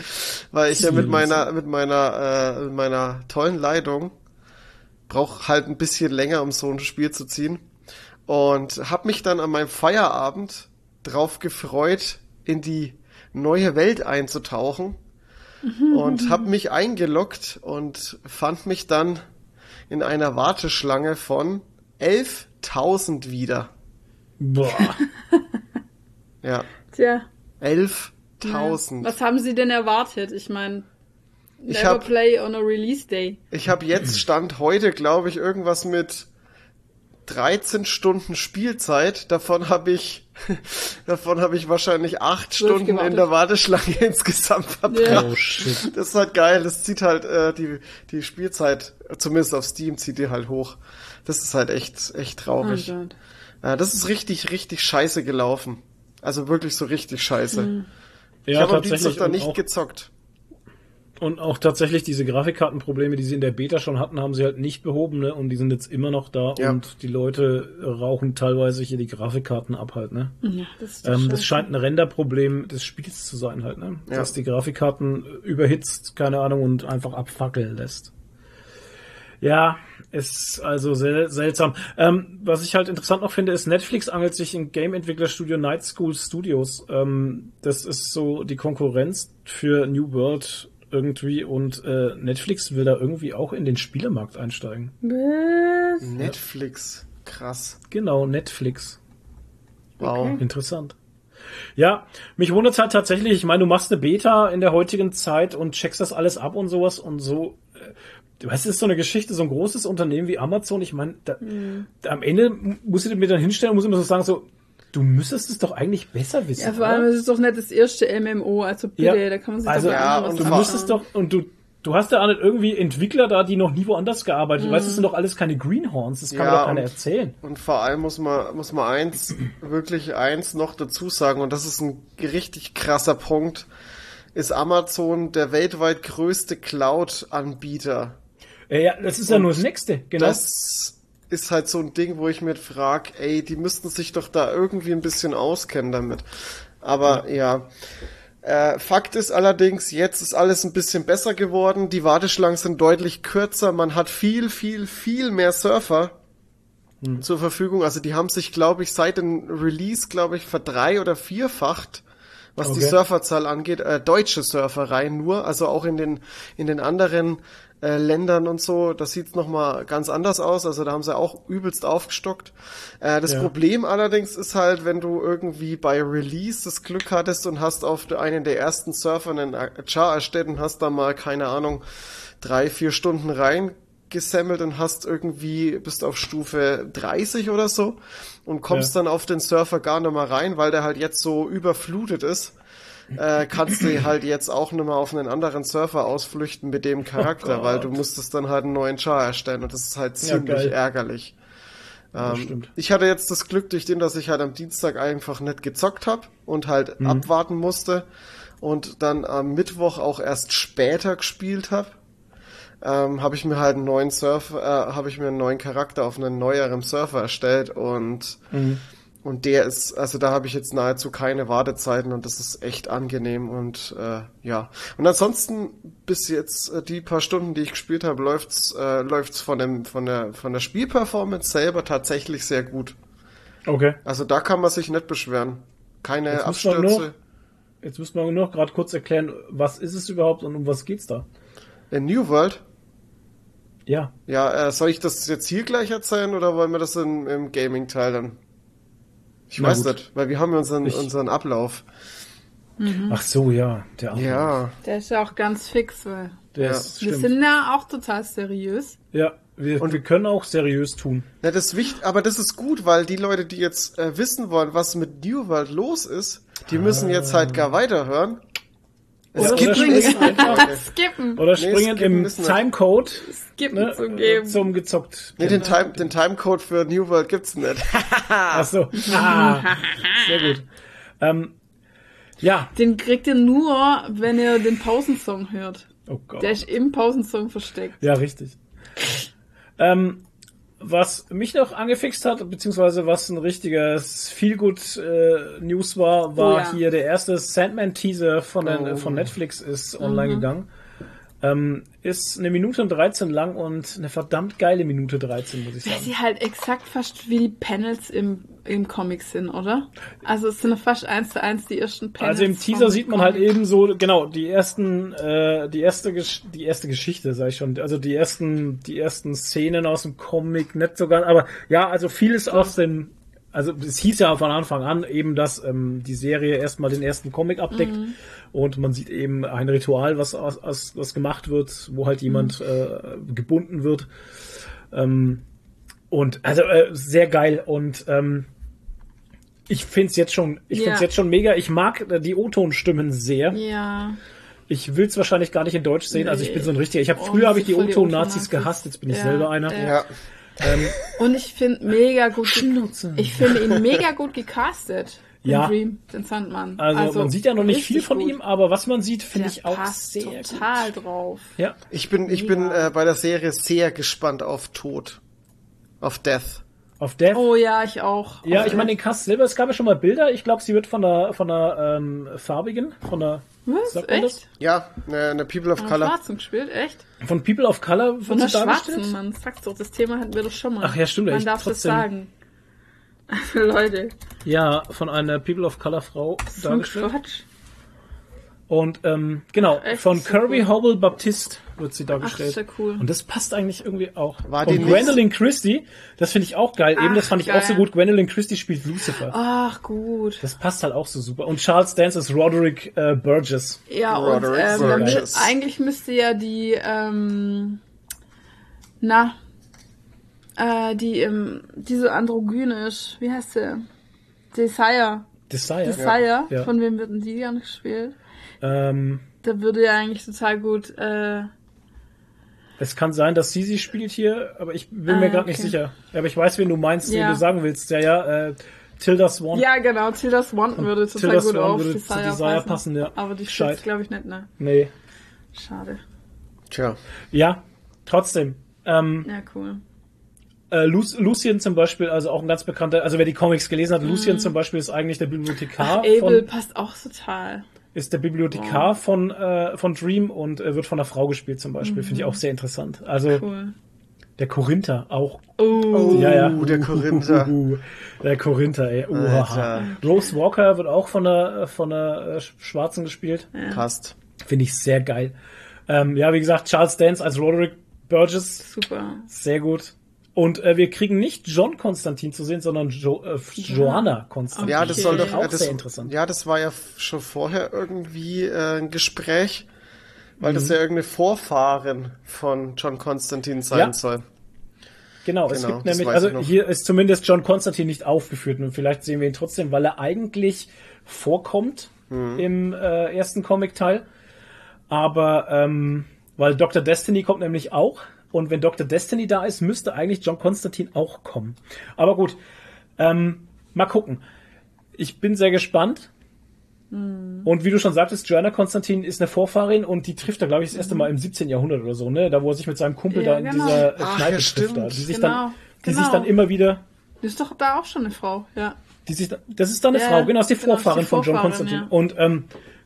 weil ich ja mit Ziehen meiner mit meiner äh, mit meiner tollen Leitung brauch halt ein bisschen länger, um so ein Spiel zu ziehen. Und hab mich dann an meinem Feierabend drauf gefreut, in die neue Welt einzutauchen und hab mich eingeloggt und fand mich dann in einer Warteschlange von 11.000 wieder. Boah. Ja, Tja. 11.000. Was haben Sie denn erwartet? Ich meine, Ich never hab- play on a release day. Ich habe jetzt Stand heute, glaube ich, irgendwas mit 13 Stunden Spielzeit. Davon habe ich, davon habe ich wahrscheinlich acht Zwölf Stunden in gewartet. der Warteschlange insgesamt verbracht. Oh shit. Das ist halt geil. Das zieht halt äh, die die Spielzeit, zumindest auf Steam, zieht die halt hoch. Das ist halt echt echt Oh traurig. Gott. äh, das ist richtig richtig scheiße gelaufen. Also wirklich so richtig scheiße. Ich Ja, habe am Dienstag tatsächlich. da nicht auch, gezockt. Und auch tatsächlich diese Grafikkartenprobleme, die sie in der Beta schon hatten, haben sie halt nicht behoben, ne? Und die sind jetzt immer noch da Ja. und die Leute rauchen teilweise hier die Grafikkarten ab halt, ne? Ja, das Ähm, das scheint ein Renderproblem des Spiels zu sein halt, ne? Ja. Dass die Grafikkarten überhitzt, keine Ahnung, und einfach abfackeln lässt. Ja, ist also sel seltsam. Ähm, was ich halt interessant noch finde, ist, Netflix angelt sich im Game-Entwicklerstudio Night School Studios. Ähm, das ist so die Konkurrenz für New World irgendwie und äh, Netflix will da irgendwie auch in den Spielemarkt einsteigen. Was? Netflix, krass. Genau, Netflix. Wow. Interessant. Ja, mich wundert halt tatsächlich, ich meine, du machst eine Beta in der heutigen Zeit und checkst das alles ab und sowas und so. äh, Du weißt, es ist so eine Geschichte, so ein großes Unternehmen wie Amazon, ich meine, da, da am Ende muss ich mir dann hinstellen und muss immer so sagen, so, du müsstest es doch eigentlich besser wissen. Ja, vor allem, es ist doch nicht das erste MMO, also bitte, da kann man sich also, doch ja, und du müsstest doch, und du, du hast ja auch nicht irgendwie Entwickler da, die noch nie woanders gearbeitet haben. Weißt du, das sind doch alles keine Greenhorns, das kann Ja, mir doch keiner und- erzählen. Und vor allem muss man, muss man eins, wirklich eins noch dazu sagen, und das ist ein richtig krasser Punkt, ist Amazon der weltweit größte Cloud-Anbieter. Ja, ja, das ist ja nur das Nächste, genau. Das ist halt so ein Ding, wo ich mir frag, ey, die müssten sich doch da irgendwie ein bisschen auskennen damit. Aber ja. Äh, Fakt ist allerdings, jetzt ist alles ein bisschen besser geworden. Die Warteschlangen sind deutlich kürzer. Man hat viel, viel, viel mehr Surfer zur Verfügung. Also die haben sich, glaube ich, seit dem Release, glaube ich, verdrei- oder vierfacht, was die Okay. Surferzahl angeht. Äh, deutsche Surfer rein nur, also auch in den in den anderen äh, Ländern und so. Das sieht's noch mal ganz anders aus. Also da haben sie auch übelst aufgestockt. Äh, das Ja. Problem allerdings ist halt, wenn du irgendwie bei Release das Glück hattest und hast auf einen der ersten Surfer einen Char erstellt und hast da mal keine Ahnung drei vier Stunden rein gesemmelt und hast irgendwie, bist auf Stufe 30 oder so und kommst Ja. dann auf den Surfer gar nicht mehr rein, weil der halt jetzt so überflutet ist. Äh, kannst du halt jetzt auch nicht mehr auf einen anderen Surfer ausflüchten mit dem Charakter, Oh weil du musstest dann halt einen neuen Char erstellen und das ist halt Ja, ziemlich geil. ärgerlich. Ähm, ich hatte jetzt das Glück durch den, dass ich halt am Dienstag einfach nicht gezockt habe und halt Mhm. abwarten musste und dann am Mittwoch auch erst später gespielt habe. Ähm, habe ich mir halt einen neuen Surfer, äh, habe ich mir einen neuen Charakter auf einen neueren Surfer erstellt und Mhm. Und der ist, also da habe ich jetzt nahezu keine Wartezeiten und das ist echt angenehm und äh, ja. Und ansonsten bis jetzt äh, die paar Stunden, die ich gespielt habe, läuft's äh, läuft's von dem von der von der Spielperformance selber tatsächlich sehr gut. Okay. Also da kann man sich nicht beschweren. Keine Jetzt Abstürze. nur- Jetzt müssen wir nur noch gerade kurz erklären, was ist es überhaupt und um was geht's da? In New World. Ja. Ja, äh, soll ich das jetzt hier gleich erzählen oder wollen wir das in, im Gaming-Teil dann? Ich Na weiß gut. nicht, weil wir haben ja unseren, Ich- unseren Ablauf. Ach so, ja. Der Ablauf. Ja, Der ist ja auch ganz fix, weil Der Ja. ist, wir stimmt. sind ja auch total seriös. ja, wir, und wir können auch seriös tun. Na, das ist wichtig, aber das ist gut, weil die Leute, die jetzt äh, wissen wollen, was mit New World los ist, die müssen jetzt halt gar weiterhören. Es Oder gibt springen echt einfach- Skippen, Oder Nee, springen skippen im. Timecode skippen ne, zu geben. zum gezockt. Nee, den, Time, den Timecode für New World gibt's nicht. Ach so. Ah, sehr gut. Ähm, ja. Den kriegt ihr nur, wenn ihr den Pausensong hört. Oh Gott. Der ist im Pausensong versteckt. Ja, richtig. ähm, was mich noch angefixt hat, beziehungsweise was ein richtiges Feelgood äh, News war, war Oh ja. hier der erste Sandman-Teaser von, den, Oh. von Netflix ist Mhm. online gegangen. Ähm, ist eine Minute und 13 lang und eine verdammt geile Minute 13, muss ich Weil sagen. sie halt exakt fast wie die Panels im, im Comic sind, oder? Also es sind fast eins zu eins die ersten Panels. Also im Teaser sieht man halt Comic. eben so, genau, die ersten, äh, die erste, Gesch die erste Geschichte, sag ich schon, also die ersten, die ersten Szenen aus dem Comic, nicht sogar, aber ja, also vieles aus dem, also es hieß ja von Anfang an eben, dass ähm, die Serie erstmal den ersten Comic abdeckt und man sieht eben ein Ritual, was aus, aus, was gemacht wird, wo halt jemand äh, gebunden wird. Ähm, und also äh, sehr geil und ähm, ich find's jetzt schon, ich Ja. find's jetzt schon mega. Ich mag äh, die O-Ton-Stimmen sehr. Ja. Ich will's wahrscheinlich gar nicht in Deutsch sehen. Also ich bin so ein richtiger. Ich habe Oh, früher habe ich die O-Ton-Nazis. gehasst. Jetzt bin ich Ja, selber einer. ja. Ja, Und ich finde mega gut. Ich finde ihn mega gut gecastet. Den Ja. Dream, den Sandmann. Also, man sieht ja noch nicht viel von gut. ihm, aber was man sieht, finde ich auch passt sehr gut. total drauf. Ja. ich bin, ich bin äh, bei der Serie sehr gespannt auf Tod. Auf Death. Auf Death. Oh ja, ich auch. Ja, ich meine den Cast selber, es gab ja schon mal Bilder. Ich glaube, sie wird von der von der ähm, farbigen, von der Was? sagt man das? Echt? Ja, eine, People of Von Color. Schwarzen gespielt? Echt? Von People of Color Von dargestellt. Schwarzen, man sagt doch, das Thema hatten wir doch schon mal. Ach ja, stimmt, Man echt, darf trotzdem. das sagen. Leute. Ja, von einer People of Color Frau dargestellt. Quatsch. Und ähm, genau, Echt von so Kirby cool. Hobble Baptiste wird sie Ach, dargestellt. ist ja cool. Und das passt eigentlich irgendwie auch. War die und Gwendolyn Christie, das finde ich auch geil. Eben, Ach, das fand ich auch so gut. Gwendolyn Christie spielt Lucifer. Ach, gut. Das passt halt auch so super. Und Charles Dance ist Roderick äh, Burgess. Ja, und Roderick ähm, dann mü- Burgess. eigentlich müsste ja die, ähm, na, äh, die, ähm, die so androgyn ist. Wie heißt sie? Desire. Desire. Desire. Ja. Von wem wird denn die dann gespielt? Ähm, Da würde ja eigentlich total gut, äh, es kann sein, dass sie sie spielt hier, aber ich bin Ah, mir gerade nicht okay. sicher. Aber ich weiß, wen du meinst, Ja. wen du sagen willst. Ja, ja, äh, Tilda Swan. ja genau, Tilda Swanton würde total Tilda gut Swan auf würde zu Desire, Desire passen. passen, ja. Aber die spielt glaube ich nicht, ne? Nee. Schade. Tja. Ja, trotzdem. Ähm, Ja, cool. Äh, Lu Lucien zum Beispiel, also auch ein ganz bekannter, also wer die Comics gelesen hat, Lucien zum Beispiel ist eigentlich der Bibliothekar Abel von, passt auch total. Ist der Bibliothekar von, äh, von Dream und äh, wird von einer Frau gespielt zum Beispiel. Finde ich auch sehr interessant. Also Cool. der Korinther auch. Oh, Ja, ja. der Korinther. Uh, der Korinther, ey. Alter. Rose Walker wird auch von der, von der äh, Schwarzen gespielt. Passt. Finde ich sehr geil. Ähm, ja, wie gesagt, Charles Dance als Roderick Burgess super. Sehr gut. Und äh, wir kriegen nicht John Konstantin zu sehen, sondern jo äh, Joanna Konstantin. Ja, das soll doch Auch das, sehr interessant. Ja, das war ja schon vorher irgendwie äh, ein Gespräch, weil Mhm. das ja irgendeine Vorfahren von John Constantine sein Ja. soll. Genau, es Genau, gibt das nämlich, also hier ist zumindest John Konstantin nicht aufgeführt und vielleicht sehen wir ihn trotzdem, weil er eigentlich vorkommt Mhm. im äh, ersten Comic-Teil. Aber ähm, weil Dr. Destiny kommt nämlich auch und wenn Dr. Destiny da ist, müsste eigentlich John Konstantin auch kommen. Aber gut, ähm, mal gucken. Ich bin sehr gespannt. Und wie du schon sagtest, Joanna Konstantin ist eine Vorfahrin und die trifft er, glaube ich, das erste Mal im 17. Jahrhundert oder so, ne? Da wo er sich mit seinem Kumpel Ja, da in genau. dieser äh, Ach, Kneipe ja, trifft. Da, stimmt. die sich Genau, dann, die genau. sich dann immer wieder Ist doch da auch schon eine Frau, ja. Die sich, das ist dann eine Ja, Frau, genau, ist die genau, ist die Vorfahrin von John Vorfahrin, Constantine. ja. Und ähm,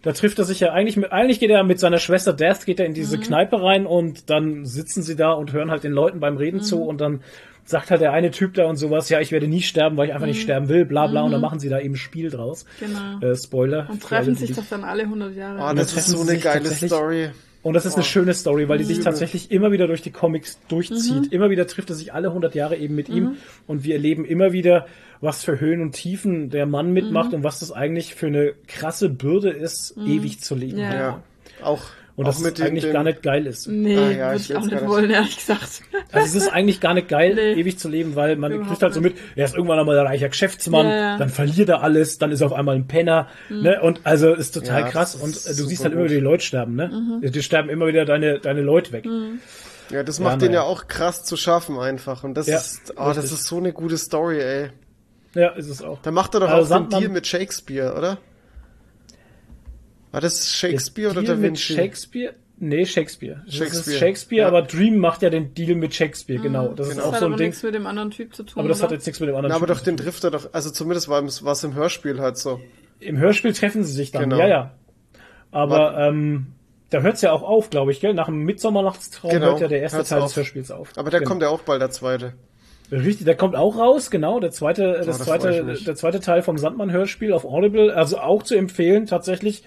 da trifft er sich ja eigentlich mit, eigentlich geht er mit seiner Schwester Death, geht er in Mhm. diese Kneipe rein und dann sitzen sie da und hören halt den Leuten beim Mhm. Reden zu und dann sagt halt der eine Typ da und sowas, ja, ich werde nie sterben, weil ich einfach nicht sterben will, bla bla, und dann machen sie da eben ein Spiel draus. Mhm. Genau. Äh, Spoiler. Und treffen sich doch dann alle 100 Jahre. Oh, das ist so eine geile Story. Und das ist eine schöne Story, weil die sich tatsächlich immer wieder durch die Comics durchzieht. Mhm. Immer wieder trifft er sich alle 100 Jahre eben mit ihm und wir erleben immer wieder, was für Höhen und Tiefen der Mann mitmacht Mhm. und was das eigentlich für eine krasse Bürde ist, ewig zu leben. Ja. Ja. Auch, Und auch dass es den, eigentlich den, gar nicht geil ist. Nee, Ah, ja, würde ich ich auch nicht wollen, ehrlich gesagt. Also es ist eigentlich gar nicht geil, Nee. ewig zu leben, weil man Überhaupt kriegt halt so mit, er ist irgendwann einmal ein reicher Geschäftsmann, Ja, ja. dann verliert er alles, dann ist er auf einmal ein Penner, ne? Und also ist total Ja, krass. Und äh, du siehst halt immer wieder die Leute sterben, ne? Die sterben immer wieder deine, deine Leute weg. Ja, das Ja, macht den ja auch krass zu schaffen einfach. Und das Ja, ist, oh, das ist so eine gute Story, ey. Ja, ist es auch. Da macht er doch Also auch den Sandmann- Deal mit Shakespeare, oder? War das Shakespeare Der oder Deal Da mit Vinci? Shakespeare? Nee, Shakespeare. Das Shakespeare, ist Shakespeare, ja. aber Dream macht ja den Deal mit Shakespeare, genau. Das Genau. ist Das auch hat so ein aber Ding. nichts mit dem anderen Typ zu tun. Aber das oder? hat jetzt nichts mit dem anderen Na, aber zu doch den trifft er doch, also zumindest war es im Hörspiel halt so. Im Hörspiel treffen sie sich dann, Genau. ja, ja. Aber ähm, da hört's ja auch auf, glaube ich, gell? Nach dem Mittsommernachtstraum Genau, hört ja der erste hört's Teil auf. des Hörspiels auf. Aber da genau. kommt ja auch bald der zweite. Richtig, der kommt auch raus, genau. Der zweite, das da freu ich zweite, der zweite Teil vom Sandmann-Hörspiel auf Audible, also auch zu empfehlen, tatsächlich.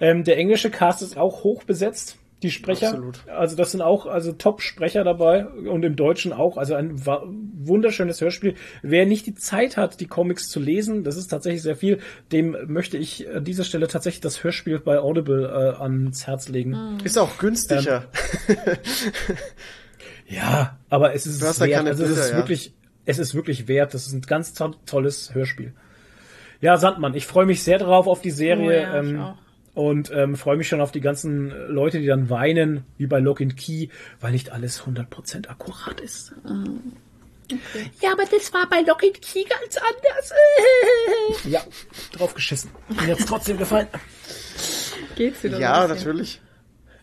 Ähm, der englische Cast ist auch hoch besetzt, die Sprecher. Absolut. Also das sind auch also Top-Sprecher dabei und im Deutschen auch. Also ein wunderschönes Hörspiel. Wer nicht die Zeit hat, die Comics zu lesen, das ist tatsächlich sehr viel, dem möchte ich an dieser Stelle tatsächlich das Hörspiel bei Audible äh, ans Herz legen. Ist auch günstiger. Ähm, Ja, aber es ist ja wert. also es Bilder, ist ja. wirklich, es ist wirklich wert. Das ist ein ganz to tolles Hörspiel. Ja, Sandmann, ich freue mich sehr drauf auf die Serie. Oh ja, ich ähm, auch. und ähm, freue mich schon auf die ganzen Leute, die dann weinen, wie bei Lock and Key, weil nicht alles 100% akkurat ist. Ja, aber das war bei Lock and Key ganz anders. ja, drauf geschissen. Mir hat's trotzdem gefallen. Geht's wieder Ja, natürlich.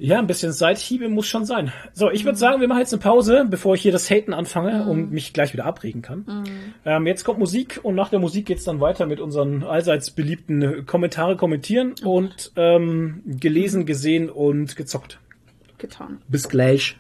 Ja, ein bisschen Seithiebe muss schon sein. So, ich würde sagen, wir machen jetzt eine Pause, bevor ich hier das Haten anfange und mich gleich wieder abregen kann. Ähm, jetzt kommt Musik und nach der Musik geht's dann weiter mit unseren allseits beliebten Kommentare kommentieren und ähm, gelesen, gesehen und gezockt. Getan. Bis gleich.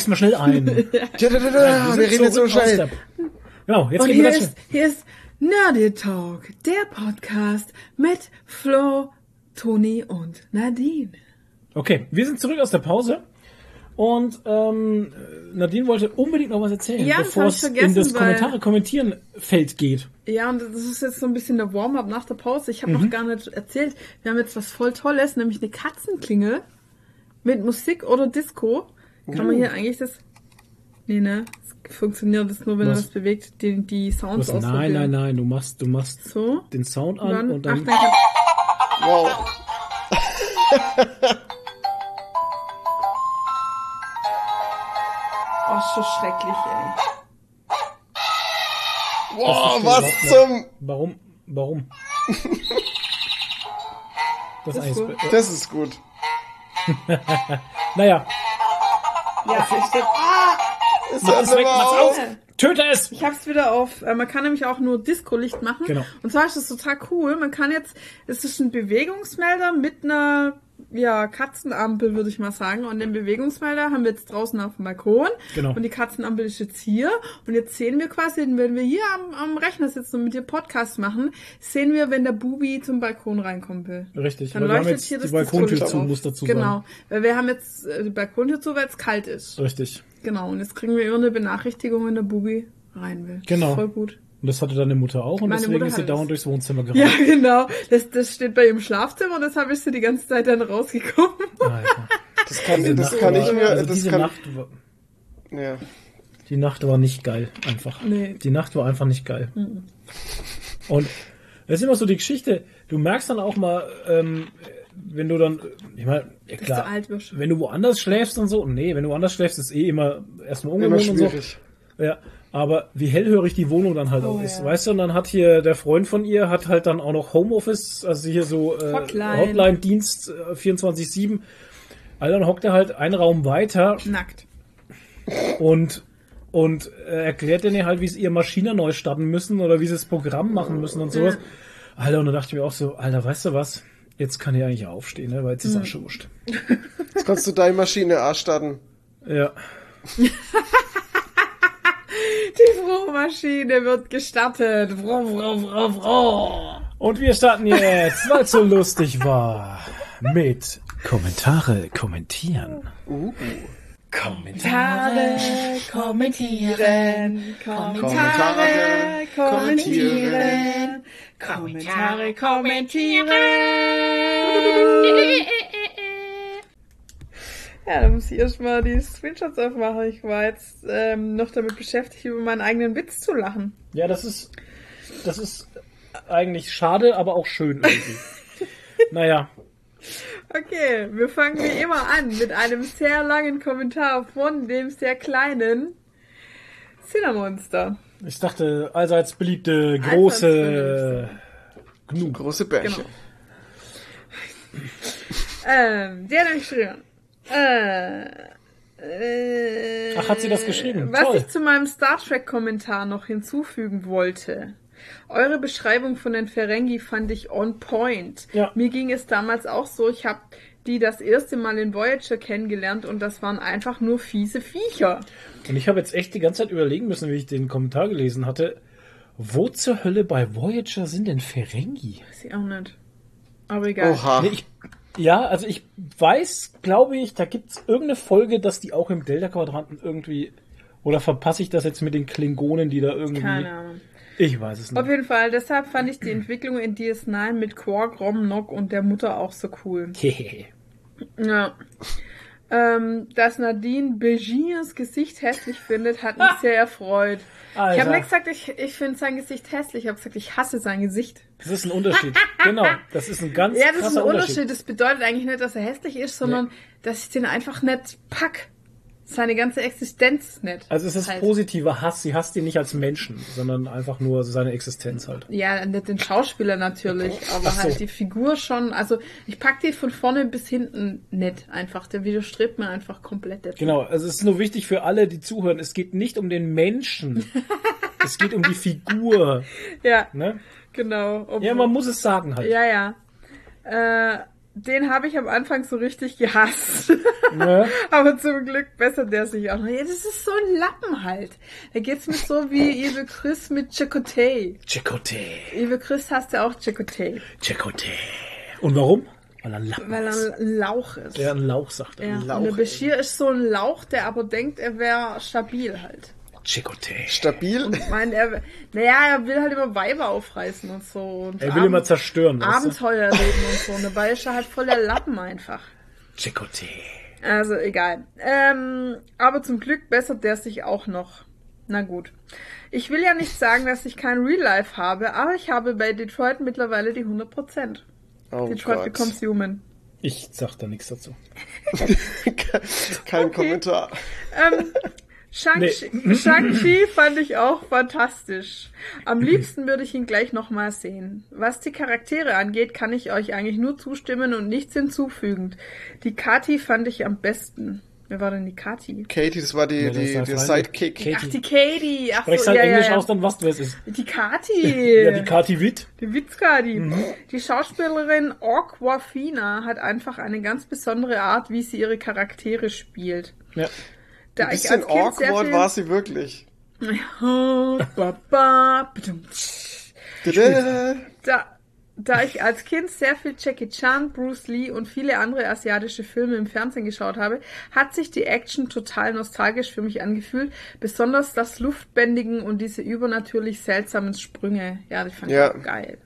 Spreche mal schnell ein. Ja, da, da, da, wir reden jetzt so schnell. Genau, jetzt Und gehen wir hier ist, hier ist Nerdy Talk, der Podcast mit Flo, Toni und Nadine. Okay, wir sind zurück aus der Pause. Und ähm, Nadine wollte unbedingt noch was erzählen, Ja, das bevor es in das Kommentare kommentieren Feld geht. Ja, und das ist jetzt so ein bisschen der Warm-up nach der Pause. Ich habe Mhm. noch gar nicht erzählt. Wir haben jetzt was voll Tolles, nämlich eine Katzenklingel mit Musik oder Disco. Kann man hier eigentlich das... Nee, ne? Es funktioniert das nur, wenn Was? man das bewegt, die, die Sounds Was, nein, ausprobieren. nein, nein, du machst, du machst So. den Sound an Dann, und ach, dann. dann kann, Wow. oh, ist schon schrecklich, ey. Wow, was zum... Warum? Warum? Das, ist ist eigentlich. gut. Das ist gut. Naja, Ja, ich, Ist mach es weg, mach's aus! Töte es! Ich hab's wieder auf, äh, man kann nämlich auch nur Disco-Licht machen. Genau. Und zwar ist das total cool. Man kann jetzt, es ist ein Bewegungsmelder mit einer, ja, Katzenampel, würde ich mal sagen. Und den Bewegungsmelder haben wir jetzt draußen auf dem Balkon. Genau. Und die Katzenampel ist jetzt hier. Und jetzt sehen wir quasi, wenn wir hier am, am Rechner sitzen und mit dir Podcast machen, sehen wir, wenn der Bubi zum Balkon reinkommen will. Richtig, Dann leuchtet hier das Balkontür zu, muss dazu Genau. sagen. Weil wir haben jetzt äh, die Balkontür zu, weil es kalt ist. Richtig. Genau. Und jetzt kriegen wir immer eine Benachrichtigung, wenn der Bubi rein will. Genau. Voll gut. Und das hatte deine Mutter auch und Meine deswegen Mutter ist sie dauernd das. durchs Wohnzimmer gerannt. Ja, genau. Das, das steht bei ihm im Schlafzimmer und deshalb ist sie die ganze Zeit dann rausgekommen. Alter. Das kann, Diese das Nacht kann war- ich mir... Also das diese kann, Nacht war, ja. die Nacht war nicht geil, einfach. Nee. Die Nacht war einfach nicht geil. Und das ist immer so die Geschichte. Du merkst dann auch mal, ähm, wenn du dann, ich meine, ja klar, du wenn du woanders schläfst und so, nee, wenn du woanders schläfst, ist eh immer erstmal Immer ungewohnt und so. Ja, aber wie hellhörig die Wohnung dann halt auch Oh, ist, ja. weißt du? Und dann hat hier der Freund von ihr hat halt dann auch noch Homeoffice, also hier so äh, Hotline. Hotline-Dienst äh, 24/7. Also dann hockt er halt einen Raum weiter Nackt. und und äh, erklärt denen halt, wie sie ihre Maschine neu starten müssen oder wie sie das Programm machen müssen und sowas. Alter, und dann dachte ich mir auch so, Alter, weißt du was? Jetzt kann ich eigentlich aufstehen, ne? weil jetzt ist Mhm. auch schon wurscht. Jetzt kannst du deine Maschine auch starten. Ja. Die Frohmaschine wird gestartet. Vro, vro, vro, vro. Und wir starten jetzt, weil es so lustig war, mit Kommentare kommentieren. Kommentare kommentieren. Kommentare kommentieren. Kommentare kommentieren. Ja, da muss ich erstmal die Screenshots aufmachen. Ich war jetzt ähm, noch damit beschäftigt, über meinen eigenen Witz zu lachen. Ja, das ist, das ist eigentlich schade, aber auch schön irgendwie. naja, Okay, wir fangen wie immer an mit einem sehr langen Kommentar von dem sehr kleinen Cinnamonster. ich dachte, allseits beliebte große Gnu. Große Bärchen. Ähm, der hat geschrieben. Äh, äh, Ach, hat sie das geschrieben? Was Toll. ich zu meinem Star Trek Kommentar noch hinzufügen wollte. Eure Beschreibung von den Ferengi fand ich on point. Ja. Mir ging es damals auch so, ich habe die das erste Mal in Voyager kennengelernt und das waren einfach nur fiese Viecher. Und ich habe jetzt echt die ganze Zeit überlegen müssen, wie ich den Kommentar gelesen hatte. Wo zur Hölle bei Voyager sind denn Ferengi? Weiß ich auch nicht. Aber egal. Oha. Nee, ich, ja, also ich weiß, glaube ich, da gibt's irgendeine Folge, dass die auch im Delta-Quadranten irgendwie. Oder verpasse ich das jetzt mit den Klingonen, die da irgendwie. Keine Ahnung. Ich weiß es nicht. Auf jeden Fall, deshalb fand ich die Entwicklung in DS9 mit Quark, Rom, Nock und der Mutter auch so cool. Ja. Ähm, dass Nadine Begiers Gesicht hässlich findet, hat mich sehr erfreut. Ich Alter. habe nicht gesagt, ich, ich finde sein Gesicht hässlich, ich habe gesagt, ich hasse sein Gesicht. Das ist ein Unterschied. genau. Das ist ein ganz Ja, das ist ein Unterschied. Das bedeutet eigentlich nicht, dass er hässlich ist, sondern dass ich den einfach nicht pack. Seine ganze Existenz nicht. Also es ist Halt. positiver Hass. Sie hasst ihn nicht als Menschen, sondern einfach nur seine Existenz halt. Ja, nicht den Schauspieler natürlich, aber Ach so. halt die Figur schon. Also ich pack die von vorne bis hinten nicht einfach. Der widerstrebt mir einfach komplett. Jetzt. Genau. Also es ist nur wichtig für alle, die zuhören. Es geht nicht um den Menschen. es geht um die Figur. Ja, Ne? genau. Obwohl- Ja, man muss es sagen halt. Ja, ja. Äh, den habe ich am Anfang so richtig gehasst. Ne? Aber zum Glück bessert der sich auch noch. Ja, das ist so ein Lappen halt. Da geht's mir so wie Eve Chris mit Chakotay. Chicote. Eve Chris hasst ja auch Chakotay. Chicote. Und warum? Weil er ein Lappen weil er ein Lauch ist. Ja, ein Lauch, sagt er. Ja. Lauch, und der ey. Bashir ist so ein Lauch, der aber denkt, er wäre stabil halt. Chicote. Stabil? Ich meine, er, naja, er will halt immer Weiber aufreißen und so. Und Er will immer zerstören. weißt du? Abenteuer erleben und so. Und dabei ist er halt voller Lappen einfach. Chicote. Also egal. Ähm, aber zum Glück bessert der sich auch noch. Na gut. Ich will ja nicht sagen, dass ich kein Real Life habe, aber ich habe bei Detroit mittlerweile die 100%. Oh Detroit Gott. becomes human. Ich sag da nichts dazu. Kein Kommentar. Ähm, Shang-Chi Shang-Chi fand ich auch fantastisch. Am liebsten würde ich ihn gleich nochmal sehen. Was die Charaktere angeht, kann ich euch eigentlich nur zustimmen und nichts hinzufügen. Die Kati fand ich am besten. Wer war denn die Kati? Katie, das war die, Ja, das die, Freunde. Sidekick. Katie. Ach, die Katie. Ach Sprechst so, halt ja, Englisch ja, aus, dann weißt du, wer es ist. Die Kati. Ja, die Kati Witt. Die Witzkadi. Die Schauspielerin Aquafina hat einfach eine ganz besondere Art, wie sie ihre Charaktere spielt. Ja. Da Ein ich bisschen als Kind sehr awkward viel- war sie wirklich. Da, da ich als Kind sehr viel Jackie Chan, Bruce Lee und viele andere asiatische Filme im Fernsehen geschaut habe, hat sich die Action total nostalgisch für mich angefühlt. Besonders das Luftbändigen und diese übernatürlich seltsamen Sprünge. Ja, die fand Ja. ich auch geil.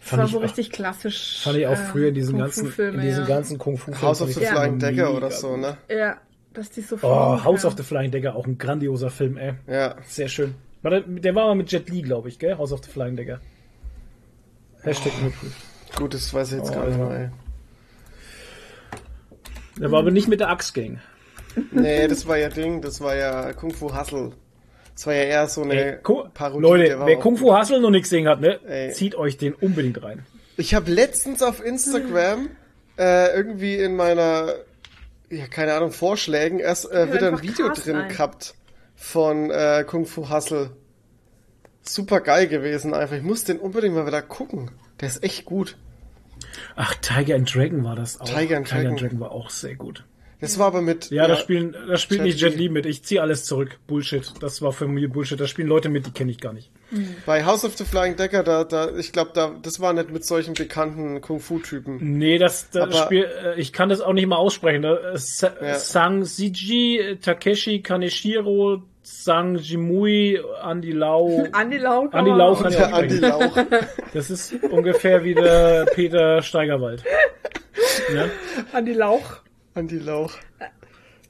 Das Fand war ich so auch- richtig klassisch. Fand ich auch früher in diesen ganzen, in Kung-Fu-Filme, diesen ja. ganzen Kung Fu House of the Ja. Flying Dagger oder so, ne? Ja, dass die so Oh, House of the Flying Dagger, auch ein grandioser Film, ey. Ja. Sehr schön. War der, der war mal mit Jet Li, glaube ich, gell? House of the Flying Dagger. Hashtag überprüft. Gut, das weiß ich jetzt Oh, gar nicht mehr. Der war aber nicht mit der Axt Gang. ey. Nee, das war ja Ding, das war ja Kung Fu Hustle. Das war ja eher so eine Ey, Parodie. Leute, wer Kung Fu Hustle noch nichts gesehen hat, ne? Ey. Zieht euch den unbedingt rein. Ich habe letztens auf Instagram äh, irgendwie in meiner, ja, keine Ahnung, Vorschlägen erst äh, wieder ein Video Cast drin ein. gehabt von äh, Kung Fu Hustle. Super geil gewesen einfach. Ich muss den unbedingt mal wieder gucken. Der ist echt gut. Ach, Tiger and Dragon war das auch. Tiger and Tiger and Dragon. Dragon war auch sehr gut. Das war aber mit. Ja, da spielen, da spielt Jet nicht Jet Li. Li mit. Ich ziehe alles zurück. Bullshit. Das war für mich Bullshit. Da spielen Leute mit, die kenne ich gar nicht. Bei House of the Flying Decker, da, da, ich glaube, da, das war nicht mit solchen bekannten Kung Fu Typen. Nee, das, das Aber- Spiel, äh, ich kann das auch nicht mal aussprechen. Da, äh, Sa Ja. Sang Siji, äh, Takeshi Kaneshiro, Sang Jimui, Andy Lau. Andi Lau. man Lau kann ich Der auch Andi sprechen. Lauch. Das ist ungefähr wie der Peter Steigerwald. Ja? Andi Lauch. Andi Lauch.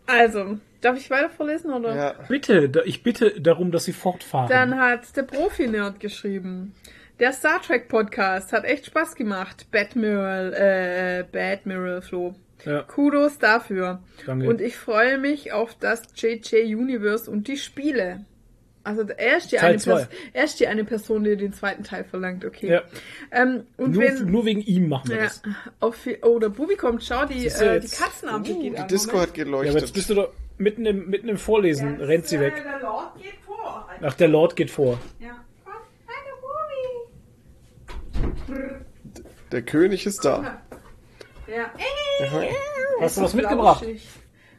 Also, darf ich weiter vorlesen, oder? Ja. Bitte, ich bitte darum, dass Sie fortfahren. Dann hat der Profi-Nerd geschrieben. Der Star Trek Podcast hat echt Spaß gemacht. Badmiral, äh, Badmiral Flo. ja. Kudos dafür. Danke. Und ich freue mich auf das JJ Universe und die Spiele. Also er ist die, Teil eine, zwei. Pers er ist die eine Person, die den zweiten Teil verlangt, okay. Ja. Ähm, und Nur, wenn nur wegen ihm machen wir ja, das. auf, oh, der Bubi kommt, schau, die, äh, die jetzt? Katzenampel geht Die an. Disco Moment. hat Ja, aber jetzt geleuchtet. bist du doch mitten im, mitten im Vorlesen, Ja, rennt sie weg. äh, Der Lord geht vor. Ach, der Lord geht vor. Ja. Bubi. Der König ist da. Ja. Hast du was mitgebracht? Flauschig.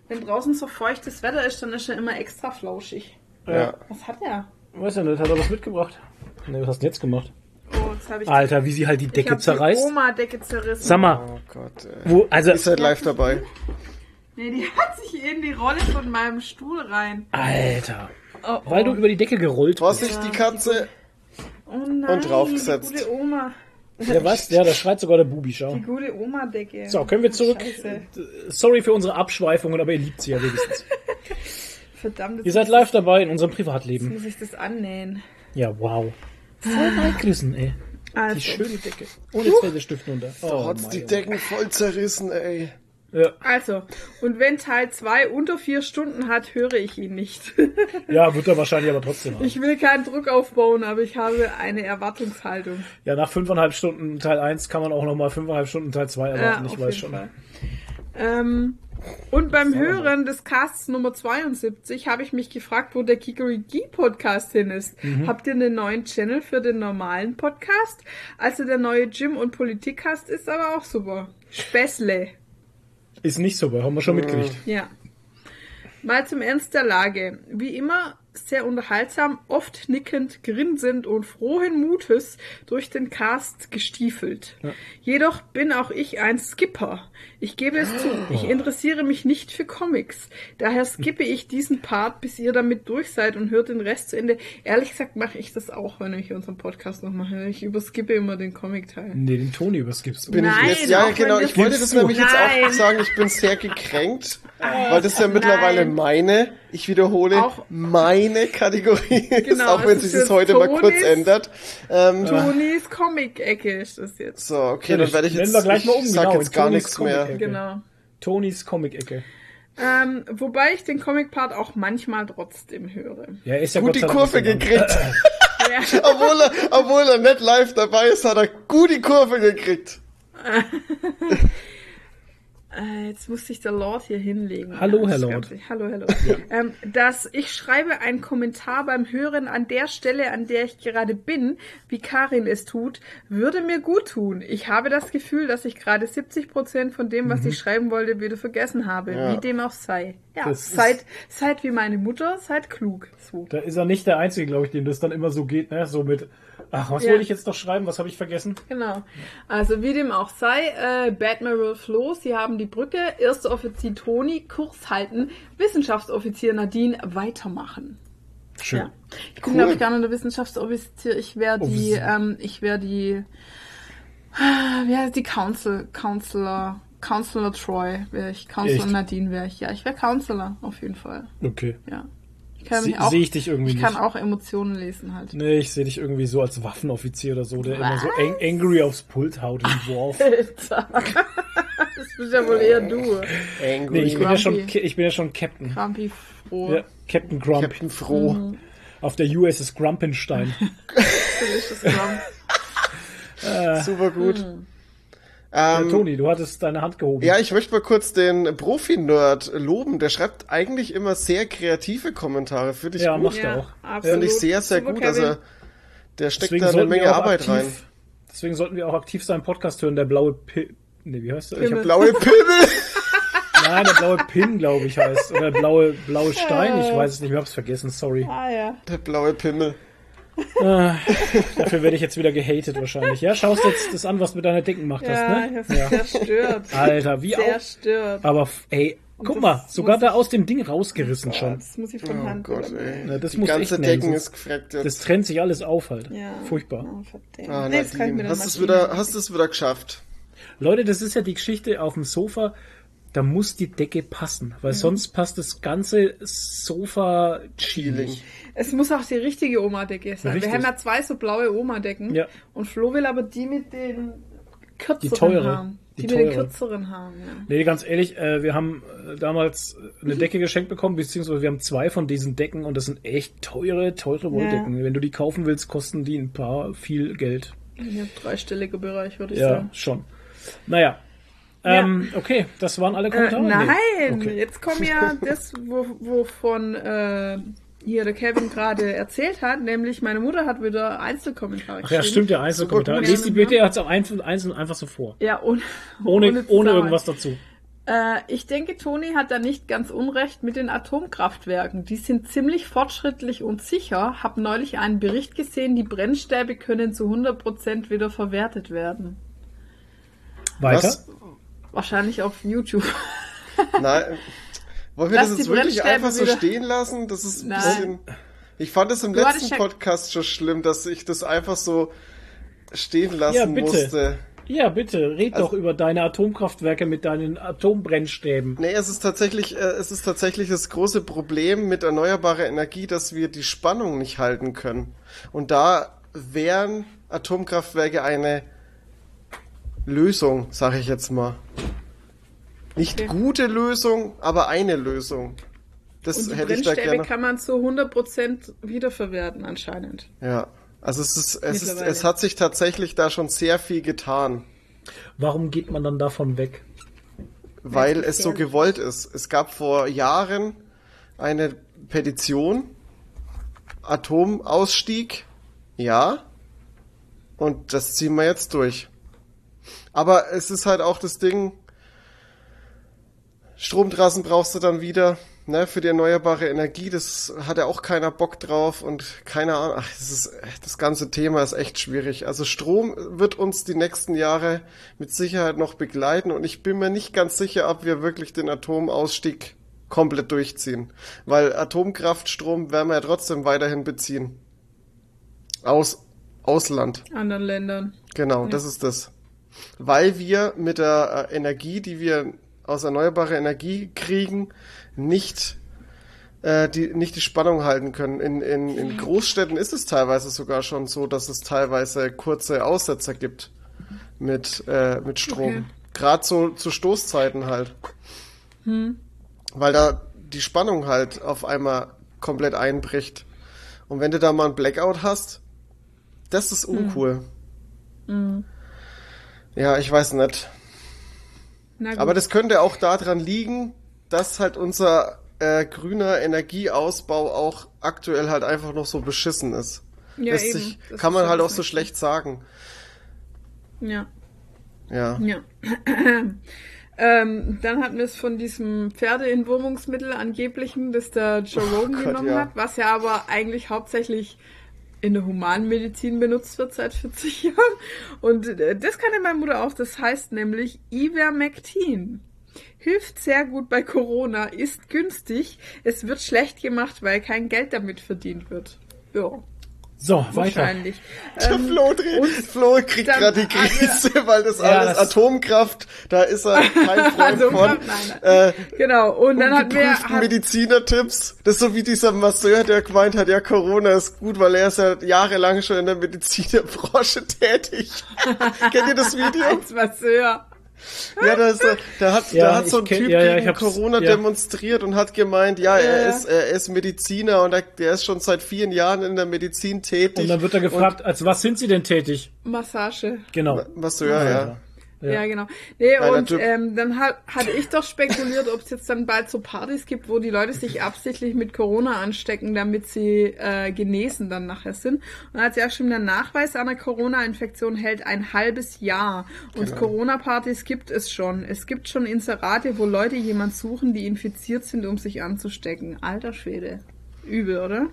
Wenn draußen so feuchtes Wetter ist, dann ist er immer extra flauschig. Ja. Was hat er? Weiß ja nicht, hat er was mitgebracht? Nee, was hast du denn jetzt gemacht? Oh, jetzt ich Alter, wie sie halt die ich Decke die zerreißt. Oma-Decke zerrissen. Sag mal, Oh Gott, ey. wo, also, Ihr seid live dabei. Nee, die hat sich in die Rolle von meinem Stuhl rein. Alter. Oh, oh. Weil du über die Decke gerollt bist. Vorsicht, die Katze. oh nein, und draufgesetzt. Die gute Oma. Ja, was? Ja, da schreit sogar der Bubi, schau. Die gute Oma-Decke. So, können wir zurück. Scheiße. Sorry für unsere Abschweifungen, aber ihr liebt sie ja wenigstens. Verdammt, jetzt Ihr seid live dabei in unserem ich- Privatleben. muss ich das annähen. Ja, wow. Voll reingerissen, ey. Die Also, schöne Decke. Ohne Zählestift runter. Oh, Hat's die. Decken voll zerrissen, ey. Ja, also, und wenn Teil 2 unter vier Stunden hat, höre ich ihn nicht. ja, wird er wahrscheinlich aber trotzdem haben. Ich will keinen Druck aufbauen, aber ich habe eine Erwartungshaltung. Ja, nach fünfeinhalb Stunden Teil 1 kann man auch nochmal fünfeinhalb Stunden Teil 2 erwarten. ich auf weiß schon. Ähm, und beim Hören des Casts Nummer 72 habe ich mich gefragt, wo der Kikoriki Podcast hin ist. Mhm. Habt ihr einen neuen Channel für den normalen Podcast? Also der neue Gym- und Politikcast ist aber auch super. Späßle. Ist nicht so, haben wir schon mitgekriegt. Ja. Mal zum Ernst der Lage. Wie immer sehr unterhaltsam, oft nickend, grinsend und frohen Mutes durch den Cast gestiefelt. Jedoch bin auch ich ein Skipper. Ich gebe es zu, ich interessiere mich nicht für Comics. Daher skippe ich diesen Part, bis ihr damit durch seid und hört den Rest zu Ende. Ehrlich gesagt mache ich das auch, wenn ich unseren Podcast noch mache. Ich überskippe immer den Comic-Teil. Nee, den Toni überskippst du. Bin Nein, ich jetzt, ja, genau. das- Ich wollte das nämlich jetzt auch sagen. Ich bin sehr gekränkt, weil das ja mittlerweile Nein. meine, ich wiederhole, Auch- meine Kategorie ist, Genau, auch wenn sich ist das heute mal Tonis- kurz ändert. Ähm, Tonis Comic-Ecke ist das jetzt. so, okay, Ja, dann werde ich jetzt, wir gleich mal um, ich sag genau, jetzt gar Tonis nichts mehr. Genau. Tonis Comic-Ecke. Ähm, wobei ich den Comic-Part auch manchmal trotzdem höre. Ja, ist ja Gut Gott die Kurve gekriegt. Ja. obwohl, er, obwohl er nicht live dabei ist, hat er gut die Kurve gekriegt. Äh, jetzt muss sich der Lord hier hinlegen. Hallo, Ja, Herr Lord. Hallo, Herr Lord. ähm, dass ich schreibe einen Kommentar beim Hören an der Stelle, an der ich gerade bin, wie Karin es tut, würde mir gut tun. Ich habe das Gefühl, dass ich gerade 70 Prozent von dem, was Mhm. ich schreiben wollte, wieder vergessen habe. Ja. Wie dem auch sei. Ja, Das seid, seid wie meine Mutter, seid klug. So. Da ist er nicht der Einzige, glaube ich, dem das dann immer so geht, ne? So mit, ach, was Ja. wollte ich jetzt noch schreiben? Was habe ich vergessen? Genau. Also wie dem auch sei, äh, Badmiral Flo, sie haben die Brücke, erster Offizier Toni, Kurs halten, Wissenschaftsoffizier Nadine weitermachen. Schön. Ja. Ich bin, Cool. glaube ich, gar nicht der Wissenschaftsoffizier. Ich wäre die, Offizier. ähm, ich wäre die, ah, wie heißt die Council, Counselor, Counselor Troy wäre ich, Counselor Echt? Nadine wäre ich. Ja, ich wäre Counselor, auf jeden Fall. Okay. Ja. Ich kann Se- auch, ich dich irgendwie ich kann nicht. auch Emotionen lesen halt. Nee, ich sehe dich irgendwie so als Waffenoffizier oder so, der immer so ang angry aufs Pult haut wie Worf. Alter. das bist ja wohl eher du. Angry. Nee, ich bin ja schon, Grumpy. ich bin ja schon Captain. Grumpy froh. Ja, Captain Grump. Captain Froh. Mhm. Auf der USS Grumpenstein. Delicious Grump. Super gut. Mhm. Ja, Ähm, Toni, du hattest deine Hand gehoben. Ja, ich möchte mal kurz den Profi-Nerd loben. Der schreibt eigentlich immer sehr kreative Kommentare. Finde ich Ja, gut. macht er auch. absolut. Finde ich sehr, sehr Super, gut. Kevin. Also, der steckt Deswegen da eine Menge Arbeit aktiv, rein. Deswegen sollten wir auch aktiv seinen Podcast hören, der blaue Pin. Nee, wie heißt der? Ich hab, Pimmel. Blaue Pimmel! nein, der blaue Pin, glaube ich, heißt. Oder der blaue, blaue Stein, ich weiß es nicht, ich hab's vergessen, sorry. Ah ja. Der blaue Pimmel. Dafür werde ich jetzt wieder gehatet wahrscheinlich. Ja, schaust jetzt das an, was du mit deiner Dicken macht hast, Ja, ne? das ist sehr stört. Alter, wie Sehr auch. stört. Aber ey, guck das mal, sogar da aus dem Ding rausgerissen Ja, schon. Das muss ich von Oh Hand. Gott, ey. Ja, das Die muss ganze echt nehmen, Decken sonst- ist gefreckt jetzt. Das trennt sich alles auf halt. Ja. Furchtbar. Oh, verdammt. Ah, nee, das kann ich mir hast es wieder, hast du es wieder geschafft? Leute, das ist ja die Geschichte auf dem Sofa. Da muss die Decke passen, weil sonst passt das ganze Sofa chillig. Es muss auch die richtige Oma-Decke sein. Richtig. Wir haben ja zwei so blaue Oma-Decken. Ja. Und Flo will aber die mit den kürzeren Die teure. Haaren. Die Die, mit den kürzeren Haaren, ja. Nee, ganz ehrlich, äh, wir haben äh, damals äh, eine Decke geschenkt bekommen, beziehungsweise wir haben zwei von diesen Decken und das sind echt teure, teure Wolldecken. Wenn du die kaufen willst, kosten die ein paar viel Geld. Ja, dreistelliger Bereich, würde ich Ja, sagen. schon. Naja. Ähm, okay, das waren alle Äh, Kommentare? nein, Nee. Okay. jetzt kommt ja das, wo- wovon äh, hier der Kevin gerade erzählt hat, nämlich meine Mutter hat wieder Einzelkommentare Ach ja, stimmt, der Einzelkommentar. Lies die Ja, bitte ja. jetzt auch einzeln, einzeln einfach so vor. Ja, ohne, Ohne, ohne, irgendwas dazu. Äh, ich denke, Toni hat da nicht ganz unrecht mit den Atomkraftwerken. Die sind ziemlich fortschrittlich und sicher. Hab neulich einen Bericht gesehen, die Brennstäbe können zu 100% wieder verwertet werden. Weiter? Was? Wahrscheinlich auf YouTube. Nein. Wollen wir Lass das jetzt wirklich einfach so wieder- stehen lassen? Das ist ein Nein. bisschen. Ich fand es im Du letzten Podcast schon schlimm, dass ich das einfach so stehen lassen Ja, bitte. musste. Ja, bitte, red Also- doch über deine Atomkraftwerke mit deinen Atombrennstäben. Nee, es ist tatsächlich, äh, es ist tatsächlich das große Problem mit erneuerbarer Energie, dass wir die Spannung nicht halten können. Und da wären Atomkraftwerke eine Lösung, sage ich jetzt mal. Nicht Okay. gute Lösung, aber eine Lösung. Das Und die hätte ich da Brennstäbe gerne. kann man zu 100% wiederverwerten anscheinend. Ja. Also es ist, es ist, es hat sich tatsächlich da schon sehr viel getan, Warum geht man dann davon weg? weil es so gewollt ist. Es gab vor Jahren eine Petition, Atomausstieg, ja, und das ziehen wir jetzt durch. Aber es ist halt auch das Ding, Stromtrassen brauchst du dann wieder, ne, für die erneuerbare Energie, das hat ja auch keiner Bock drauf und keine Ahnung, ach, das ist, das ganze Thema ist echt schwierig. Also Strom wird uns die nächsten Jahre mit Sicherheit noch begleiten und ich bin mir nicht ganz sicher, ob wir wirklich den Atomausstieg komplett durchziehen. Weil Atomkraftstrom werden wir ja trotzdem weiterhin beziehen. Aus Ausland. Anderen Ländern. Genau, das ist das. Weil wir mit der äh, Energie, die wir aus erneuerbarer Energie kriegen, nicht äh, die nicht die Spannung halten können. In, in, in Großstädten ist es teilweise sogar schon so, dass es teilweise kurze Aussetzer gibt mit äh, mit Strom. Okay. Gerade so zu Stoßzeiten halt. Weil da die Spannung halt auf einmal komplett einbricht. Und wenn du da mal einen Blackout hast, das ist uncool. Ja, ich weiß nicht. Aber das könnte auch daran liegen, dass halt unser äh, grüner Energieausbau auch aktuell halt einfach noch so beschissen ist. ja, Lässt eben. sich, kann man halt auch so schlecht sagen. Ja. Ja. Ja. ähm, dann hatten wir es von diesem Pferdeentwurmungsmittel angeblichen, das der Joe Rogan Gott, genommen ja. hat, was ja aber eigentlich hauptsächlich in der Humanmedizin benutzt wird seit 40 Jahren. Und äh, das kannte meine Mutter auch. Das heißt nämlich Ivermectin. Hilft sehr gut bei Corona, ist günstig. Es wird schlecht gemacht, weil kein Geld damit verdient wird. Ja, So, weiter. wahrscheinlich. Der Ähm, Flo, dreht, Flo kriegt gerade die hat er- Krise, weil das Ja, alles das- Atomkraft, da ist er kein Freund von. Nein, nein. Äh, Genau, und dann hatten wir, hat, Medizinertipps. Das ist so wie dieser Masseur, der gemeint hat, ja, Corona ist gut, weil er ist ja jahrelang schon in der Medizinerbranche tätig. Kennt ihr das Video? als Masseur. Ja, da, ist, er- da hat, Ja, da hat so ein kenn- Typ ja, gegen Corona ja. demonstriert und hat gemeint, ja, er Ja. ist, er ist Mediziner und er, der ist schon seit vielen Jahren in der Medizin tätig. Und dann wird er gefragt, als was sind Sie denn tätig? Massage. Genau. Und, Masseur, ja. Ja, genau. Nee, und ähm, dann hat, hatte ich doch spekuliert, ob es jetzt dann bald so Partys gibt, wo die Leute sich absichtlich mit Corona anstecken, damit sie äh, genesen dann nachher sind. Und dann hat sie auch schon der Nachweis einer Corona-Infektion hält ein halbes Jahr. Und Genau. Corona-Partys gibt es schon. Es gibt schon Inserate, wo Leute jemand suchen, die infiziert sind, um sich anzustecken. Alter Schwede. Übel, oder?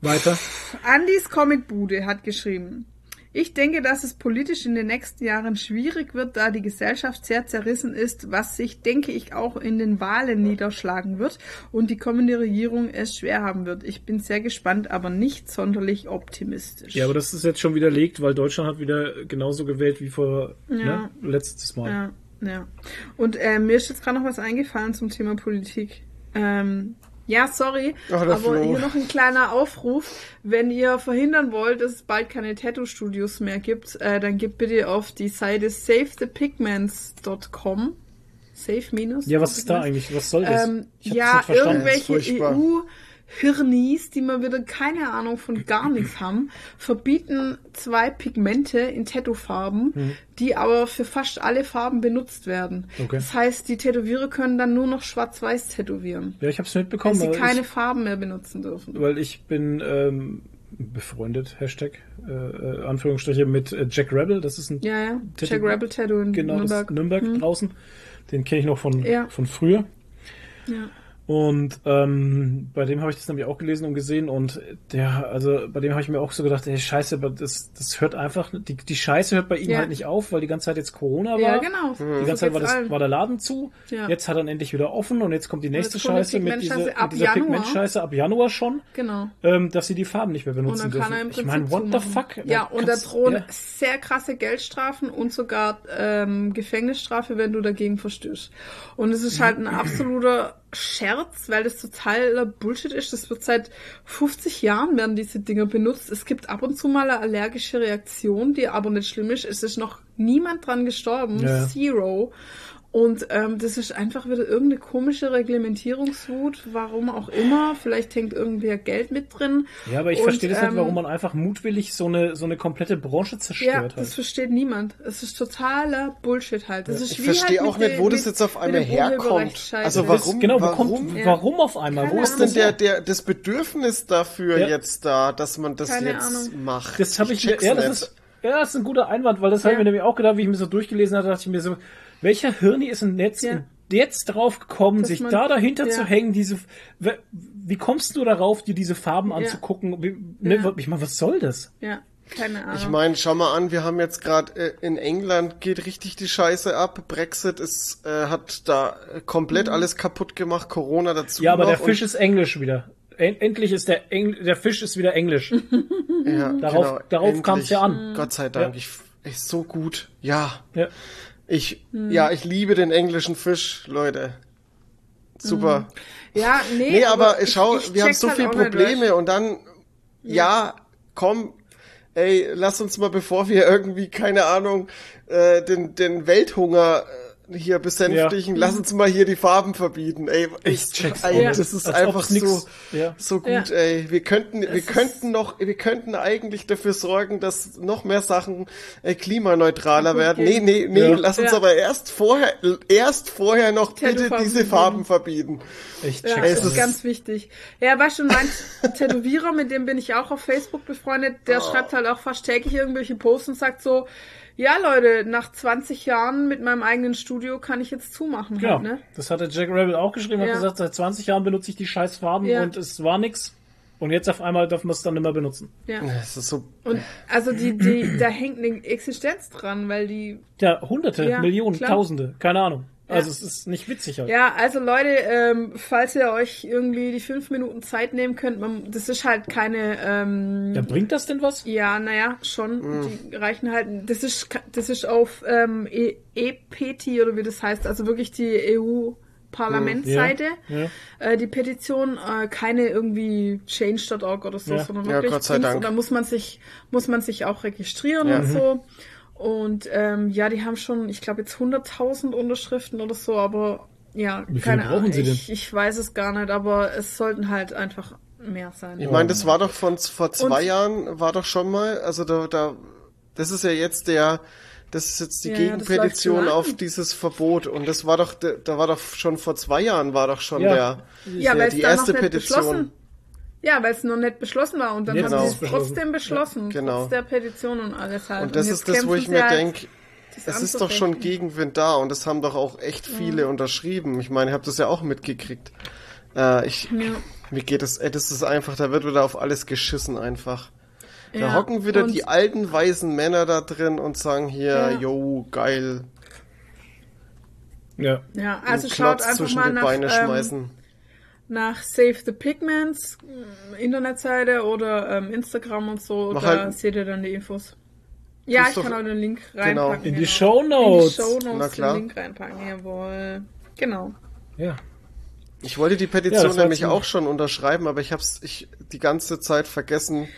Weiter. Andys Comicbude hat geschrieben. Ich denke, dass es politisch in den nächsten Jahren schwierig wird, da die Gesellschaft sehr zerrissen ist, was sich, denke ich, auch in den Wahlen niederschlagen wird und die kommende Regierung es schwer haben wird. Ich bin sehr gespannt, aber nicht sonderlich optimistisch. Ja, aber das ist jetzt schon widerlegt, weil Deutschland hat wieder genauso gewählt wie vor Ja. ne, letztes Mal. Ja, ja. Und äh, mir ist jetzt gerade noch was eingefallen zum Thema Politik. Ähm, ja, sorry, Ach, aber Flo. hier noch ein kleiner Aufruf. Wenn ihr verhindern wollt, dass es bald keine Tattoo-Studios mehr gibt, äh, dann gebt bitte auf die Seite savethepigments.com. Save minus. Ja, was ist da eigentlich? Was soll das? Ähm, ja, das nicht verstanden. irgendwelche Furchtbar. EU-Hirnis, die mal wieder keine Ahnung von gar nichts haben, verbieten zwei Pigmente in Tattoo-Farben, die aber für fast alle Farben benutzt werden. Hm. Okay. Das heißt, die Tätowierer können dann nur noch schwarz-weiß tätowieren, Ja, ich hab's weil mitbekommen, sie weil keine ich, Farben mehr benutzen dürfen. weil ich bin ähm, befreundet, Hashtag, äh, äh, Anführungsstriche, mit äh, Jack Rebel, das ist ein Ja, ja. Tattoo- Jack Rebel Tattoo in genau, das Nürnberg. ist Nürnberg draußen. Den kenne ich noch von, Ja. von früher. Ja. Und ähm, bei dem habe ich das nämlich auch gelesen und gesehen und der, also bei dem habe ich mir auch so gedacht, ey, scheiße, aber das, das hört einfach, die, die Scheiße hört bei ihm Ja. halt nicht auf, weil die ganze Zeit jetzt Corona war. Ja, genau. Die So ganze Zeit war, das, allen. war der Laden zu. Ja. Jetzt hat er endlich wieder offen und jetzt kommt die nächste die Scheiße mit dieser, Pigmentscheiße ab mit dieser Januar. Pigmentscheiße ab Januar schon, Genau. ähm, dass sie die Farben nicht mehr Und benutzen dann kann er im dürfen. Prinzip Ich meine, what the fuck? Ja, und da drohen ja. sehr krasse Geldstrafen und sogar ähm, Gefängnisstrafe, wenn du dagegen verstößt. Und es ist halt ein absoluter Scherz, weil das totaler Bullshit ist. Das wird seit 50 Jahren werden diese Dinger benutzt. Es gibt ab und zu mal eine allergische Reaktion, die aber nicht schlimm ist. Es ist noch niemand dran gestorben. Ja. Zero. Und ähm, das ist einfach wieder irgendeine komische Reglementierungswut, warum auch immer. Vielleicht hängt irgendwer Geld mit drin. Ja, aber ich Und, verstehe das ähm, nicht, warum man einfach mutwillig so eine, so eine komplette Branche Ja, zerstört das hat. versteht niemand. Es ist totaler Bullshit halt. Das ist Ich wie verstehe halt auch nicht, wo das jetzt auf einmal herkommt. Also Das- warum- genau, wo warum- kommt, Ja. warum auf einmal? Keine Wo ist denn der, der, das Bedürfnis dafür Ja. jetzt da, dass man das Keine jetzt Ahnung. macht? Das habe ich, mir, check's ja, das ist, ja, das ist ein guter Einwand, weil das habe ich Ja. mir nämlich auch gedacht, wie ich mir so durchgelesen hatte, dachte ich mir so, welcher Hirni ist denn jetzt Ja. jetzt drauf gekommen, Dass sich man- da dahinter ja. zu hängen, diese, wie kommst du darauf, dir diese Farben anzugucken? Wie, ne, Ja. Ich meine, was soll das? Ja, keine Ahnung. Ich meine, schau mal an, wir haben jetzt gerade äh, in England geht richtig die Scheiße ab. Brexit ist äh, hat da äh, komplett alles kaputt gemacht, Corona dazu. Ja, aber noch der Fisch ist englisch wieder. En endlich ist der Engl der Fisch ist wieder englisch. ja, Darauf, genau, darauf kam es ja an. Gott sei Dank, Ja. ich ist so gut. Ja, Ja. Ich Hm. ja, ich liebe den englischen Fisch, Leute. Super. ja, nee, Nee, aber ich- schau, ich wir haben so halt viele Probleme und dann, ja, komm, ey, lass uns mal, bevor wir irgendwie, keine Ahnung, äh, den, den Welthunger äh, hier besänftigen, lass uns mal hier die Farben verbieten, ey. Ich check's ey. Das ist Als einfach so, Ja. so gut, Ja. ey. Wir könnten, wir könnten noch, wir könnten eigentlich dafür sorgen, dass noch mehr Sachen äh, klimaneutraler Gut werden. gehen. Nee, nee, nee, Ja. lass uns Ja. aber erst vorher, erst vorher noch bitte diese. Farben verbieten. Ich Ja, check's Es das ist ist- ganz wichtig. Ja, weißt du, mein Tätowierer, mit dem bin ich auch auf Facebook befreundet, der schreibt halt auch fast täglich irgendwelche Posts und sagt so, ja Leute, nach 20 Jahren mit meinem eigenen Studio kann ich jetzt zumachen. Genau. Halt, ne? Das hat der Jack Rebel auch geschrieben, hat Ja. gesagt, seit 20 Jahren benutze ich die scheiß Farben Ja. und es war nix. Und jetzt auf einmal darf man es dann nicht mehr benutzen. Ja. Das ist so, Und also die, die, da hängt eine Existenz dran, weil die Ja, hunderte, Ja, Millionen, klar. Tausende, keine Ahnung. Also Ja. es ist nicht witzig halt. Ja, also Leute, ähm, falls ihr euch irgendwie die fünf Minuten Zeit nehmen könnt, man, das ist halt keine, ähm, Ja, bringt das denn was? ja, naja, schon, Mhm. die reichen halt, das ist, das ist auf ähm, e EPT oder wie das heißt, also wirklich die EU Parlamentsseite, Ja, ja. Äh, die Petition, äh, keine irgendwie change.org oder so, Ja. sondern Ja, wirklich Gott sei. Dank. Und da muss man sich, muss man sich auch registrieren Ja. und so. Und ähm, ja, die haben schon, ich glaube jetzt 100.000 Unterschriften oder so, aber ja, Wie viele keine brauchen Ahnung. sie denn? Ich, ich weiß es gar nicht, aber es sollten halt einfach mehr sein. Ich meine, das war doch von vor zwei Und- Jahren, war doch schon mal, also da, da, das ist ja jetzt der, das ist jetzt die Ja, Gegenpetition auf dieses Verbot und das war doch, da war doch schon vor zwei Jahren war doch schon Ja. der, Ja, der die erste Petition. Ja, weil es noch nicht beschlossen war und dann Jetzt haben ist sie es beschlossen. trotzdem beschlossen, Genau. trotz der Petition und alles halt. Und das jetzt ist das, wo ich mir halt, denke, es ist doch schon. Gegenwind da und das haben doch auch echt viele unterschrieben. Ich meine, ich habe das ja auch mitgekriegt. Äh, ich, Ja. mir geht das, ey, das ist einfach, da wird wieder auf alles geschissen einfach. Da Ja, hocken wieder und- die alten weißen Männer da drin und sagen hier, Ja. yo, geil, Ja. Ja, also schaut Klotz einfach zwischen mal die nach, Beine ähm, schmeißen. Nach Save the Pigments äh, Internetseite oder ähm, Instagram und so, Mach da halt- seht ihr dann die Infos. Ja, ich kann auch den Link Genau. reinpacken. In die genau. Shownotes. In die Shownotes Na klar. den Link reinpacken, jawohl. Genau. Ja. Ich wollte die Ja, Petition war nämlich auch schon unterschreiben, aber ich hab's ich die ganze Zeit vergessen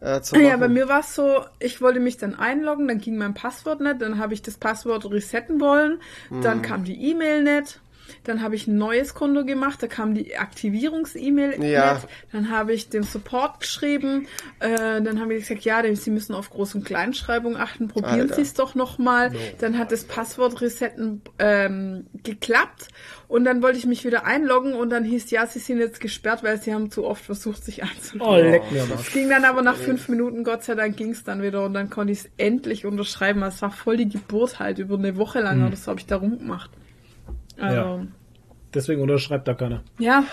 äh, zu Ah Ja, machen. bei mir war es so, ich wollte mich dann einloggen, dann ging mein Passwort nicht, dann habe ich das Passwort resetten wollen, Mhm. dann kam die E-Mail nicht, dann habe ich ein neues Konto gemacht, da kam die Aktivierungs-E-Mail Ja. dann habe ich dem Support geschrieben, äh, dann haben die gesagt, ja, Sie müssen auf Groß- und Kleinschreibung achten, probieren. Sie es doch nochmal. Dann hat das Passwort resetten ähm, geklappt und dann wollte ich mich wieder einloggen und dann hieß, ja, Sie sind jetzt gesperrt, weil Sie haben zu oft versucht, sich einzuloggen. Oh, leck mir am Es ging dann aber nach fünf Minuten, Gott sei Dank, ging es dann wieder und dann konnte ich es endlich unterschreiben. Es war voll die Geburt halt, über eine Woche lang oder so habe ich da rumgemacht. Also, Ja. ja. Deswegen unterschreibt da keiner.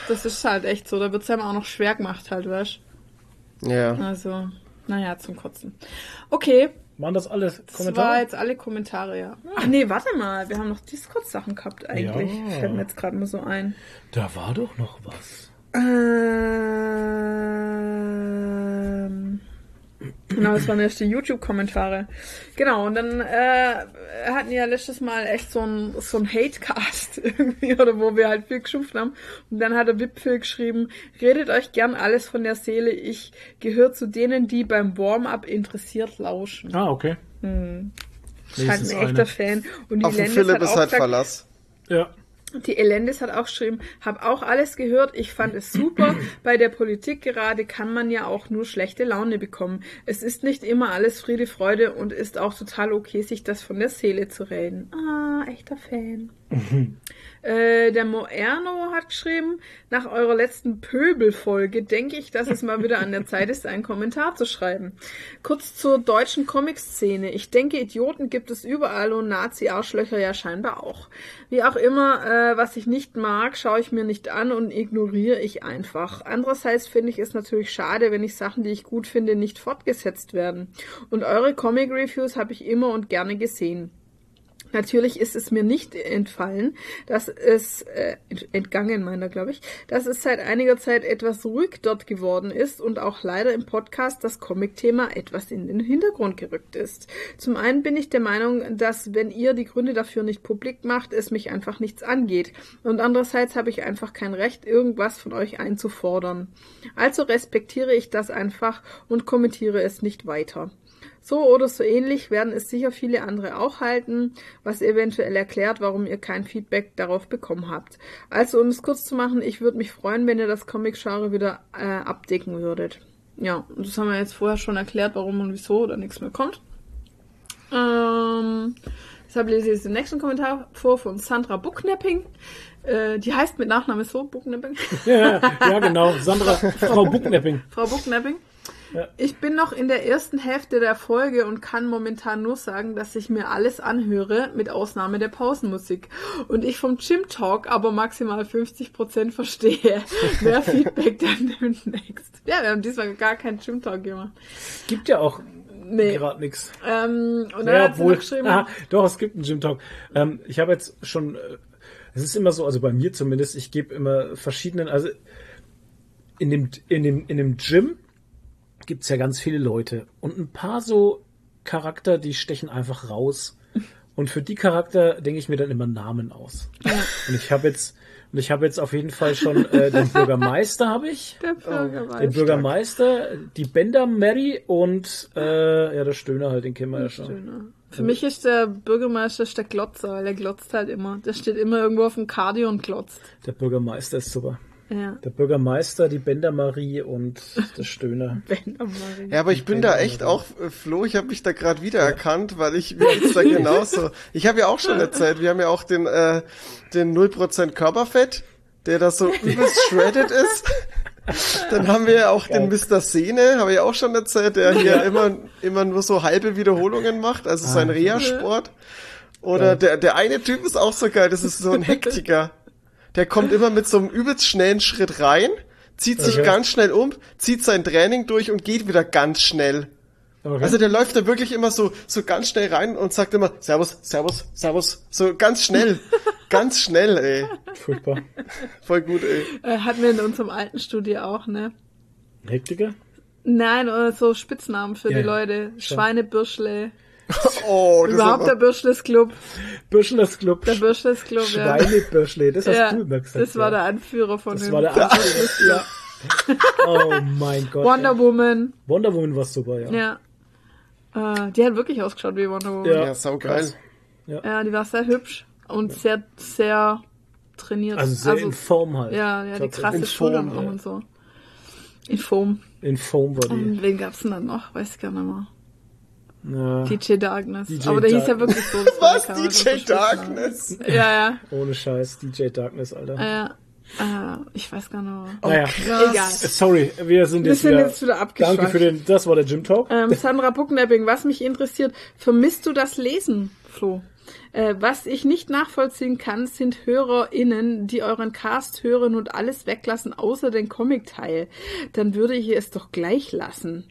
das ist halt echt so. Da wird es einem auch noch schwer gemacht halt, weißt Ja. Also, naja, zum Kotzen. Okay, Waren das alles das war Kommentare? jetzt alle Kommentare, ja. Ach nee, warte mal, wir haben noch Discord-Sachen gehabt eigentlich. Ja. Fällt mir jetzt gerade mal so ein. Da war doch noch was. Ähm, genau, das waren erst die YouTube-Kommentare. Genau, und dann äh, hatten wir ja letztes Mal echt so ein, so ein Hatecast irgendwie, oder wo wir halt viel geschumpft haben. Und dann hat der Wipfel geschrieben, redet euch gern alles von der Seele. Ich gehöre zu denen, die beim Warm-up interessiert lauschen. Ah, okay. Halt ein echter eine. Fan. Und die Auf den Landis Philipp hat ist auch halt gesagt, Verlass. Ja. Die Elendis hat auch geschrieben, hab auch alles gehört, ich fand es super. Bei der Politik gerade kann man ja auch nur schlechte Laune bekommen. Es ist nicht immer alles Friede, Freude und ist auch total okay, sich das von der Seele zu reden. Ah, echter Fan. Äh, der Moerno hat geschrieben, nach eurer letzten Pöbel-Folge denke ich, dass es mal wieder an der Zeit ist, einen Kommentar zu schreiben. Kurz zur deutschen Comic-Szene. Ich denke, Idioten gibt es überall und Nazi-Arschlöcher ja scheinbar auch. Wie auch immer, äh, was ich nicht mag, schaue ich mir nicht an und ignoriere ich einfach. Andererseits finde ich es natürlich schade, wenn ich Sachen, die ich gut finde, nicht fortgesetzt werden. Und eure Comic-Reviews habe ich immer und gerne gesehen. Natürlich ist es mir nicht entfallen, dass es, äh, entgangen meiner, glaube ich, dass es seit einiger Zeit etwas ruhig dort geworden ist und auch leider im Podcast das Comic-Thema etwas in den Hintergrund gerückt ist. Zum einen bin ich der Meinung, dass wenn ihr die Gründe dafür nicht publik macht, es mich einfach nichts angeht. Und andererseits habe ich einfach kein Recht, irgendwas von euch einzufordern. Also respektiere ich das einfach und kommentiere es nicht weiter. So oder so ähnlich werden es sicher viele andere auch halten, was eventuell erklärt, warum ihr kein Feedback darauf bekommen habt. Also um es kurz zu machen, ich würde mich freuen, wenn ihr das Comic-Genre wieder äh, abdecken würdet. Ja, und das haben wir jetzt vorher schon erklärt, warum und wieso oder nichts mehr kommt. Ähm, deshalb lese ich jetzt den nächsten Kommentar vor von Sandra Bucknapping. Äh, die heißt mit Nachname so, Bucknapping. Ja, ja genau. Sandra, Frau Bucknapping. Frau Bucknapping. Ich bin noch in der ersten Hälfte der Folge und kann momentan nur sagen, dass ich mir alles anhöre, mit Ausnahme der Pausenmusik. Und ich vom Gym Talk aber maximal 50% verstehe. Mehr Feedback dann demnächst. Ja, wir haben diesmal gar keinen Gym Talk gemacht. Gibt ja auch Nee. gerade nichts. Ähm, und dann Ja, obwohl, geschrieben, ah, doch, es gibt einen Gym Talk. Ähm, ich habe jetzt schon, äh, es ist immer so, also bei mir zumindest, ich gebe immer verschiedenen, also in dem, in dem, in dem Gym gibt's ja ganz viele Leute und ein paar so Charakter, die stechen einfach raus. Und für die Charakter denke ich mir dann immer Namen aus. Und ich habe jetzt, und ich habe jetzt auf jeden Fall schon äh, den Bürgermeister habe ich, der Bürgermeister. den Bürgermeister, die Bender Mary und äh, ja der Stöhner halt, den kennen wir ja schon. Für mich ist der Bürgermeister ist der Glotzer, weil der glotzt halt immer. Der steht immer irgendwo auf dem Cardio und glotzt. Der Bürgermeister ist super. Ja. Der Bürgermeister, die Bender Marie und der Stöhner. Ben Amari. Ja, aber ich bin da echt auch, äh, Flo, ich habe mich da gerade wiedererkannt, weil ich mir geht's da genauso. Ich habe ja auch schon erzählt, wir haben ja auch den, äh, den 0% Körperfett, der da so übelst shredded ist. Dann haben wir ja auch den Mr. Sehne, habe ich auch schon erzählt, der hier immer, immer nur so halbe Wiederholungen macht, also sein Reha-Sport. Oder der, der eine Typ ist auch so geil, das ist so ein Hektiker. Der kommt immer mit so einem übelst schnellen Schritt rein, zieht sich Okay. ganz schnell um, zieht sein Training durch und geht wieder ganz schnell. Okay. Also der läuft da wirklich immer so, so ganz schnell rein und sagt immer Servus, Servus, Servus. So ganz schnell. ganz schnell, ey. Furchtbar. Voll gut, ey. Äh, hatten wir in unserem alten Studio auch, ne? Hektiker? Nein, oder so Spitznamen für Ja, die ja. Leute. Schweinebürschle. Oh, das Überhaupt der Bürschles Club. Bürschlers Club. Der Bürschles Club, ja. Schweinebürschle, das hast ja. du immer gesagt. Das war ja. der Anführer von Das dem war der Anführer. ja. Oh mein Gott. Wonder ey. Woman. Wonder Woman war super, ja. Ja. Äh, die hat wirklich ausgeschaut wie Wonder Woman. Ja. ja, saugeil. Ja, die war sehr hübsch und sehr, sehr trainiert. Also sehr in Form halt. Ja, ja, die krasse Schultern Form, ja. und so. In Foam. In Form war die. Und wen gab's denn dann noch? Weiß ich gar nicht mehr. Ja, DJ Darkness. DJ Aber der hieß ja Dark- wirklich so. Was? DJ. Darkness? Ja, ja. ohne Scheiß. DJ Darkness, Alter. Ja. Äh, ich weiß gar nicht mehr. naja. Egal. Sorry, wir sind Wir jetzt sind wieder. jetzt wieder abgeschweift. Danke für den. Das war der Gym Talk. Ähm, Sandra Bucknapping, was mich interessiert, vermisst du das Lesen, Flo? Äh, was ich nicht nachvollziehen kann, sind HörerInnen, die euren Cast hören und alles weglassen, außer den Comic-Teil. Dann würde ich es doch gleich lassen.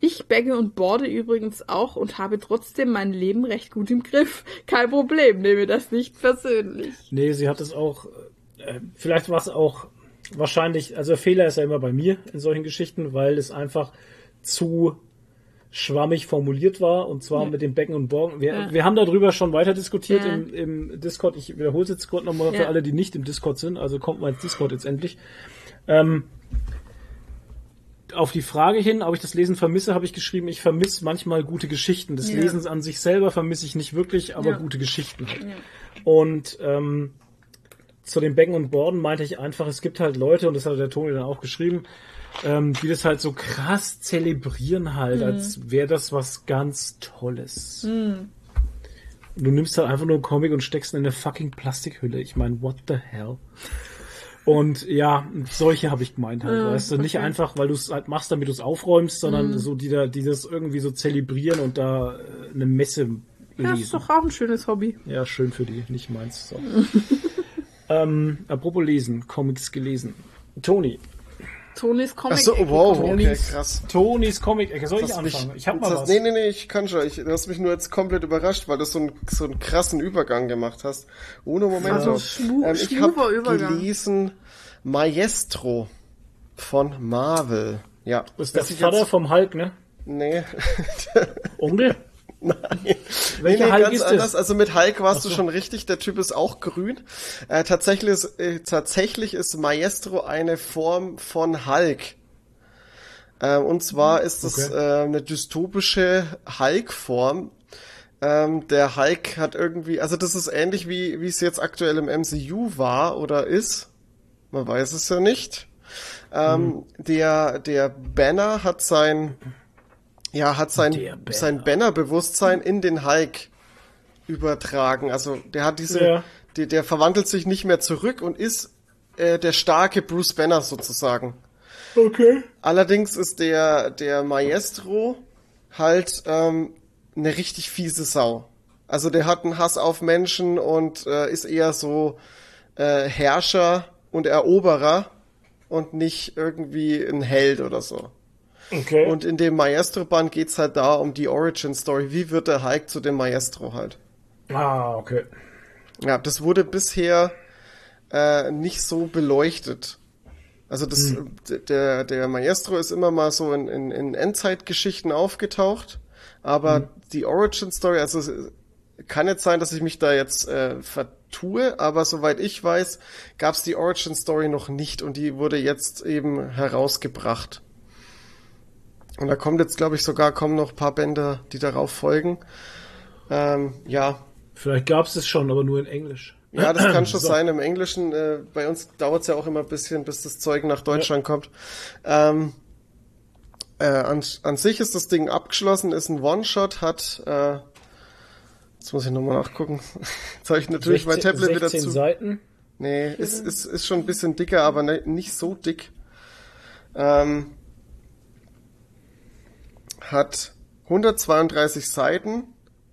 Ich bagge und borde übrigens auch und habe trotzdem mein Leben recht gut im Griff. Kein Problem, nehme das nicht persönlich. Nee, sie hat es auch. Äh, vielleicht war es auch wahrscheinlich. Also der Fehler ist ja immer bei mir in solchen Geschichten, weil es einfach zu schwammig formuliert war und zwar mit dem Becken und Borgen. Wir, Ja. wir haben darüber schon weiter diskutiert Ja. im, im Discord. Ich wiederhole es jetzt kurz nochmal für Ja. alle, die nicht im Discord sind. Also kommt mal ins Discord jetzt endlich. Ähm, auf die Frage hin, ob ich das Lesen vermisse, habe ich geschrieben, ich vermisse manchmal gute Geschichten. Des Ja. Lesens an sich selber vermisse ich nicht wirklich, aber Ja. gute Geschichten halt. Und ähm, zu den Becken und Borden meinte ich einfach, es gibt halt Leute, und das hat der Toni dann auch geschrieben, ähm, die das halt so krass zelebrieren halt, als wäre das was ganz Tolles. Du nimmst halt einfach nur einen Comic und steckst ihn in eine fucking Plastikhülle. Ich meine, what the hell? Und ja, solche habe ich gemeint halt, Ja, weißt du, nicht okay. einfach, weil du es halt machst, damit du es aufräumst, sondern so die da, die das irgendwie so zelebrieren und da äh, eine Messe Ja, ist lesen. doch auch ein schönes Hobby. Ja, schön für die, nicht meins. So. ähm, apropos lesen, Comics gelesen. Toni. Tonys Comic. Ach so, wow, okay, Tonys, krass. Tonys Comic-Ecke. Soll ich Das mich- anfangen? Ich hab mal das, was. Nee, nee, nee, ich kann schon. Ich, du hast mich nur jetzt komplett überrascht, weil du so, einen so einen krassen Übergang gemacht hast. Ohne Moment. Also schmu- ich habe Übergang. gelesen Maestro von Marvel. Ja. Das ist der Was ich Vater jetzt- vom Hulk, ne? Nee. Onkel? Nein. Welcher nee, Hulk ganz ist anders. das? Also mit Hulk warst so. du schon richtig. Der Typ ist auch grün. Äh, tatsächlich, ist, äh, tatsächlich ist Maestro eine Form von Hulk. Äh, und zwar ist es Okay. äh, eine dystopische Hulk-Form. Ähm, der Hulk hat irgendwie, also das ist ähnlich wie wie es jetzt aktuell im MCU war oder ist. Man weiß es ja nicht. Ähm, Der der Banner hat sein ja hat sein sein Banner-Bewusstsein in den Hulk übertragen. Also der hat diese, Ja. der, der verwandelt sich nicht mehr zurück und ist äh, der starke Bruce Banner sozusagen. Okay. Allerdings ist der, der Maestro halt ähm, eine richtig fiese Sau. Also der hat einen Hass auf Menschen und äh, ist eher so äh, Herrscher und Eroberer und nicht irgendwie ein Held oder so. Okay. Und in dem Maestro-Band geht's halt da um die Origin-Story. Wie wird der Hulk zu dem Maestro halt? ah, okay. Ja, das wurde bisher äh, nicht so beleuchtet. Also das, d- der, der Maestro ist immer mal so in, in, in Endzeitgeschichten aufgetaucht, aber die Origin Story, also es kann jetzt sein, dass ich mich da jetzt äh, vertue, aber soweit ich weiß, gab es die Origin Story noch nicht und die wurde jetzt eben herausgebracht. Und da kommt jetzt, glaube ich, sogar kommen noch ein paar Bände, die darauf folgen. Ähm, ja, Vielleicht gab's es schon, aber nur in Englisch. ja, das kann schon So. sein. Im Englischen, äh, bei uns dauert es ja auch immer ein bisschen, bis das Zeug nach Deutschland kommt. Ähm, äh, an, an sich ist das Ding abgeschlossen, ist ein One-Shot, hat, äh, jetzt muss ich nochmal nachgucken. Jetzt habe ich natürlich mein 16 Tablet wieder 16 zu. Seiten. Nee, ist, ist, ist schon ein bisschen dicker, aber ne, nicht so dick. Ähm, hat 132 Seiten,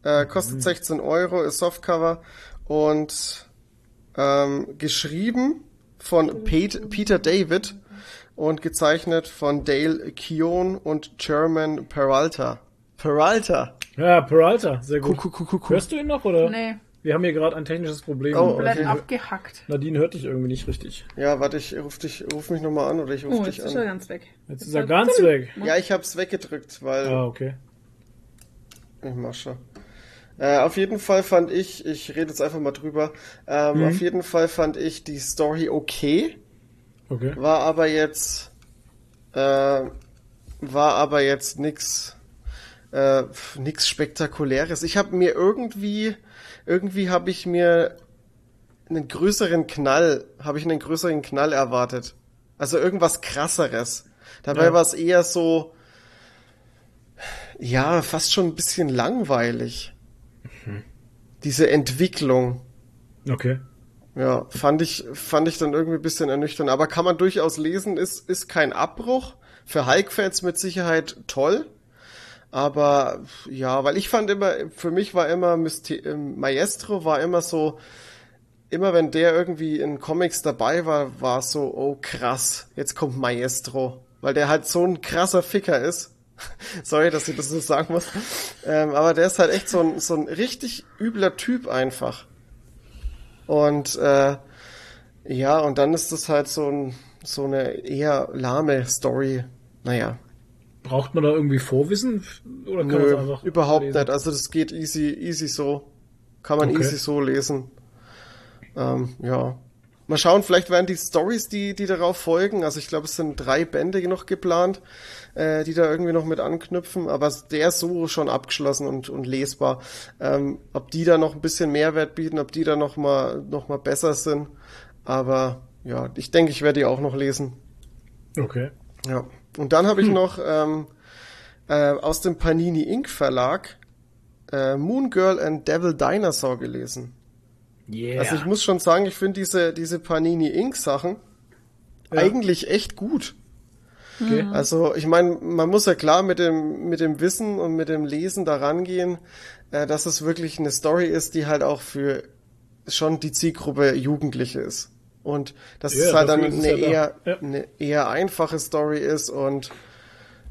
äh, kostet 16 Euro, ist Softcover und ähm, geschrieben von Pete, Peter David und gezeichnet von Dale Keown und German Peralta. Peralta. Ja, Peralta, sehr gut. Kuh, kuh, kuh, kuh. Hörst du ihn noch, oder? Nee, Wir haben hier gerade ein technisches Problem. Oh, komplett okay. abgehackt. Nadine hört dich irgendwie nicht richtig. Ja, warte, ich ruf dich, ruf mich nochmal an oder ich ruf Oh, dich jetzt ist er an. ganz weg. Jetzt ist er ganz weg. Ja, ich hab's weggedrückt, weil Ah, okay. Ich mach schon. Äh, auf jeden Fall fand ich, ich rede jetzt einfach mal drüber, ähm, auf jeden Fall fand ich die Story okay, Okay. war aber jetzt, äh, war aber jetzt nix, äh, nix spektakuläres. Ich habe mir irgendwie, irgendwie habe ich mir einen größeren Knall, habe ich einen größeren Knall erwartet. Also irgendwas krasseres. Dabei Ja. war es eher so, ja, fast schon ein bisschen langweilig. Diese Entwicklung. Okay. Ja, fand ich, fand ich dann irgendwie ein bisschen ernüchternd. Aber kann man durchaus lesen, ist, ist kein Abbruch. Für Hulk-Fans mit Sicherheit toll. Aber ja, weil ich fand immer, für mich war immer Myste äh, Maestro war immer so, immer wenn der irgendwie in Comics dabei war, war so, oh krass, jetzt kommt Maestro. Weil der halt so ein krasser Ficker ist. Sorry, dass ich das so sagen muss. Ähm, aber der ist halt echt so ein, so ein richtig übler Typ einfach. Und äh, ja, und dann ist das halt so, ein, so eine eher lahme Story. Naja, Braucht man da irgendwie Vorwissen? Oder kann nö, einfach überhaupt lesen? nicht. Also das geht easy, easy so. Kann man Okay. easy so lesen. Ähm, ja. Mal schauen, vielleicht werden die Stories, die, die darauf folgen, also ich glaube, es sind drei Bände noch geplant, äh, die da irgendwie noch mit anknüpfen, aber der ist so schon abgeschlossen und, und lesbar. Ähm, ob die da noch ein bisschen Mehrwert bieten, ob die da noch mal, noch mal besser sind, aber ja, ich denke, ich werde die auch noch lesen. Okay. Ja. Und dann habe ich noch ähm, äh, aus dem Panini Inc. Verlag äh, Moon Girl and Devil Dinosaur gelesen. Yeah. Also ich muss schon sagen, ich finde diese, diese Panini Inc. Sachen eigentlich echt gut. okay. Also ich meine, man muss ja klar mit dem, mit dem Wissen und mit dem Lesen da rangehen, äh, dass es wirklich eine Story ist, die halt auch für schon die Zielgruppe Jugendliche ist. Und dass Ja, es halt dann eine da. eher, Ja. eine eher einfache Story ist und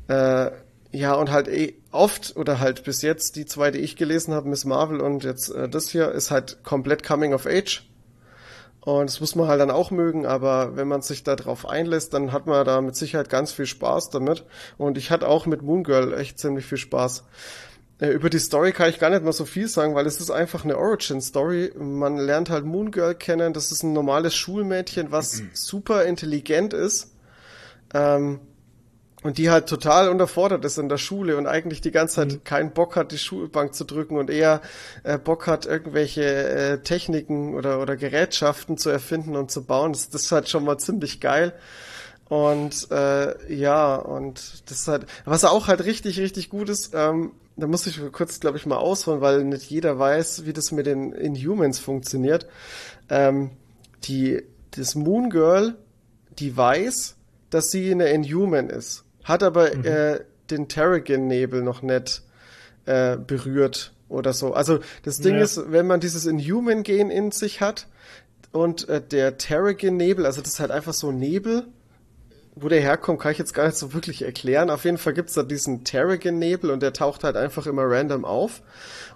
äh, ja, und halt eh oft oder halt bis jetzt die zwei, die ich gelesen habe, Miss Marvel und jetzt äh, das hier, ist halt komplett Coming of Age. Und das muss man halt dann auch mögen, aber wenn man sich da drauf einlässt, dann hat man da mit Sicherheit ganz viel Spaß damit. Und ich hatte auch mit Moon Girl echt ziemlich viel Spaß. Äh, Über die Story kann ich gar nicht mal so viel sagen, weil es ist einfach eine Origin-Story. Man lernt halt Moon Girl kennen. Das ist ein normales Schulmädchen, was super intelligent ist. Ähm, und die halt total unterfordert ist in der Schule und eigentlich die ganze Zeit keinen Bock hat, die Schulbank zu drücken und eher äh, Bock hat, irgendwelche äh, Techniken oder, oder Gerätschaften zu erfinden und zu bauen. Das, das ist halt schon mal ziemlich geil. Und äh, ja, und das ist halt, was auch halt richtig, richtig gut ist, ähm, da muss ich kurz, glaube ich, mal ausholen, weil nicht jeder weiß, wie das mit den Inhumans funktioniert. Ähm, die, das Moon Girl, die weiß, dass sie eine Inhuman ist, hat aber äh, den Terrigen-Nebel noch nicht äh, berührt oder so. Also das Ding Ja. ist, wenn man dieses Inhuman-Gen in sich hat und äh, der Terrigen-Nebel, also das ist halt einfach so Nebel, wo der herkommt, kann ich jetzt gar nicht so wirklich erklären. Auf jeden Fall gibt's da diesen Terrigen-Nebel und der taucht halt einfach immer random auf.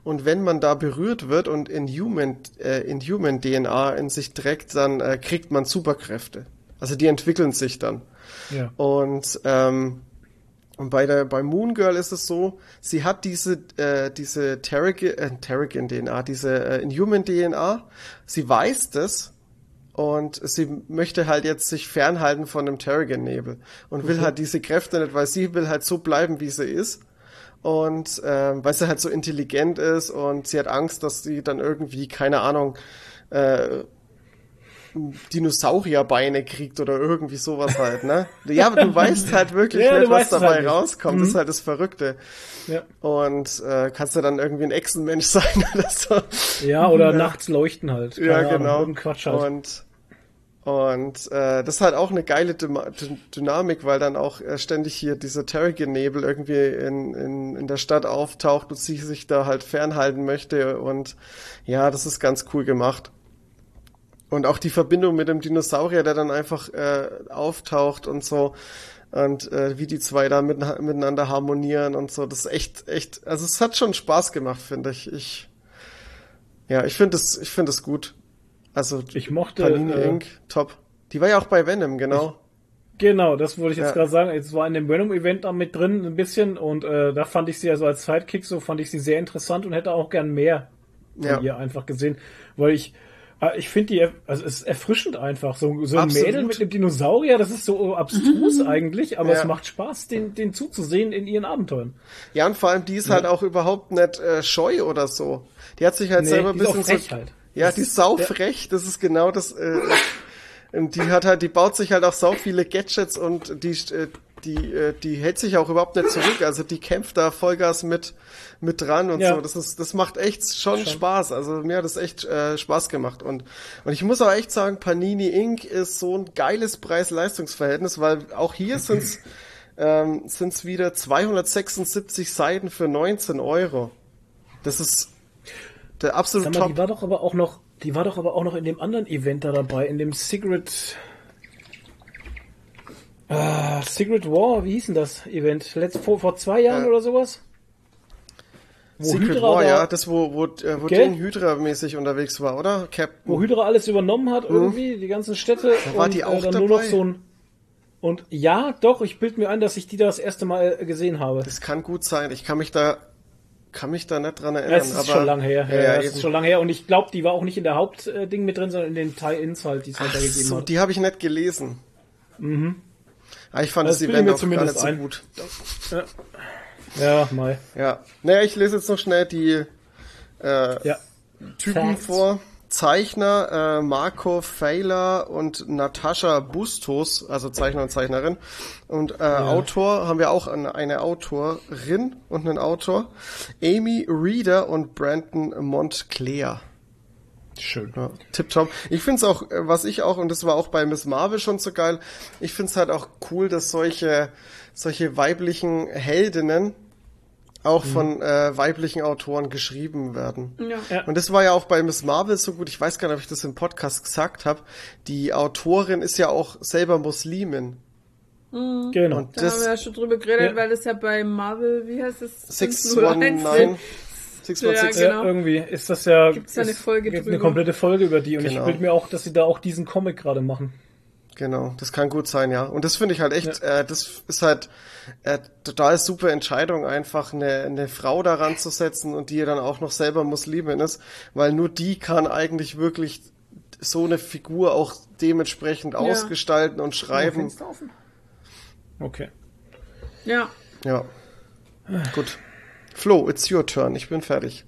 Und wenn man da berührt wird und Inhuman, äh, Inhuman DNA in sich trägt, dann äh, kriegt man Superkräfte. Also die entwickeln sich dann. ja. Und, ähm, und bei der bei Moon Girl ist es so, sie hat diese äh, diese Terrigen, äh, Terrigen DNA, diese äh, Inhuman DNA. Sie weiß das und sie möchte halt jetzt sich fernhalten von dem Terrigen Nebel und will halt diese Kräfte nicht, weil sie will halt so bleiben, wie sie ist. Und ähm, weil sie halt so intelligent ist und sie hat Angst, dass sie dann irgendwie, keine Ahnung, äh, Dinosaurierbeine kriegt oder irgendwie sowas halt, ne? Ja, aber du weißt halt wirklich Ja, nicht, was dabei halt rauskommt. Das ist halt das Verrückte. Ja. Und äh, kannst du dann irgendwie ein Echsenmensch sein oder so. ja, oder nachts leuchten halt. Ja, Keine Ahnung, genau. irgendein Quatsch halt. Und und äh, das ist halt auch eine geile Dyma- Dy- Dynamik, weil dann auch äh, ständig hier dieser Terrigen-Nebel irgendwie in, in, in der Stadt auftaucht und sie sich da halt fernhalten möchte. Und ja, das ist ganz cool gemacht. Und auch die Verbindung mit dem Dinosaurier, der dann einfach äh, auftaucht und so. Und äh, wie die zwei da mit, miteinander harmonieren und so. Das ist echt, echt, also es hat schon Spaß gemacht, finde ich. Ich ja, ich finde es, ich finde es gut. Also Ich mochte, Panini äh, Inc. Top. Die war ja auch bei Venom, genau. Genau, das wollte ich jetzt Ja. gerade sagen. Es war in dem Venom-Event da mit drin ein bisschen und äh, da fand ich sie also als Sidekick so, fand ich sie sehr interessant und hätte auch gern mehr von Ja. ihr einfach gesehen, weil ich ich finde die, also es ist erfrischend einfach. So, so ein Absolut. Mädel mit dem Dinosaurier, das ist so abstrus eigentlich, aber Ja. es macht Spaß, den, den zuzusehen in ihren Abenteuern. Ja, und vor allem, die ist halt auch überhaupt nicht äh, scheu oder so. Die hat sich halt Nee, selber ein die ist auch bisschen frech so. halt. Ja, die ist saufrech, das ist genau das. Äh, die hat halt, die baut sich halt auch sau viele Gadgets und die, äh, die, äh, die hält sich auch überhaupt nicht zurück. Also die kämpft da Vollgas mit, mit dran und Ja. so. Das ist, das macht echt schon, Spaß. Also mir hat das echt äh, Spaß gemacht. Und, und ich muss auch echt sagen, Panini Inc. ist so ein geiles Preis-Leistungs-Verhältnis, weil auch hier sind's ähm, sind's wieder 276 Seiten für 19 Euro. Das ist der absolute Sag mal, die Top. war doch aber auch noch, die war doch aber auch noch in dem anderen Event da dabei, in dem Secret, ah, Secret War, wie hieß denn das Event? Letzt, vor, vor zwei Jahren Äh, oder sowas? Wo Secret Hydra War, da- ja, das wo, wo, äh, wo Gell? Ding Hydra-mäßig unterwegs war, oder? Captain. Wo Hydra alles übernommen hat, irgendwie, die ganzen Städte. Da war und, die auch äh, dann nur noch dabei? so ein, und ja, doch, ich bild mir ein, dass ich die da das erste Mal äh, gesehen habe. Das kann gut sein. Ich kann mich da, kann mich da nicht dran Ja, erinnern. es ist aber, schon lang her. Ja, Ja, ja, ist schon lange her. Und ich glaube, die war auch nicht in der Hauptding mit drin, sondern in den Tie-Ins halt, die es halt da gegeben so, hat. die habe ich nicht gelesen. Mhm. Ah, ich fand Das das, Event mir auch gar zumindest nicht so ein. gut. Ja, mal. Ja. Naja, ich lese jetzt noch schnell die äh, Ja. Typen Facts. vor. Zeichner äh, Marco Feiler und Natascha Bustos, also Zeichner und Zeichnerin. Und äh, Autor haben wir auch eine, eine Autorin und einen Autor. Amy Reeder und Brandon Montclair. Schön. Ja, tipptopp. Ich find's auch, äh, was ich auch, und das war auch bei Miss Marvel schon so geil, ich find's halt auch cool, dass solche, solche weiblichen Heldinnen auch von äh, weiblichen Autoren geschrieben werden. Ja. Ja. Und das war ja auch bei Miss Marvel so gut, ich weiß gar nicht, ob ich das im Podcast gesagt habe. Die Autorin ist ja auch selber Muslimin. Genau. Und Da haben wir ja das schon drüber geredet, Ja. weil das ja bei Marvel, wie heißt es? 619, 616. Ja, genau. Ja, irgendwie ist das ja, Gibt's da eine Folge gibt eine komplette Folge über die und ich Genau. bild mir auch, dass sie da auch diesen Comic gerade machen. Genau, das kann gut sein, ja. Und das finde ich halt echt, äh, das ist halt äh, total super Entscheidung, einfach eine, eine Frau daran zu setzen und die dann auch noch selber Muslimin ist, weil nur die kann eigentlich wirklich so eine Figur auch dementsprechend ausgestalten und schreiben. Okay. Ja. Ja. Gut. Flo, it's your turn. Ich bin fertig.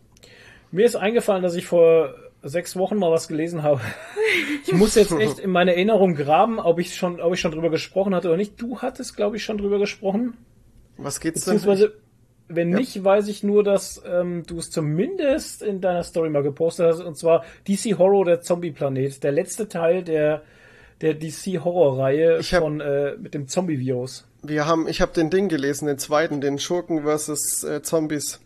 Mir ist eingefallen, dass ich vor sechs Wochen mal was gelesen habe. Ich muss jetzt echt in meine Erinnerung graben, ob ich schon, ob ich schon drüber gesprochen hatte oder nicht. Du hattest, glaube ich, schon drüber gesprochen. Was geht's denn? Beziehungsweise, wenn nicht, weiß ich nur, dass ähm, du es zumindest in deiner Story mal gepostet hast. Und zwar DC Horror, der Zombie-Planet. Der letzte Teil der, der DC Horror-Reihe Ich hab- von äh, mit dem Zombie-Virus. Wir haben, ich habe den Ding gelesen, den zweiten, den Schurken versus äh, Zombies.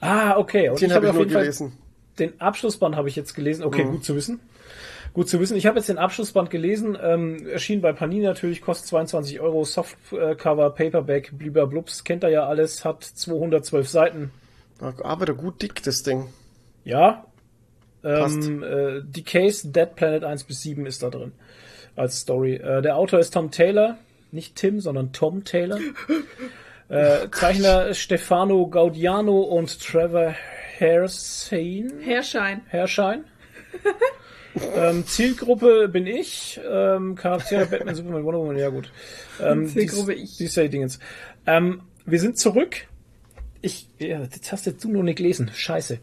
Ah, okay. Und Den ich habe ich auf nur jeden Fall gelesen. den Abschlussband habe ich jetzt gelesen. Okay, gut zu wissen. Gut zu wissen. Ich habe jetzt den Abschlussband gelesen. Ähm, erschien bei Panini natürlich, kostet 22 Euro. Softcover, Paperback, bliblablubs. Kennt er ja alles. Hat 212 Seiten. Aber da gut dick, das Ding. Ja. Ähm, äh, Decays Dead Planet 1 bis 7 ist da drin. Als Story. Äh, der Autor ist Tom Taylor. Nicht Tim, sondern Tom Taylor. äh, Zeichner Stefano Gaudiano und Trevor Hairsane. Herrschein. Herrschein. ähm, Zielgruppe bin ich. Ähm, Charaktere Batman, Superman, Wonder Woman, ja gut. Ähm, Zielgruppe dies, ich. Dies sei Dingens. Ähm, wir sind zurück. Ich, ja, das hast jetzt du noch nicht gelesen. Scheiße.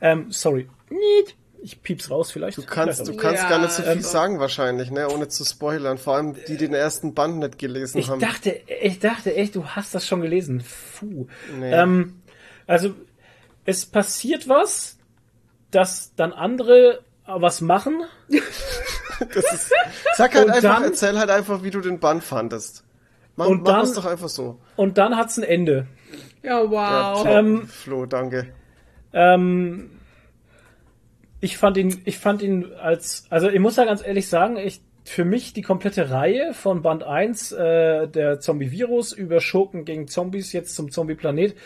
Ähm, sorry. Niet. Ich pieps raus vielleicht. Du kannst, du Vielleicht kannst Ja, gar nicht so viel ähm, sagen wahrscheinlich, ne, ohne zu spoilern. Vor allem die, die den ersten Band nicht gelesen Ich haben. dachte, ich dachte echt, du hast das schon gelesen. Puh. Nee. Ähm, also, es passiert was, dass dann andere was machen. Das ist, sag halt Und einfach, dann- erzähl halt einfach, wie du den Band fandest. Mach, Und mach dann- es doch einfach so. Und dann hat's ein Ende. Ja, wow. Ja. Ähm, Flo, danke. Ähm, ich fand ihn, ich fand ihn als, also ich muss ja ganz ehrlich sagen, ich, für mich die komplette Reihe von Band 1, äh, der Zombie-Virus über Schurken gegen Zombies, jetzt zum Zombie-Planet,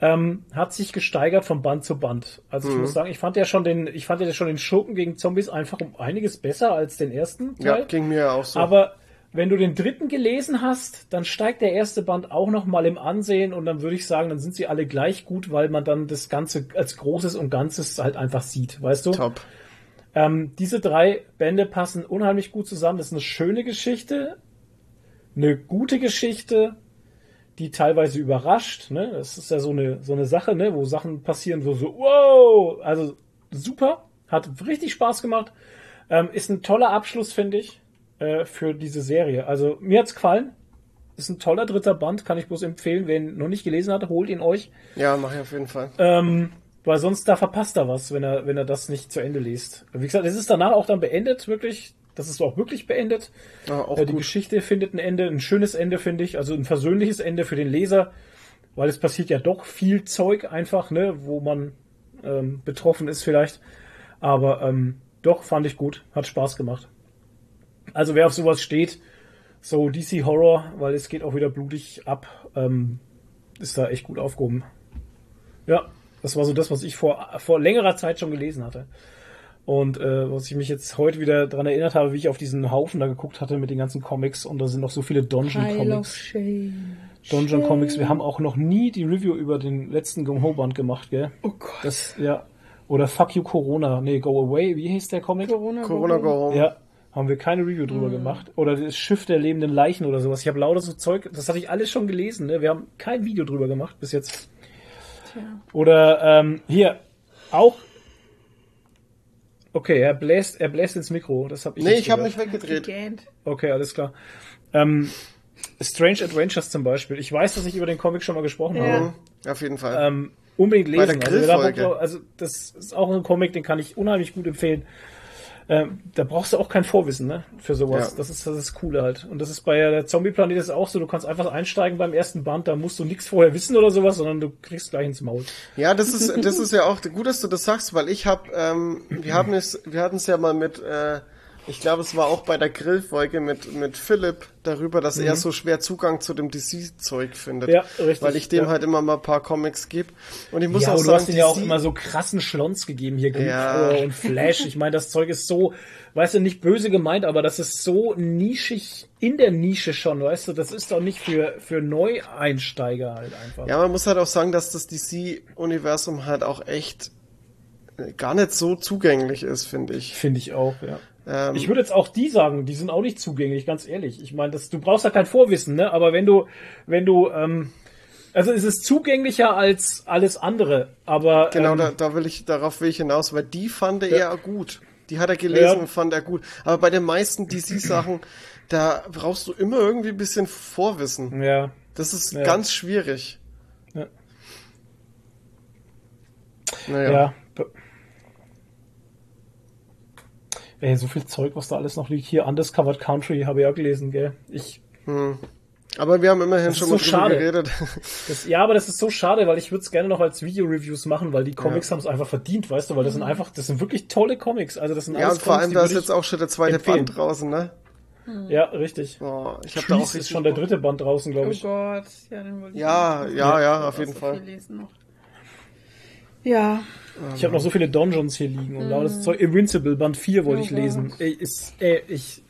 ähm, hat sich gesteigert von Band zu Band. Also ich muss sagen, ich fand ja schon den, ich fand ja schon den Schurken gegen Zombies einfach um einiges besser als den ersten Ja, Teil. ging mir ja auch so. Aber wenn du den dritten gelesen hast, dann steigt der erste Band auch noch mal im Ansehen und dann würde ich sagen, dann sind sie alle gleich gut, weil man dann das Ganze als Großes und Ganzes halt einfach sieht, weißt du? Top. Ähm, diese drei Bände passen unheimlich gut zusammen. Das ist eine schöne Geschichte, eine gute Geschichte, die teilweise überrascht. Ne? Das ist ja so eine, so eine Sache, ne? wo Sachen passieren, wo so, wow, also super, hat richtig Spaß gemacht. Ähm, ist ein toller Abschluss, finde ich, äh, für diese Serie. Also mir hat's gefallen. Ist ein toller dritter Band, kann ich bloß empfehlen. Wer ihn noch nicht gelesen hat, holt ihn euch. Ja, mach ich auf jeden Fall. Ähm, weil sonst da verpasst er was, wenn er, wenn er das nicht zu Ende liest. Wie gesagt, es ist danach auch dann beendet, wirklich. Das ist auch wirklich beendet. Ja, auch Äh, die gut. Geschichte findet ein Ende, ein schönes Ende, finde ich. Also ein versöhnliches Ende für den Leser, weil es passiert ja doch viel Zeug einfach, ne, wo man ähm, betroffen ist vielleicht. Aber ähm, doch, fand ich gut. Hat Spaß gemacht. Also wer auf sowas steht, so DC Horror, weil es geht auch wieder blutig ab, ähm, ist da echt gut aufgehoben. Ja, das war so das, was ich vor, vor längerer Zeit schon gelesen hatte. Und äh, was ich mich jetzt heute wieder dran erinnert habe, wie ich auf diesen Haufen da geguckt hatte mit den ganzen Comics und da sind noch so viele Dungeon Pile of Comics. Shame. Dungeon Comics. Wir haben auch noch nie die Review über den letzten Go Ho Band gemacht, gell? Oh Gott. Das, ja. Oder Fuck You Corona. Nee, Go Away. Wie hieß der Comic? Corona, Corona Go Home. Ja, haben wir keine Review drüber gemacht. Oder das Schiff der lebenden Leichen oder sowas. Ich habe lauter so Zeug, das hatte ich alles schon gelesen. Ne? Wir haben kein Video drüber gemacht bis jetzt. Tja. Oder ähm, hier auch Okay, er bläst, er bläst ins Mikro. Das habe ich Nee, ich habe mich weggedreht. Okay, alles klar. Ähm, Strange Adventures zum Beispiel. Ich weiß, dass ich über den Comic schon mal gesprochen Ja. habe. Mhm, Auf jeden Fall. Ähm, unbedingt Bei der lesen. Also, also das ist auch ein Comic, den kann ich unheimlich gut empfehlen. Ähm, da brauchst du auch kein Vorwissen, ne? Für sowas. Ja. Das ist das ist Coole halt. Und das ist bei der Zombie-Planet ist auch so, du kannst einfach einsteigen beim ersten Band, da musst du nichts vorher wissen oder sowas, sondern du kriegst gleich ins Maul. Ja, das ist, das ist ja auch gut, dass du das sagst, weil ich habe, ähm, wir haben es, wir hatten es ja mal mit, äh, ich glaube, es war auch bei der Grillfolge mit mit Philipp darüber, dass er so schwer Zugang zu dem DC-Zeug findet, Mhm. Ja, richtig, weil ich dem ja. halt immer mal ein paar Comics gebe und ich muss ja, auch du sagen, hast ihnen ja auch immer so krassen Schlons gegeben hier, Ja. Und Flash. Ich meine, das Zeug ist so, weißt du, nicht böse gemeint, aber das ist so nischig in der Nische schon, weißt du, das ist doch nicht für, für Neueinsteiger halt einfach. Ja, man muss halt auch sagen, dass das DC-Universum halt auch echt äh, gar nicht so zugänglich ist, finde ich. Finde ich auch, ja. Ähm, Ich würde jetzt auch die sagen, die sind auch nicht zugänglich, ganz ehrlich. Ich meine, das, du brauchst ja kein Vorwissen, ne? Aber wenn du, wenn du, ähm, also es ist zugänglicher als alles andere, aber Genau, ähm, da, da will ich, darauf will ich hinaus, weil die fand er eher gut. Die hat er gelesen Ja. und fand er gut. Aber bei den meisten DC-Sachen, da brauchst du immer irgendwie ein bisschen Vorwissen. ja, Das ist Ja. ganz schwierig. Ja. Naja. ja. Be- Ey, so viel Zeug, was da alles noch liegt. Hier, Undiscovered Country, habe ich auch gelesen, gell? Ich, Aber wir haben immerhin Das ist schon so mal drüber schade. geredet. das, ja, aber das ist so schade, weil ich würde es gerne noch als Video-Reviews machen, weil die Comics haben es einfach verdient, weißt du, weil das sind einfach, das sind wirklich tolle Comics. Also das sind ja, alles und vor Comics, allem, da ist jetzt auch schon der zweite empfehlen. Band draußen, ne? ich, Ja, richtig. Boah, ich habe da auch ist schon der dritte Band draußen, glaube Oh ich. Gott, ja, den wollte ich Ja, ja, ja, Ich auf jeden Fall. Ja, Ich habe noch so viele Dungeons hier liegen und lauter das Zeug. Invincible Band 4 wollte Oh ich lesen. Ey, ist, ey, ich.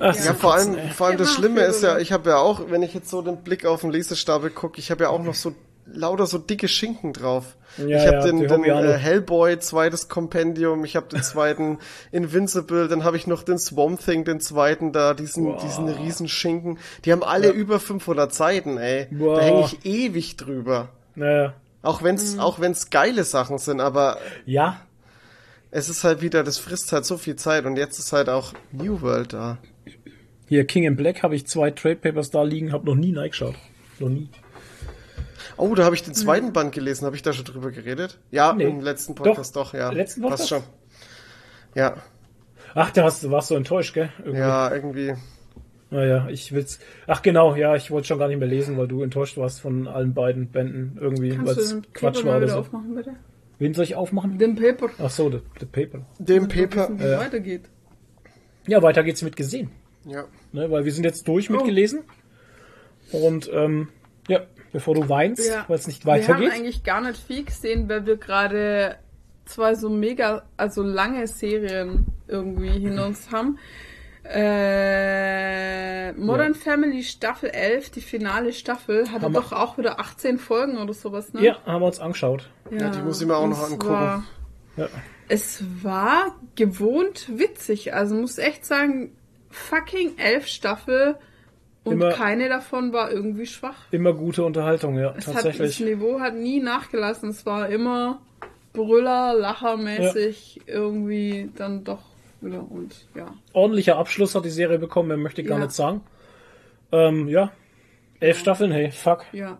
Ach, Ja, vor allem, vor allem das Ja, Schlimme ist ja, ich habe ja auch, wenn ich jetzt so den Blick auf den Lesestapel gucke, ich habe ja auch noch so lauter so dicke Schinken drauf. Ja, ich habe ja, den, den äh, Hellboy, zweites Kompendium, ich habe den zweiten Invincible, dann habe ich noch den Swamp Thing, den zweiten da, diesen, Boah. diesen riesen Schinken. Die haben alle über 500 Seiten, ey. Boah. Da hänge ich ewig drüber. Naja. Auch wenn's, Mhm. auch wenn's geile Sachen sind, aber Ja, es ist halt wieder, das frisst halt so viel Zeit und jetzt ist halt auch New World da. hier King in Black habe ich zwei Trade Papers da liegen, habe noch nie reingeschaut. Noch nie. Oh, da habe ich den zweiten Band gelesen. Habe ich da schon drüber geredet? Ja, Nee. im letzten Podcast doch, ja. Letzten Passt Podcast? schon. Ja, Ach, da warst du enttäuscht, gell? Irgendwie. ja, irgendwie. Naja, ich will's. Ach genau, ja, ich wollte schon gar nicht mehr lesen, weil du enttäuscht warst von allen beiden Bänden irgendwie, weil kannst du es den Quatsch Paper war mal oder wieder so. aufmachen, bitte? Wen soll ich aufmachen? Den Paper. Ach so, the, the Paper. Dem Damit wir Paper. wissen, Wie es weitergeht. Ja, weiter geht's mit gesehen. Ja. Ne, weil wir sind jetzt Oh. durch mit gelesen. Und ähm, ja, bevor du weinst, Ja. weil es nicht Wir haben weitergeht. eigentlich gar nicht viel gesehen, weil wir gerade zwei so mega, also lange Serien irgendwie hinter uns haben. Äh, Modern Family Staffel 11, die finale Staffel, hatte Haben doch auch wieder 18 Folgen oder sowas, ne? Ja, haben wir uns angeschaut. Ja, die muss ich mir auch noch angucken. War, Ja. es war gewohnt witzig. Also muss echt sagen, fucking elf Staffel und Immer- keine davon war irgendwie schwach. Immer gute Unterhaltung, ja, Es hat, das tatsächlich. Niveau hat nie nachgelassen. Es war immer Brüller, Lachermäßig, irgendwie dann doch wieder und ja. Ordentlicher Abschluss hat die Serie bekommen, mehr möchte ich gar Ja. nicht sagen. Ähm, ja. Elf Staffeln, hey, fuck. Ja.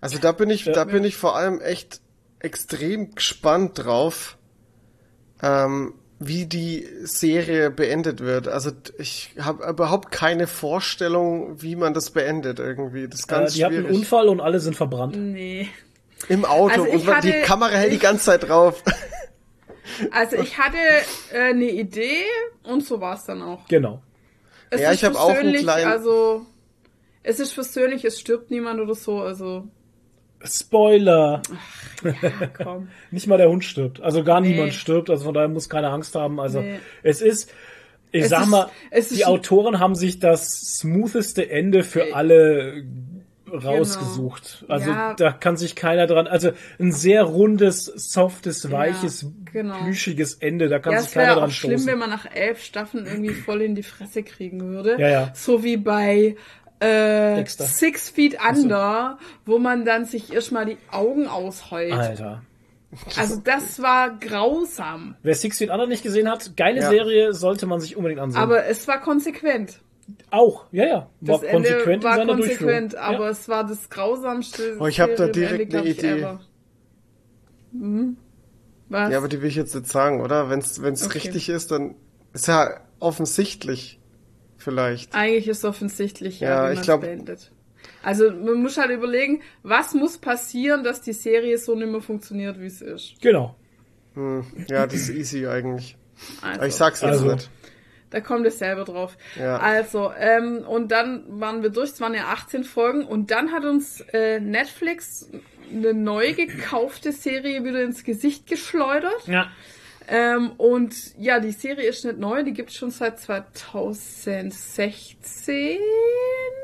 Also da bin ich, da bin ich vor allem echt extrem gespannt drauf, ähm, wie die Serie beendet wird. Also ich habe überhaupt keine Vorstellung, wie man das beendet irgendwie. Das ist Äh, ganz die hatten schwierig. einen Unfall und alle sind verbrannt. Nee. Im Auto Also und die hatte- Kamera hält die ich- ganze Zeit drauf. Also ich hatte äh, eine Idee und so war es dann auch. Genau. Es Ja, ist ich hab auch einen persönlich, kleinen- Also es ist persönlich, es stirbt niemand oder so, also Spoiler. komm. Nicht mal der Hund stirbt. Also gar Nee. niemand stirbt. Also von daher muss keine Angst haben. Also Nee. es ist, ich Es sag ist- mal, die Autoren haben sich das smootheste Ende für alle rausgesucht. Also Genau. Ja. da kann sich keiner dran. Also ein sehr rundes, softes, weiches, genau. plüschiges Ende. Da kann Ja, sich es keiner wäre dran auch schlimm, stoßen. wenn man nach elf Staffeln irgendwie voll in die Fresse kriegen würde. Ja, ja. So wie bei äh, Dexter. Six Feet Under, wo man dann sich erstmal die Augen ausheult. Alter. Also das war grausam. Wer Six Feet Under nicht gesehen hat, geile Ja. Serie, sollte man sich unbedingt ansehen. Aber es war konsequent. Auch, ja, ja. War Das Ende konsequent war in seiner konsequent, Durchführung. aber ja. es war das grausamste. Oh, ich hab da direkt glaub eine Idee. ever. Mhm. Was? Ja, aber die will ich jetzt nicht sagen, oder? Wenn es Okay. richtig ist, dann ist ja offensichtlich. Vielleicht. Eigentlich ist offensichtlich, ja, Ja, ich man's glaub- beendet. Also man muss halt überlegen, was muss passieren, dass die Serie so nicht mehr funktioniert, wie es ist. Genau. Hm. Ja, das ist easy eigentlich. Also, Aber ich sag's jetzt Also. nicht. Da kommt es selber drauf. Ja. Also, ähm, und dann waren wir durch, es waren ja 18 Folgen und dann hat uns äh, Netflix eine neu gekaufte Serie wieder ins Gesicht geschleudert. Ja. Ähm, und ja, die Serie ist nicht neu, die gibt es schon seit 2016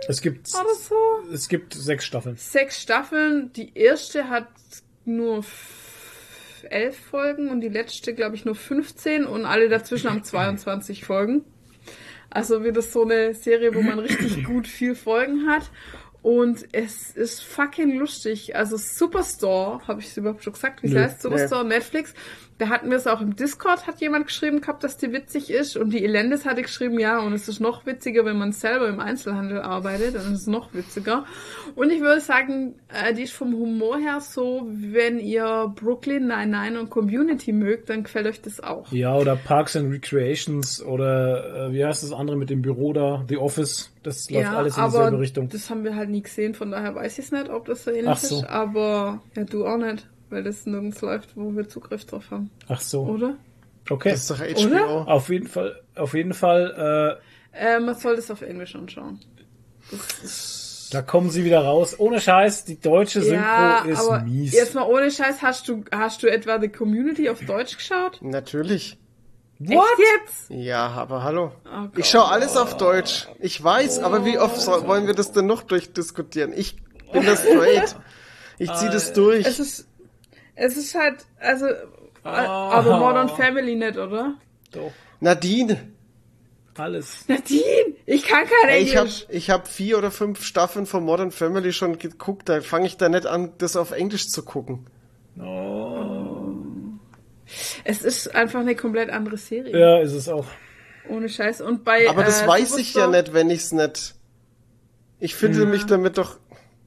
Es gibt, oder so. es gibt sechs Staffeln. Sechs Staffeln. Die erste hat nur elf Folgen und die letzte, glaube ich, nur 15 und alle dazwischen haben 22 Folgen. Also wieder so eine Serie, wo man richtig gut viel Folgen hat. Und es ist fucking lustig. Also Superstore, habe ich es überhaupt schon gesagt, wie es heißt? Superstore, Netflix. Da hatten wir es auch im Discord, hat jemand geschrieben gehabt, dass die witzig ist. Und die Elendes hatte geschrieben, ja, und es ist noch witziger, wenn man selber im Einzelhandel arbeitet, dann ist es noch witziger. Und ich würde sagen, äh, die ist vom Humor her so, wenn ihr Brooklyn Nine-Nine und Community mögt, dann gefällt euch das auch. Ja, oder Parks and Recreations oder äh, wie heißt das andere mit dem Büro da? The Office. Das läuft alles in dieselbe Richtung. das haben wir halt nie gesehen, von daher weiß ich es nicht, ob das so ähnlich Ach so. ist. Aber ja, du auch nicht, weil das nirgends läuft, wo wir Zugriff drauf haben, Ach so. oder? Okay. Das ist doch Oder? HBO. Auf jeden Fall, auf jeden Fall, Äh, man soll das auf Englisch anschauen. äh, da kommen sie wieder raus. Ohne Scheiß, die deutsche Synchro ja, ist aber mies. jetzt mal ohne Scheiß, hast du, hast du etwa The Community auf Deutsch geschaut? Natürlich. Echt jetzt? Ja, aber hallo. Oh ich schaue alles auf Deutsch. Ich weiß, aber wie oft soll, wollen wir das denn noch durchdiskutieren? Ich bin das straight. Ich zieh das durch. Es ist, es ist halt, also, aber Modern Family nicht, oder? Doch, Nadine, alles. Nadine, ich kann kein ey, ich hab, Englisch. ich hab vier oder fünf Staffeln von Modern Family schon geguckt. Da fange ich da nicht an, das auf Englisch zu gucken. Es ist einfach eine komplett andere Serie. Ja, ist es auch. Ohne Scheiß. Und bei, Aber das äh, weiß ich ja nicht, wenn ich's nicht. Ich finde mich damit doch.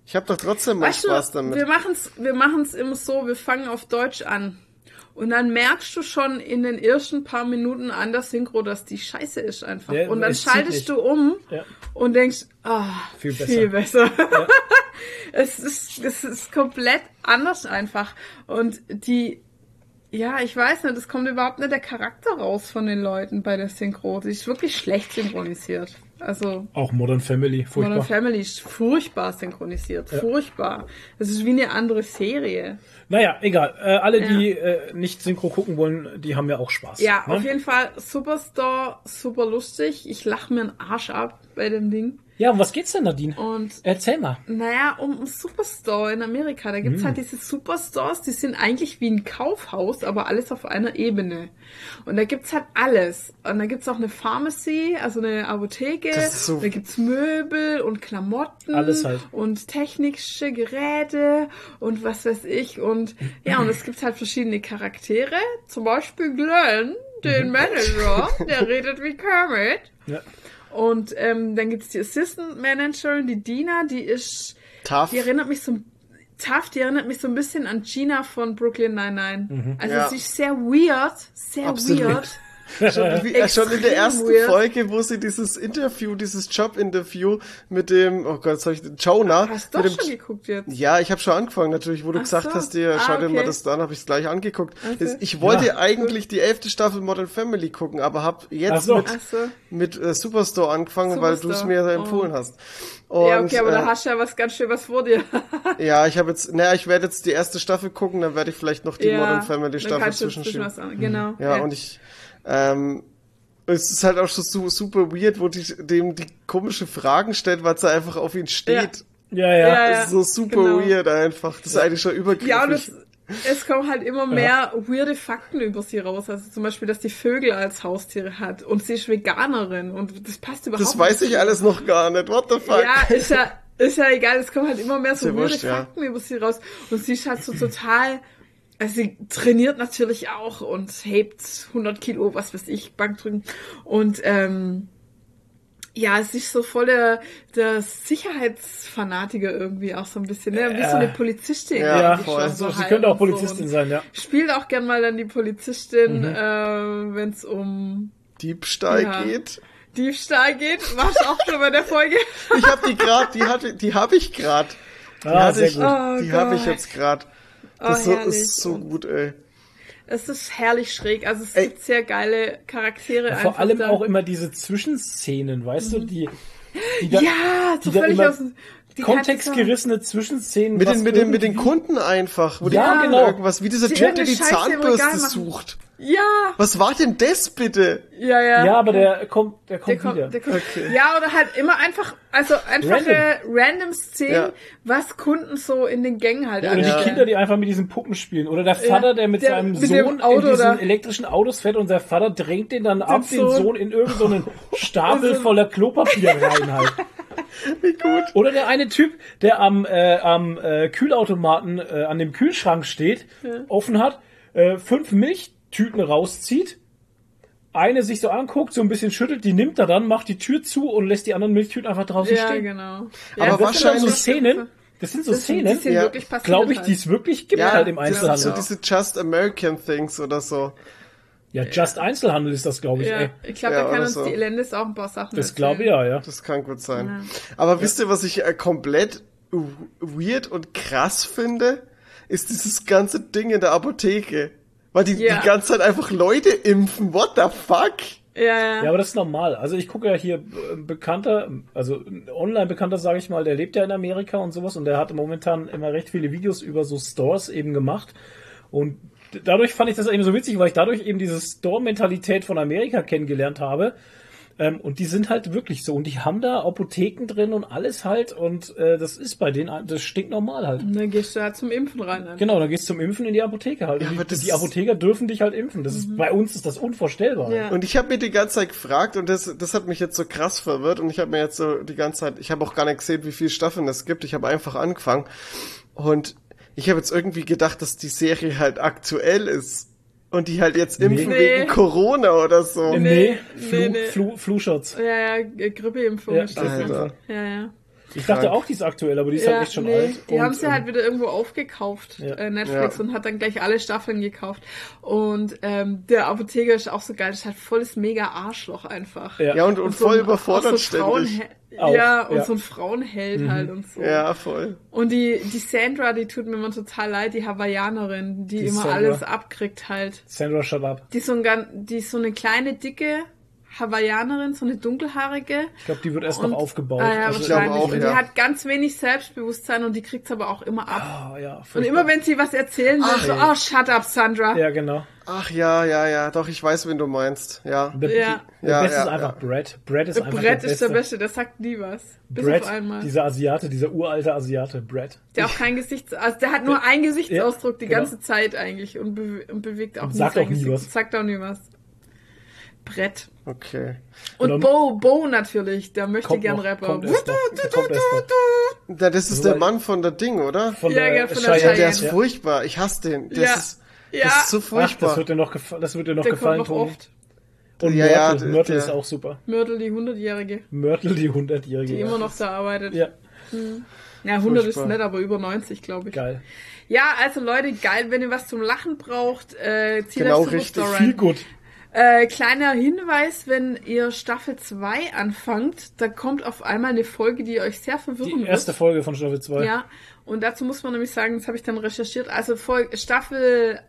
Ich habe doch trotzdem mal Weißt du, Spaß damit. wir machen's, wir machen's immer so, wir fangen auf Deutsch an. Und dann merkst du schon in den ersten paar Minuten an der Synchro, dass die scheiße ist einfach. Ja, und dann es schaltest du um Ja. und denkst, ah, Viel viel besser. besser. es, ist, es ist komplett anders einfach. Und die, ja, ich weiß nicht, es kommt überhaupt nicht der Charakter raus von den Leuten bei der Synchro. Die ist wirklich schlecht synchronisiert. Also Auch Modern Family, furchtbar. Modern Family ist furchtbar synchronisiert. Furchtbar. Das ist wie eine andere Serie. Naja, egal. Äh, alle, die äh, nicht Synchro gucken wollen, die haben ja auch Spaß. Ja, ne? auf jeden Fall Superstore, super lustig. Ich lache mir einen Arsch ab bei dem Ding. Ja, um was geht's denn, Nadine? Und Erzähl mal. naja, um einen Superstore in Amerika. Da gibt's halt diese Superstores, die sind eigentlich wie ein Kaufhaus, aber alles auf einer Ebene. Und da gibt's halt alles. Und da gibt's auch eine Pharmacy, also eine Apotheke. Das ist so- Da gibt's Möbel und Klamotten. Alles halt. Und technische Geräte und was weiß ich. Und ja, und es gibt halt verschiedene Charaktere. Zum Beispiel Glenn, den Manager, der redet wie Kermit. Ja. Und ähm, dann gibt's die Assistant Managerin, die Dina, die ist, Tough. die erinnert mich so Taft, die erinnert mich so ein bisschen an Gina von Brooklyn Nine-Nine. Also Ja. sie ist sehr weird, sehr Absolut. weird. Schon, wie, äh, schon in der ersten weird. Folge, wo sie dieses Interview, dieses Job-Interview mit dem, oh Gott, soll ich den Jonah? Hast du schon geguckt jetzt? ja, ich habe schon angefangen, natürlich, wo du Ach gesagt so. hast, dir, Ah, schau dir mal okay. das da an, habe ich es gleich angeguckt. Das- Ich wollte Ja. eigentlich die elfte Staffel Modern Family gucken, aber habe jetzt so. mit, so. mit äh, Superstore angefangen, weil du es Superstore. mir Oh. empfohlen hast. Und, ja, okay, aber äh, da hast du ja was ganz schön was vor dir. ja, ich habe jetzt, naja, ich werde jetzt die erste Staffel gucken, dann werde ich vielleicht noch die ja, Modern Family Staffel zwischenschieben. was an. Genau. Ja, und ich, ähm, es ist halt auch schon su super weird, wo die, dem die komische Fragen stellt, weil sie einfach auf ihn steht. Ja, ja. Ja, Das ist so super genau. weird einfach. Das ist eigentlich schon übergriffig. Ja, und es, es kommen halt immer mehr weirde Fakten über sie raus. Also zum Beispiel, dass die Vögel als Haustiere hat und sie ist Veganerin und das passt überhaupt das weiß nicht. ich alles noch gar nicht. What the fuck? Ja, ist ja, ist ja egal, es kommen halt immer mehr so ja weirde wurscht, ja. Fakten über sie raus. Und sie ist halt so total also sie trainiert natürlich auch und hebt 100 Kilo, was weiß ich, Bankdrücken. Und ähm, ja, es ist so voll der, der Sicherheitsfanatiker irgendwie auch so ein bisschen, ne? Wie so eine Polizistin. Ja, voll. Also, sie halb könnte auch so. Polizistin Und sein, ja. Spielt auch gern mal dann die Polizistin, Mhm. äh, wenn es um Diebstahl Ja. geht. Diebstahl geht. Warst auch schon bei der Folge? Ich habe die grad, die hatte, die habe ich grad. Die Ah, hatte ich, gut. Oh die habe ich jetzt grad. Oh, Das herrlich. ist so gut, ey. Es ist herrlich schräg. Also es Ey. gibt sehr geile Charaktere. Vor allem da. auch immer diese Zwischenszenen, weißt du, die, die da, Mhm. Ja, so die völlig immer aus dem die kontextgerissene Zwischenszenen. Mit was den, mit den, mit den Kunden einfach, wo die Ja, Kunden genau. irgendwas, wie dieser Die Typ, der die Zahnbürste sucht. Ja, Was war denn das bitte? ja, ja. Ja, aber der kommt, der kommt Der kommt, wieder. der kommt. Okay. Ja, oder halt immer einfach, also einfache random, Szenen, Ja. was Kunden so in den Gängen halt Oder die. Kinder, die einfach mit diesen Puppen spielen. Oder der Vater, der mit der- seinem mit Sohn Auto in diesen da. elektrischen Autos fährt und der Vater drängt den dann ab, den Sohn. Sohn in irgendeinen Stapel voller Klopapier rein halt. Wie gut. Oder der eine Typ, der am, äh, am äh, Kühlautomaten äh, an dem Kühlschrank steht, offen hat, äh, fünf Milchtüten rauszieht, eine sich so anguckt, so ein bisschen schüttelt, die nimmt er dann, macht die Tür zu und lässt die anderen Milchtüten einfach draußen Ja, stehen. genau. Aber ja, Das sind so Szenen, das sind so das Szenen, Ja. glaube ich, halt. die es wirklich gibt Ja, halt im das sind Einzelhandel. so diese Just American Things oder so. Ja, Just Einzelhandel ist das, glaube ich. Ja, Ey. ich glaube, Ja, da kann uns so. die Elendes auch ein paar Sachen Das glaube ich ja, ja. Das kann gut sein. Aber wisst ihr, was ich äh, komplett weird und krass finde? Ist dieses ganze Ding in der Apotheke. Weil die Ja. die ganze Zeit einfach Leute impfen. What the fuck? Ja, ja. Ja, aber das ist normal. Also ich gucke ja hier äh, bekannter, also ein online-bekannter, sage ich mal, der lebt ja in Amerika und sowas und der hat momentan immer recht viele Videos über so Stores eben gemacht und dadurch fand ich das eben so witzig, weil ich dadurch eben diese Store-Mentalität von Amerika kennengelernt habe. Ähm, und die sind halt wirklich so. Und die haben da Apotheken drin und alles halt. Und äh, das ist bei denen, das stinkt normal halt. Und dann gehst du halt zum Impfen rein. Dann. Genau, dann gehst du zum Impfen in die Apotheke halt. Ja, die, die Apotheker dürfen dich halt impfen. Das ist, bei uns ist das unvorstellbar. Mhm. Ja. Und ich habe mir die ganze Zeit gefragt und das, das hat mich jetzt so krass verwirrt und ich habe mir jetzt so die ganze Zeit, ich habe auch gar nicht gesehen, wie viele Staffeln es gibt. Ich habe einfach angefangen und ich habe jetzt irgendwie gedacht, dass die Serie halt aktuell ist und die halt jetzt impfen Nee. wegen Corona oder so. Nee, Nee, Flu, nee, nee. Flu, Flu-Shots. Ja, ja, G- Grippeimpfung Ja. Alter. Ja, ja. Ich dachte auch, die ist aktuell, aber die ist ja, halt echt schon nee, alt. Die Und, haben sie ähm, halt wieder irgendwo aufgekauft, Ja. äh, Netflix, Ja. und hat dann gleich alle Staffeln gekauft. Und ähm, der Apotheker ist auch so geil, das ist halt volles mega Arschloch einfach. Ja. Ja, und, und so voll ein- überfordert so ständig. Auch, ja, und ja. so ein Frauenheld halt und so. Ja, voll. Und die, die Sandra, die tut mir immer total leid, die Hawaiianerin, die, Die immer Sandra. alles abkriegt halt. Sandra, shut up. Die ist so, ein, die ist so eine kleine, dicke Hawaiianerin, so eine dunkelhaarige. Ich glaube, die wird erst Und- noch aufgebaut. Ah, ja, Also, ich glaube wahrscheinlich. auch, und ja. die hat ganz wenig Selbstbewusstsein und die kriegt's aber auch immer ab. ah, ja, Und immer wenn sie was erzählen will, Ach, so, ey. oh, shut up, Sandra. Ja, genau. Ach ja, ja, ja, doch, ich weiß, wen du meinst. Ja. Der, Ja. der Ja, Beste ja, ist einfach Brad. Brad ist einfach Brett der ist Beste. der Beste, der sagt nie was. Bis Brad, auf einmal. dieser Asiate, dieser uralte Asiate, Brad. Der auch kein Gesichts... Also der hat nur einen Gesichtsausdruck die genau. ganze Zeit eigentlich und, be und bewegt auch Und sagt auch nie Gesicht. was. Sagt auch nie was. Brett. Okay. Und Bo, Bo natürlich, der möchte Kommt gern noch, Rapper. kommt erst noch, kommt erst noch. Ja, das ist Nur der Mann von der Ding, oder? Von Ja, der ja, von der Cheyenne. Ja, der ist Ja. furchtbar. Ich hasse den. Das Ja. ist, Ja. das ist so Ach, furchtbar. das wird dir noch, gefa- das wird dir noch Der gefallen, kommt noch Toni. oft. Und Ja, ja, Mörtel, der- Mörtel der- ist auch super. Mörtel, die 100-Jährige, Mörtel, die 100-Jährige. die ja. immer noch da arbeitet. Ja, Ja, 100 Furchtbar. ist nicht, aber über 90, glaube ich. geil. Ja, also Leute, geil, wenn ihr was zum Lachen braucht, äh, zieht Genau euch richtig. Viel rein. gut. Äh, kleiner Hinweis, wenn ihr Staffel 2 anfangt, da kommt auf einmal eine Folge, die euch sehr verwirren Die erste wird. Folge von Staffel 2. Ja, und dazu muss man nämlich sagen, das habe ich dann recherchiert, also Fol Staffel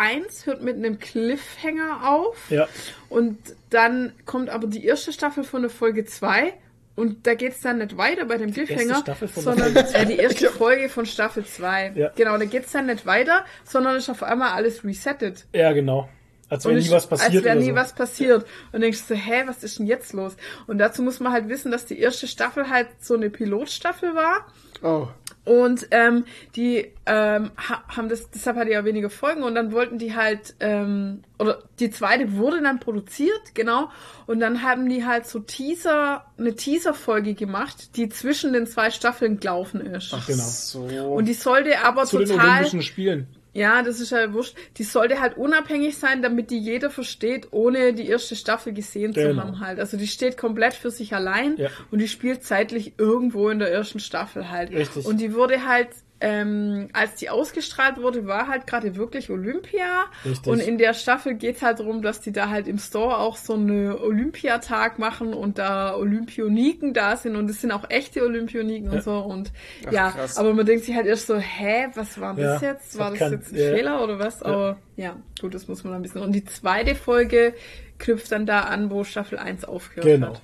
1 hört mit einem Cliffhanger auf Ja. und dann kommt aber die erste Staffel von der Folge 2 und da geht's dann nicht weiter bei dem Cliffhanger, sondern äh, die erste Folge von Staffel 2. Ja. Genau, da geht's dann nicht weiter, sondern ist auf einmal alles resettet. Ja, genau. Als wäre nie was passiert. Als wäre nie so. was passiert. Und denkst du, hä, was ist denn jetzt los? Und dazu muss man halt wissen, dass die erste Staffel halt so eine Pilotstaffel war. Oh. Und ähm, die ähm, ha haben das, deshalb hat die ja weniger Folgen und dann wollten die halt, ähm, oder die zweite wurde dann produziert, genau, und dann haben die halt so Teaser, eine Teaser-Folge gemacht, die zwischen den zwei Staffeln gelaufen ist. Ach Genau. so. Und die sollte aber Zu den total, Olympischen Spielen. Ja, das ist halt wurscht. Die sollte halt unabhängig sein, damit die jeder versteht, ohne die erste Staffel gesehen zu Genau. haben halt. Also die steht komplett für sich allein Ja. und die spielt zeitlich irgendwo in der ersten Staffel halt. Richtig. Und die wurde halt, ähm, als die ausgestrahlt wurde, war halt gerade wirklich Olympia. Richtig. Und in der Staffel geht's halt darum, dass die da halt im Store auch so eine Olympiatag machen und da Olympioniken da sind und es sind auch echte Olympioniken Ja. und so und ja, krass. aber man denkt sich halt erst so, hä, was war das Ja, jetzt? War das kein- jetzt ein ja. Fehler oder was? Aber ja, gut, das muss man ein bisschen. Und die zweite Folge knüpft dann da an, wo Staffel 1 aufgehört Genau. hat.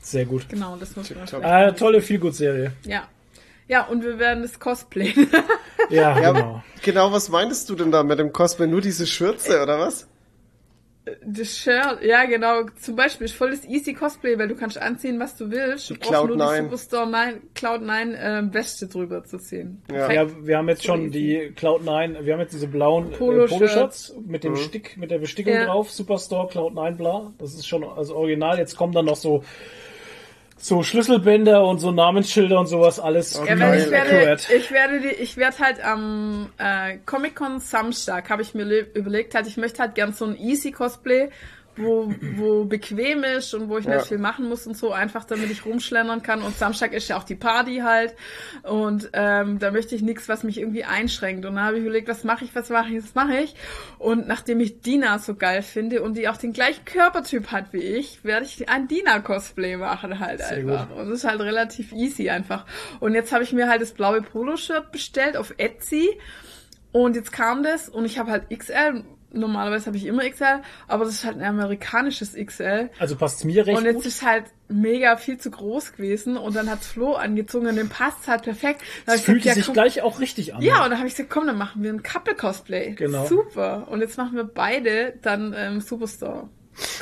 Sehr gut. Genau, das muss man. Äh, tolle Feelgood-Serie. Ja. Ja, und wir werden das Cosplay. Ja, Ja, genau. genau, was meintest du denn da mit dem Cosplay? Nur diese Schürze, oder was? das Shirt, ja genau, zum Beispiel ist voll das easy Cosplay, weil du kannst anziehen, was du willst. Du brauchst nur Cloud9. die Superstar 9, Cloud 9 äh, Weste drüber zu ziehen. Ja. Ja, wir haben jetzt schon Easy. die Cloud9, wir haben jetzt diese blauen Polo-Shirts. Polo Polo-Shirts mit dem Stick, mit der Bestickung Ja. drauf, Superstore Cloud9 bla. Das ist schon also original. Jetzt kommen dann noch so so Schlüsselbänder und so Namensschilder und sowas alles. Okay. Ja, ich werde, ich werde, die, ich werde halt am äh, Comic Con Samstag habe ich mir le- überlegt, halt, ich möchte halt gern so ein Easy Cosplay, wo, wo bequem ist und wo ich Ja. nicht viel machen muss und so, einfach damit ich rumschlendern kann. Und Samstag ist ja auch die Party halt. Und ähm, da möchte ich nichts, was mich irgendwie einschränkt. Und dann habe ich überlegt, was mache ich, was mache ich, was mache ich. Und nachdem ich Dina so geil finde und die auch den gleichen Körpertyp hat wie ich, werde ich ein Dina-Cosplay machen halt Sehr einfach. gut. Und das ist halt relativ easy einfach. Und jetzt habe ich mir halt das blaue Poloshirt bestellt auf Etsy. Und jetzt kam das und ich habe halt XL. Normalerweise habe ich immer XL, aber das ist halt ein amerikanisches XL. Also passt mir recht Und jetzt gut. ist halt mega viel zu groß gewesen und dann hat Flo angezogen und dem passt halt perfekt. Dann hab Es ich fühlt gesagt, ja, sich komm, gleich auch richtig an. ja, und dann habe ich gesagt, komm, dann machen wir ein Couple-Cosplay. Genau. Super. Und jetzt machen wir beide dann ähm, Superstar.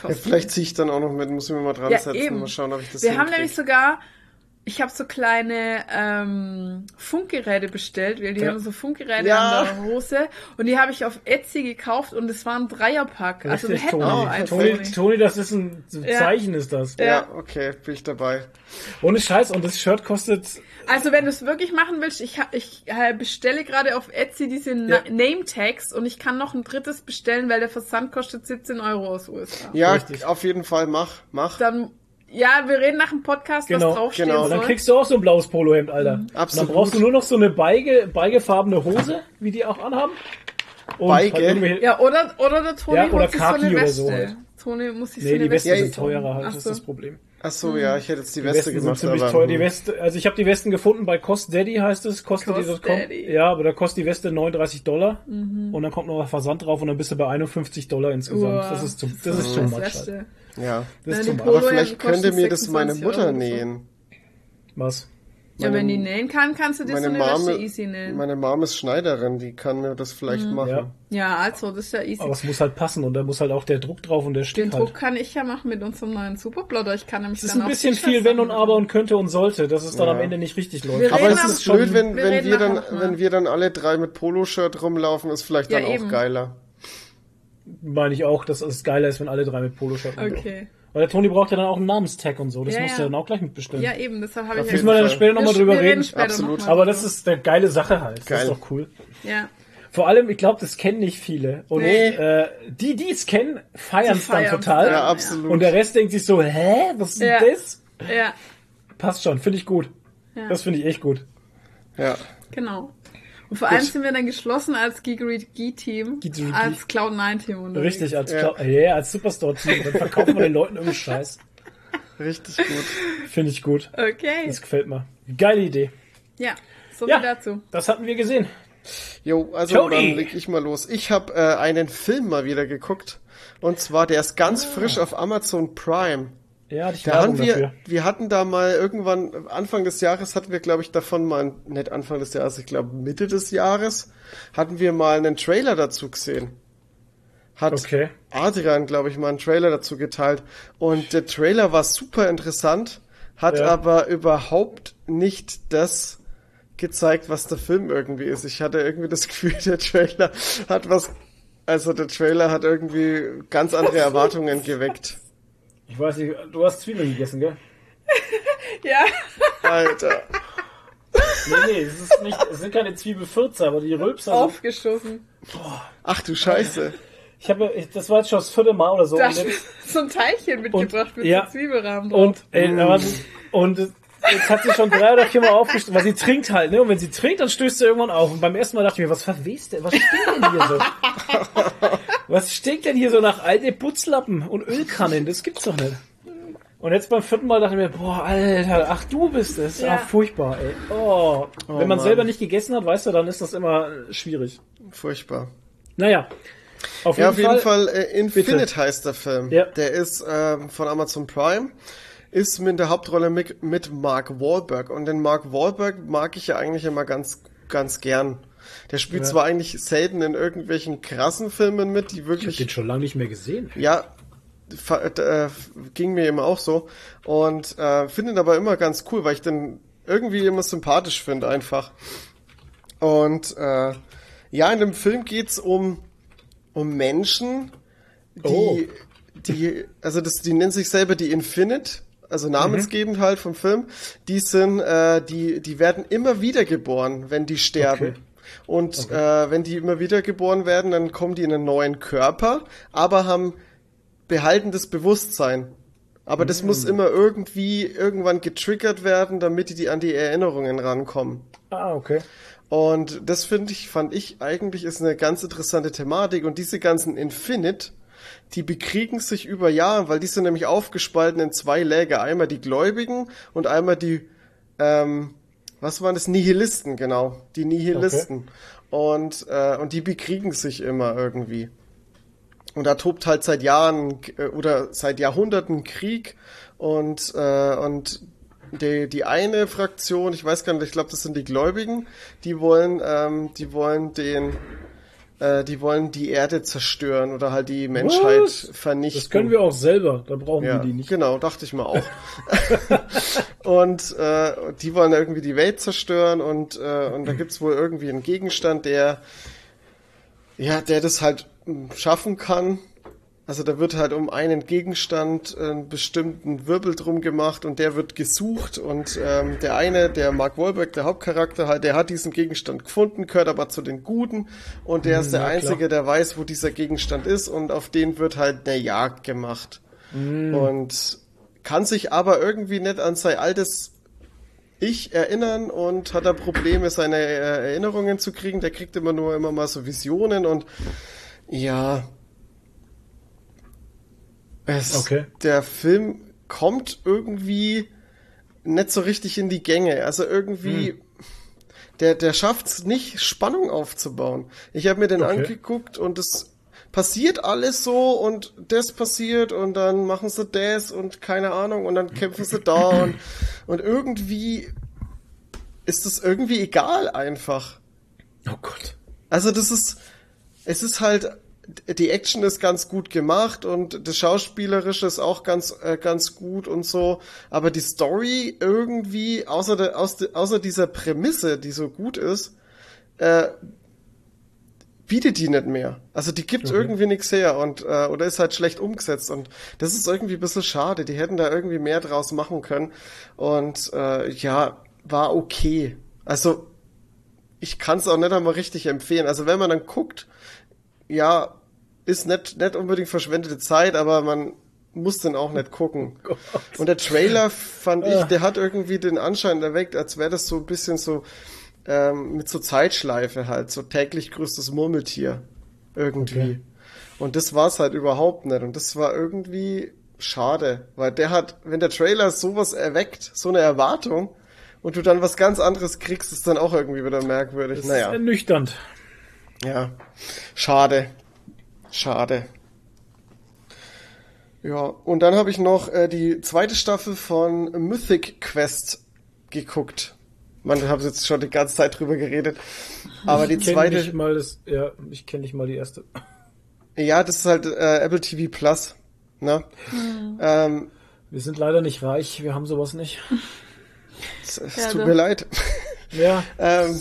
Ja, vielleicht ziehe ich dann auch noch mit, muss ich mir mal dran Ja, setzen, eben. mal schauen, ob ich das Wir haben nämlich sogar, ich habe so kleine ähm, Funkgeräte bestellt, weil die Ja. haben so Funkgeräte Ja. an der Hose und die habe ich auf Etsy gekauft und es war ein Dreierpack. Also wir Richtig, hätten Toni. auch. Toni, Toni. Toni, das ist ein Ja. Zeichen, ist das. Ja, okay, bin ich dabei. Ohne Scheiß, und das Shirt kostet Also wenn du es wirklich machen willst, ich, ich äh, bestelle gerade auf Etsy diese Ja. Na Name Tags und ich kann noch ein drittes bestellen, weil der Versand kostet 17 Euro aus USA. Ja, Richtig. auf jeden Fall, mach, mach. Dann, ja, wir reden nach dem Podcast, Genau, was draufstehen genau. Und dann soll. kriegst du auch so ein blaues Polohemd, Alter. Absolut. Und dann brauchst du nur noch so eine beige, beigefarbene Hose, wie die auch anhaben. Und Beige? halt Ja, oder, oder der Toni Ja, oder sich so eine oder Weste. so halt. Toni muss sich so Nee, eine die Westen Ja, sind ich- teurer halt, Ach das ist so. das Problem. Ach so, ja, ich hätte jetzt die Die Weste Westen sind gemacht, ziemlich aber... teuer. Die hm. Weste, also ich habe die Westen gefunden bei Cost Daddy heißt es, kostet.com. Daddy. Ja, aber da kostet die Weste 39 Dollar Mhm. und dann kommt noch Versand drauf und dann bist du bei 51 Dollar insgesamt. Uah. Das ist zu, das ist too Das much. Weste. Halt. Ja. Das. Polo- Aber vielleicht könnte mir das meine 26 Mutter Euro oder so. nähen. Was? Ja, Meine- wenn die nähen kann, kannst du dir so eine Mama, Wäsche easy nähen. meine Mom ist Schneiderin, die kann mir das vielleicht Mhm. machen. Ja. Ja, also, das ist ja easy. Aber es muss halt passen und da muss halt auch der Druck drauf und der Den Stick Druck halt. kann ich ja machen mit unserem neuen Superblotter. Ich kann nämlich Das ist dann ein auch bisschen viel wenn und aber und könnte und sollte, dass es dann Ja. am Ende nicht richtig läuft. Wir Aber es ist blöd, wenn, wir wenn wir dann, wenn wir dann alle drei mit Poloshirt rumlaufen, ist vielleicht Ja, dann auch eben. geiler. Meine ich auch, dass es geiler ist, wenn alle drei mit Poloshirt. Okay. Weil der Toni braucht ja dann auch einen Namenstag und so. Das Ja, musst ja. du dann auch gleich mitbestellen. Ja, eben, deshalb habe ich jeden Müssen wir dann später nochmal drüber reden. später Absolut. noch mal Aber das ist eine geile Sache halt. Das Geil. ist doch cool. Ja. Vor allem, ich glaube, das kennen nicht viele. Und Nee. äh, die, die es kennen, feiern es dann total. Ja, absolut. Und der Rest denkt sich so, hä, was ist Ja. das? Ja, Passt schon, finde ich gut. Ja. Das finde ich echt gut. ja. genau. Und vor allem sind wir dann geschlossen als Geekery-Gee. als Cloud9-Team unterwegs. Richtig, als, Ja. Cla- ja, als Superstore-Team. Dann verkaufen wir den Leuten irgendwie Scheiß. Richtig gut. Finde ich gut. Okay, Das gefällt mir. Geile Idee. ja, so Ja, viel dazu. das hatten wir gesehen. Jo, also Tony! dann leg ich mal los. Ich habe äh, einen Film mal wieder geguckt. Und zwar, der ist ganz frisch auf Amazon Prime. Ja, ich Da haben wir, dafür. wir hatten da mal irgendwann, Anfang des Jahres hatten wir, glaube ich, davon mal, nicht Anfang des Jahres, ich glaube Mitte des Jahres, hatten wir mal einen Trailer dazu gesehen. Hat Okay. Adrian, glaube ich, mal einen Trailer dazu geteilt. Und der Trailer war super interessant, hat Ja. aber überhaupt nicht das gezeigt, was der Film irgendwie ist. Ich hatte irgendwie das Gefühl, der Trailer hat was, also der Trailer hat irgendwie ganz andere Erwartungen geweckt. Ich weiß nicht, du hast Zwiebeln gegessen, gell? Ja, Alter. Nee, nee, es, ist nicht, es sind keine Zwiebelfürze, aber die Rülpser sind Aufgeschossen. Ach du Scheiße. Ich habe, das war jetzt schon das vierte Mal oder so. Da Und, jetzt, so ein Teilchen mitgebracht mit ja. so Zwiebelrahmen drauf. und, ey, aber, und jetzt hat sie schon drei oder vier Mal aufgestoßen, weil sie trinkt halt, ne? Und wenn sie trinkt, dann stößt sie irgendwann auf. Und beim ersten Mal dachte ich mir, was verwest denn? Was stinkt denn hier so? Was stinkt denn hier so nach alte Putzlappen und Ölkannen? Das gibt's doch nicht. Und jetzt beim vierten Mal dachte ich mir, boah, Alter, ach du bist es. Ja. Ah, furchtbar, ey. Oh. Wenn man Mann. selber nicht gegessen hat, weißt du, dann ist das immer äh, schwierig. Furchtbar. Naja. Auf jeden, Ja, auf jeden Fall. Fall, äh, Infinite heißt der Film. Ja. Der ist ähm, von Amazon Prime, ist mit der Hauptrolle mit, mit Mark Wahlberg. Und den Mark Wahlberg mag ich ja eigentlich immer ganz, ganz gern. Der spielt Ja. zwar eigentlich selten in irgendwelchen krassen Filmen mit, die Ich hab wirklich den schon lange nicht mehr gesehen. ja, äh, ging mir immer auch so. Und äh, finde ihn aber immer ganz cool, weil ich den irgendwie immer sympathisch finde einfach. Und äh, ja, in dem Film geht's um, um Menschen, die, Oh. die, also das, die nennen sich selber die Infinite, also namensgebend halt vom Film. Die sind, äh, die, die werden immer wieder geboren, wenn die sterben. Okay. Und äh, wenn die immer wieder geboren werden, dann kommen die in einen neuen Körper, aber haben behaltendes Bewusstsein. Aber das muss Mm. immer irgendwie irgendwann getriggert werden, damit die, die an die Erinnerungen rankommen. Ah, okay. Und das finde ich, fand ich eigentlich ist eine ganz interessante Thematik. Und diese ganzen Infinite, die bekriegen sich über Jahre, weil die sind nämlich aufgespalten in zwei Läger. Einmal die Gläubigen und einmal die, ähm, was waren das? Nihilisten, genau. Die Nihilisten. Und, äh, und die bekriegen sich immer irgendwie. Und da tobt halt seit Jahren äh, oder seit Jahrhunderten Krieg und, äh, und die, die eine Fraktion, ich weiß gar nicht, ich glaube, das sind die Gläubigen, die wollen, ähm, die wollen den, äh, die wollen die Erde zerstören oder halt die Menschheit Was? vernichten. Das können wir auch selber. Da brauchen Ja, wir die nicht. genau, dachte ich mal auch. und äh, die wollen irgendwie die Welt zerstören und, äh, und da gibt's wohl irgendwie einen Gegenstand, der ja, der das halt mm, schaffen kann. Also da wird halt um einen Gegenstand äh, einen bestimmten Wirbel drum gemacht und der wird gesucht und ähm, der eine, der Mark Wahlberg, der Hauptcharakter halt, der hat diesen Gegenstand gefunden, gehört aber zu den Guten und der ist der ja, klar. Einzige, der weiß, wo dieser Gegenstand ist und auf den wird halt eine Jagd gemacht. Und kann sich aber irgendwie nicht an sein altes Ich erinnern und hat da Probleme, seine äh, Erinnerungen zu kriegen. Der kriegt immer nur immer mal so Visionen und ja. Es, Okay. Der Film kommt irgendwie nicht so richtig in die Gänge. Also irgendwie, der, der schafft es nicht, Spannung aufzubauen. Ich habe mir den Okay. angeguckt und es passiert alles so und das passiert und dann machen sie das und keine Ahnung und dann kämpfen sie da und, und irgendwie ist das irgendwie egal einfach. Oh Gott. Also das ist, es ist halt, die Action ist ganz gut gemacht und das Schauspielerische ist auch ganz, äh, ganz gut und so, aber die Story irgendwie, außer, der, aus, de, außer dieser Prämisse, die so gut ist, äh, bietet die nicht mehr. Also die gibt irgendwie nichts her und äh, oder ist halt schlecht umgesetzt und das ist irgendwie ein bisschen schade. Die hätten da irgendwie mehr draus machen können und äh, ja, war okay. Also ich kann es auch nicht einmal richtig empfehlen. Also wenn man dann guckt, ja, ist nicht, nicht unbedingt verschwendete Zeit, aber man muss den auch nicht gucken. Und der Trailer fand ich, der hat irgendwie den Anschein erweckt, als wäre das so ein bisschen so ähm, mit so Zeitschleife halt, so täglich größtes Murmeltier irgendwie. Okay. Und das war's halt überhaupt nicht. Und das war irgendwie schade, weil der hat, wenn der Trailer sowas erweckt, so eine Erwartung, und du dann was ganz anderes kriegst, ist dann auch irgendwie wieder merkwürdig. Das naja. ist ernüchternd. Ja, schade. Schade. Ja, und dann habe ich noch äh, die zweite Staffel von Mythic Quest geguckt. Man, ich habe jetzt schon die ganze Zeit drüber geredet. Aber die Ich kenn zweite, nicht mal das, ja, ich kenne nicht mal die erste. ja, das ist halt äh, Apple TV Plus. Ne? Ähm, Wir sind leider nicht reich, wir haben sowas nicht. es, es Ja, tut mir leid. Ja, ähm,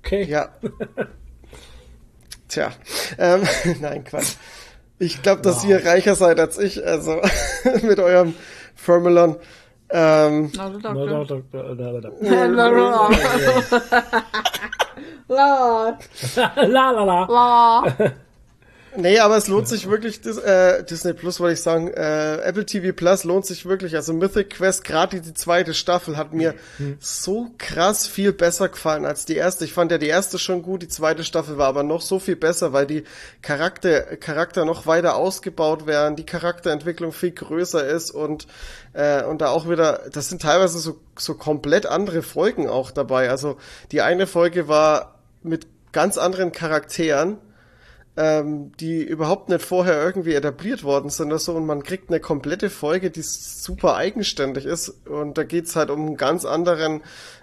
okay. Ja. Tja. Ähm, nein, Quatsch. Ich glaube, dass ihr reicher seid als ich, also mit eurem Firmelon. Ähm. La, La la la. la. Nee, aber es lohnt sich wirklich, äh, Disney Plus wollte ich sagen, äh, Apple TV Plus lohnt sich wirklich. Also Mythic Quest, gerade die, zweite Staffel, hat mir so krass viel besser gefallen als die erste. Ich fand ja die erste schon gut, die zweite Staffel war aber noch so viel besser, weil die Charakter, Charakter noch weiter ausgebaut werden, die Charakterentwicklung viel größer ist und äh, und da auch wieder, das sind teilweise so, so komplett andere Folgen auch dabei. Also die eine Folge war mit ganz anderen Charakteren, ähm, die überhaupt nicht vorher irgendwie etabliert worden sind oder so und man kriegt eine komplette Folge, die super eigenständig ist und da geht's halt um einen ganz anderen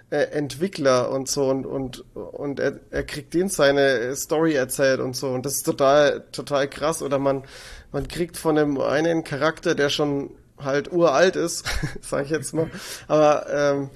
äh, Entwickler und so und und und er, er kriegt den seine Story erzählt und so und das ist total total krass oder man man kriegt von einem einen Charakter, der schon halt uralt ist, sage ich jetzt mal, aber ähm,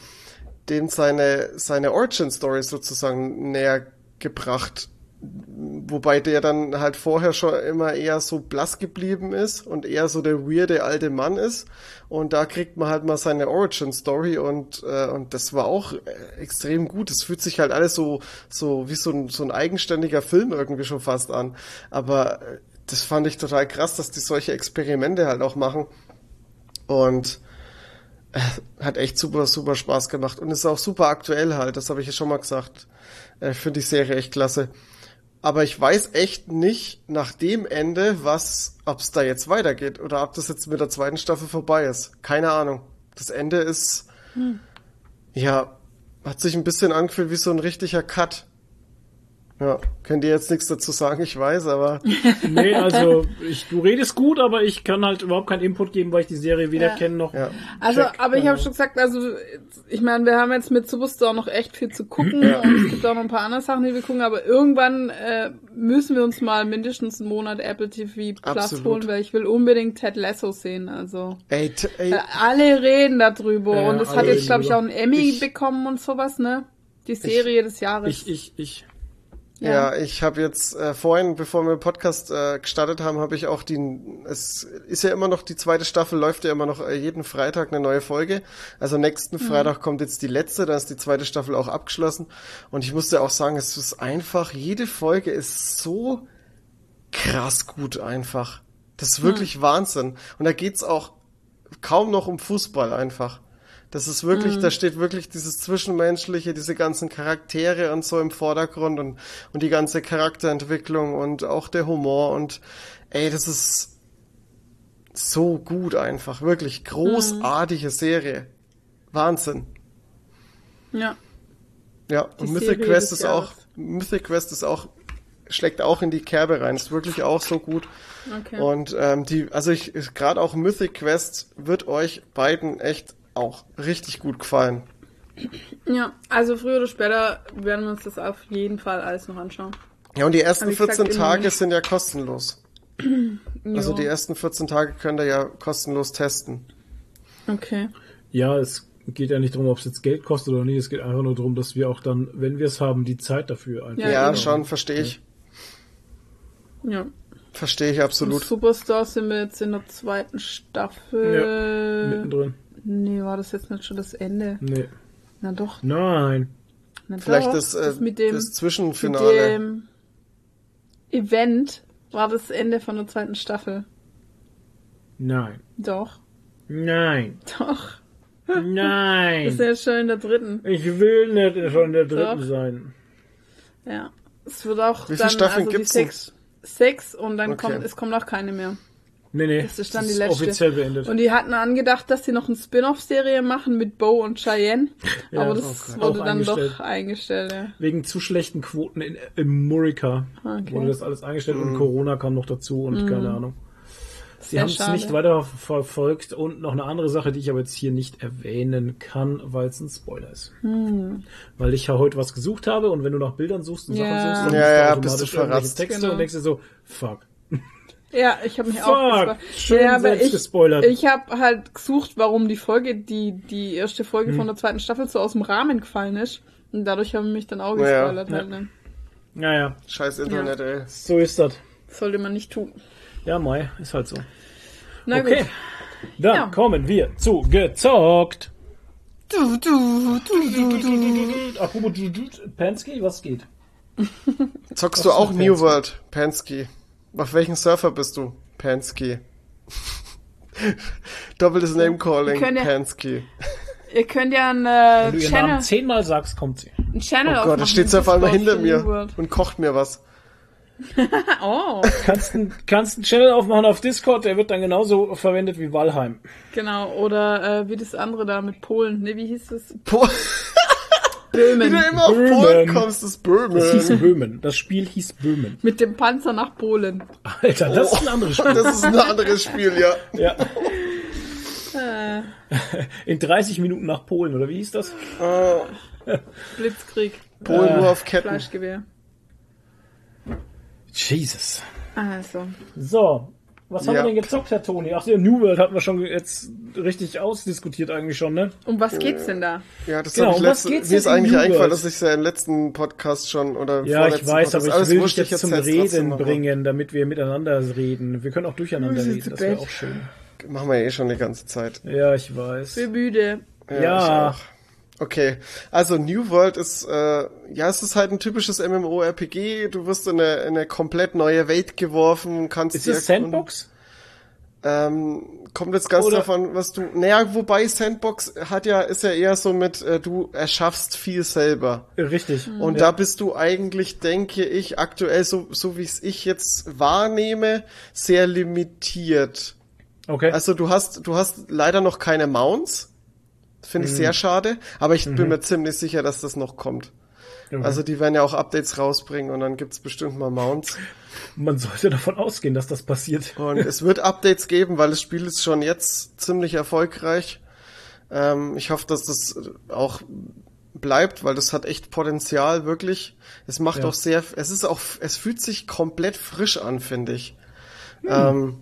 dem seine seine Origin Story sozusagen näher gebracht wobei der dann halt vorher schon immer eher so blass geblieben ist und eher so der weirde alte Mann ist und da kriegt man halt mal seine Origin Story und äh, und das war auch äh, extrem gut. Es fühlt sich halt alles so so wie so ein so ein eigenständiger Film irgendwie schon fast an, aber äh, das fand ich total krass, dass die solche Experimente halt auch machen und äh, hat echt super, super Spaß gemacht und ist auch super aktuell halt, das habe ich ja schon mal gesagt. Äh, Finde die Serie echt klasse. Aber ich weiß echt nicht nach dem Ende, was, ob es da jetzt weitergeht oder ob das jetzt mit der zweiten Staffel vorbei ist. Keine Ahnung. Das Ende ist, ja, hat sich ein bisschen angefühlt wie so ein richtiger Cut. Ja, könnt ihr jetzt nichts dazu sagen, ich weiß, aber Nee, also ich, du redest gut, aber ich kann halt überhaupt keinen Input geben, weil ich die Serie weder Ja. kenne noch. ja. Also, Check. aber ich habe schon gesagt, also ich meine, wir haben jetzt mit Superstar noch echt viel zu gucken und es gibt auch noch ein paar andere Sachen, die wir gucken, aber irgendwann äh, müssen wir uns mal mindestens einen Monat Apple TV Plus Absolut. holen, weil ich will unbedingt Ted Lasso sehen, also Ey, ey, äh, alle reden darüber Ja, und es hat jetzt glaube ich auch einen. Emmy Ich- bekommen und sowas, ne? Die Serie des Jahres. Ich, ich, ich. Ja, ich habe jetzt äh, vorhin, bevor wir den Podcast äh, gestartet haben, habe ich auch die, es ist ja immer noch, die zweite Staffel läuft ja immer noch äh, jeden Freitag eine neue Folge. Also nächsten Freitag kommt jetzt die letzte, dann ist die zweite Staffel auch abgeschlossen. Und ich musste auch sagen, es ist einfach, jede Folge ist so krass gut einfach. Das ist wirklich Wahnsinn. Und da geht's auch kaum noch um Fußball einfach. Das ist wirklich, da steht wirklich dieses Zwischenmenschliche, diese ganzen Charaktere und so im Vordergrund und, und die ganze Charakterentwicklung und auch der Humor und ey, das ist so gut einfach. Wirklich großartige Serie. Wahnsinn. ja. Ja, und Die Mythic Serie Quest ist auch. Mythic Quest ist auch, schlägt auch in die Kerbe rein. Ist wirklich auch so gut. Okay. Und ähm, die, also ich, gerade auch Mythic Quest wird euch beiden echt auch richtig gut gefallen. Ja, also früher oder später werden wir uns das auf jeden Fall alles noch anschauen. Ja, und die ersten Aber wie gesagt, 14 im Tage sind ja kostenlos. Also die ersten 14 Tage könnt ihr ja kostenlos testen. Okay. Ja, es geht ja nicht darum, ob es jetzt Geld kostet oder nicht. Es geht einfach nur darum, dass wir auch dann, wenn wir es haben, die Zeit dafür einfach. Ja, Ja, eben. schon, verstehe ich. Ja. Verstehe ich Und absolut. Superstar sind wir jetzt in der zweiten Staffel. Mittendrin. Nee, war das jetzt nicht schon das Ende? Nee. Na doch. Nein. Na Vielleicht doch. das, äh, mit dem, das mit Zwischenfinale. dem Event war das Ende von der zweiten Staffel. Nein. Doch. Nein. Doch. Nein. sind jetzt schon in der dritten. Ich will nicht schon der dritten Doch. sein. Ja. Es wird auch Wie viele dann, Staffeln also gibt's sechs, sechs und dann Okay. kommt, es kommt auch keine mehr. Nee, nee. Das ist dann die letzte. offiziell beendet. Und die hatten angedacht, dass sie noch eine Spin-off-Serie machen mit Bo und Cheyenne. Ja, aber das wurde dann eingestellt. doch eingestellt, ja. Wegen zu schlechten Quoten in, in Murica Okay. wurde das alles eingestellt Mhm. und Corona kam noch dazu und keine Ahnung. Sie haben es nicht weiter verfolgt und noch eine andere Sache, die ich aber jetzt hier nicht erwähnen kann, weil es ein Spoiler ist. Hm. Weil ich ja heute was gesucht habe und wenn du nach Bildern suchst und Ja. Sachen suchst, dann Ja, ja, automatisch bist du irgendwelche verratzt. Texte Genau. und denkst dir so, fuck. Ja, ich habe mich Fuck, auch gespo- schön ja, selbst ich, gespoilert. ich habe halt gesucht, warum die Folge, die die erste Hm. Folge von der zweiten Staffel so aus dem Rahmen gefallen ist. Und dadurch haben mich dann auch gespoilert halt, ne? Naja, Scheiß Internet, Ja. ey. so ist das. Sollte man nicht tun. Ja, Mai, ist halt so. Na okay. gut. Dann Ja. kommen wir zu gezockt. Du, du, du, du, du. Apropos du- du- Pansky, was geht? Zockst Was du auch ist New Pansky? World, Pansky? Auf welchem Surfer bist du, Pansky? Doppeltes Name Calling, Pansky. Ihr könnt ja einen, Wenn äh, du ihren Channel, Namen zehnmal sagst, kommt sie. einen Channel Oh Gott, da steht sie auf einmal hinter mir World. und kocht mir was. Oh, Kannst einen kannst einen Channel aufmachen auf Discord, der wird dann genauso verwendet wie Valheim. genau. Oder äh, wie das andere da mit Polen. Ne, wie hieß das? Po Wie Böhmen. du immer auf Böhmen. Polen kommst, das Böhmen. Das hieß Böhmen. Das Spiel hieß Böhmen. Mit dem Panzer nach Polen. Alter, das ist ein anderes Spiel. Das ist ein anderes Spiel, ja. Ja. Äh, In 30 Minuten nach Polen, oder wie hieß das? Blitzkrieg. Polen nur auf Ketten. Fleischgewehr. Jesus. Also. So. Was haben Ja. wir denn gezockt, Herr Toni? Ach, der New World hatten wir schon jetzt richtig ausdiskutiert eigentlich schon, ne? Um was geht's denn da? Ja, das Genau, ich um was letzte, geht's mir ist eigentlich New eingefallen, dass ich ja im letzten Podcast schon oder Ja, ich weiß, Podcast, aber ich will dich jetzt zum Reden bringen, damit wir miteinander reden. Wir können auch durcheinander Wir reden, das wäre auch schön. Machen wir eh schon die ganze Zeit. Ja, ich weiß. Für müde. Ja. ich auch. Okay, also New World ist, äh, ja, es ist halt ein typisches MMORPG. Du wirst in eine, in eine komplett neue Welt geworfen kannst Ist erkunden. Sandbox? Ähm, kommt jetzt ganz Oder- davon, was du. Naja, wobei Sandbox hat ja, ist ja eher so mit, äh, du erschaffst viel selber. Richtig. Und da bist du eigentlich, denke ich, aktuell, so, so wie es ich jetzt wahrnehme, sehr limitiert. Okay. Also du hast, du hast leider noch keine Mounts. Finde Mhm. ich sehr schade, aber ich bin mir ziemlich sicher, dass das noch kommt. Okay. Also die werden ja auch Updates rausbringen und dann gibt's bestimmt mal Mounts. Man sollte davon ausgehen, dass das passiert. Und es wird Updates geben, weil das Spiel ist schon jetzt ziemlich erfolgreich. Ähm, ich hoffe, dass das auch bleibt, weil das hat echt Potenzial, wirklich. Es macht Ja. auch sehr, es ist auch, es fühlt sich komplett frisch an, finde ich. Ähm,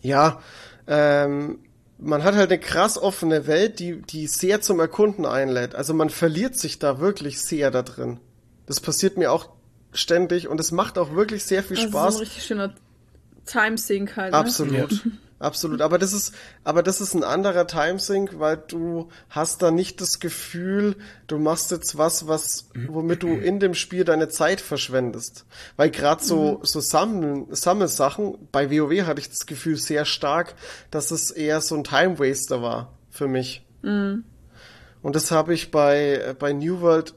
ja, ähm, man hat halt eine krass offene Welt, die, die sehr zum Erkunden einlädt. Also man verliert sich da wirklich sehr da drin. Das passiert mir auch ständig und es macht auch wirklich sehr viel Also Spaß. so ein richtig schöner Timesync halt. Ne? Absolut. Absolut. Aber das ist, aber das ist ein anderer Timesync, weil du hast da nicht das Gefühl, du machst jetzt was, was, womit du in dem Spiel deine Zeit verschwendest. Weil gerade so, so Sammeln, Sammelsachen, bei WoW hatte ich das Gefühl sehr stark, dass es eher so ein Time Waster war für mich. Und das habe ich bei, bei New World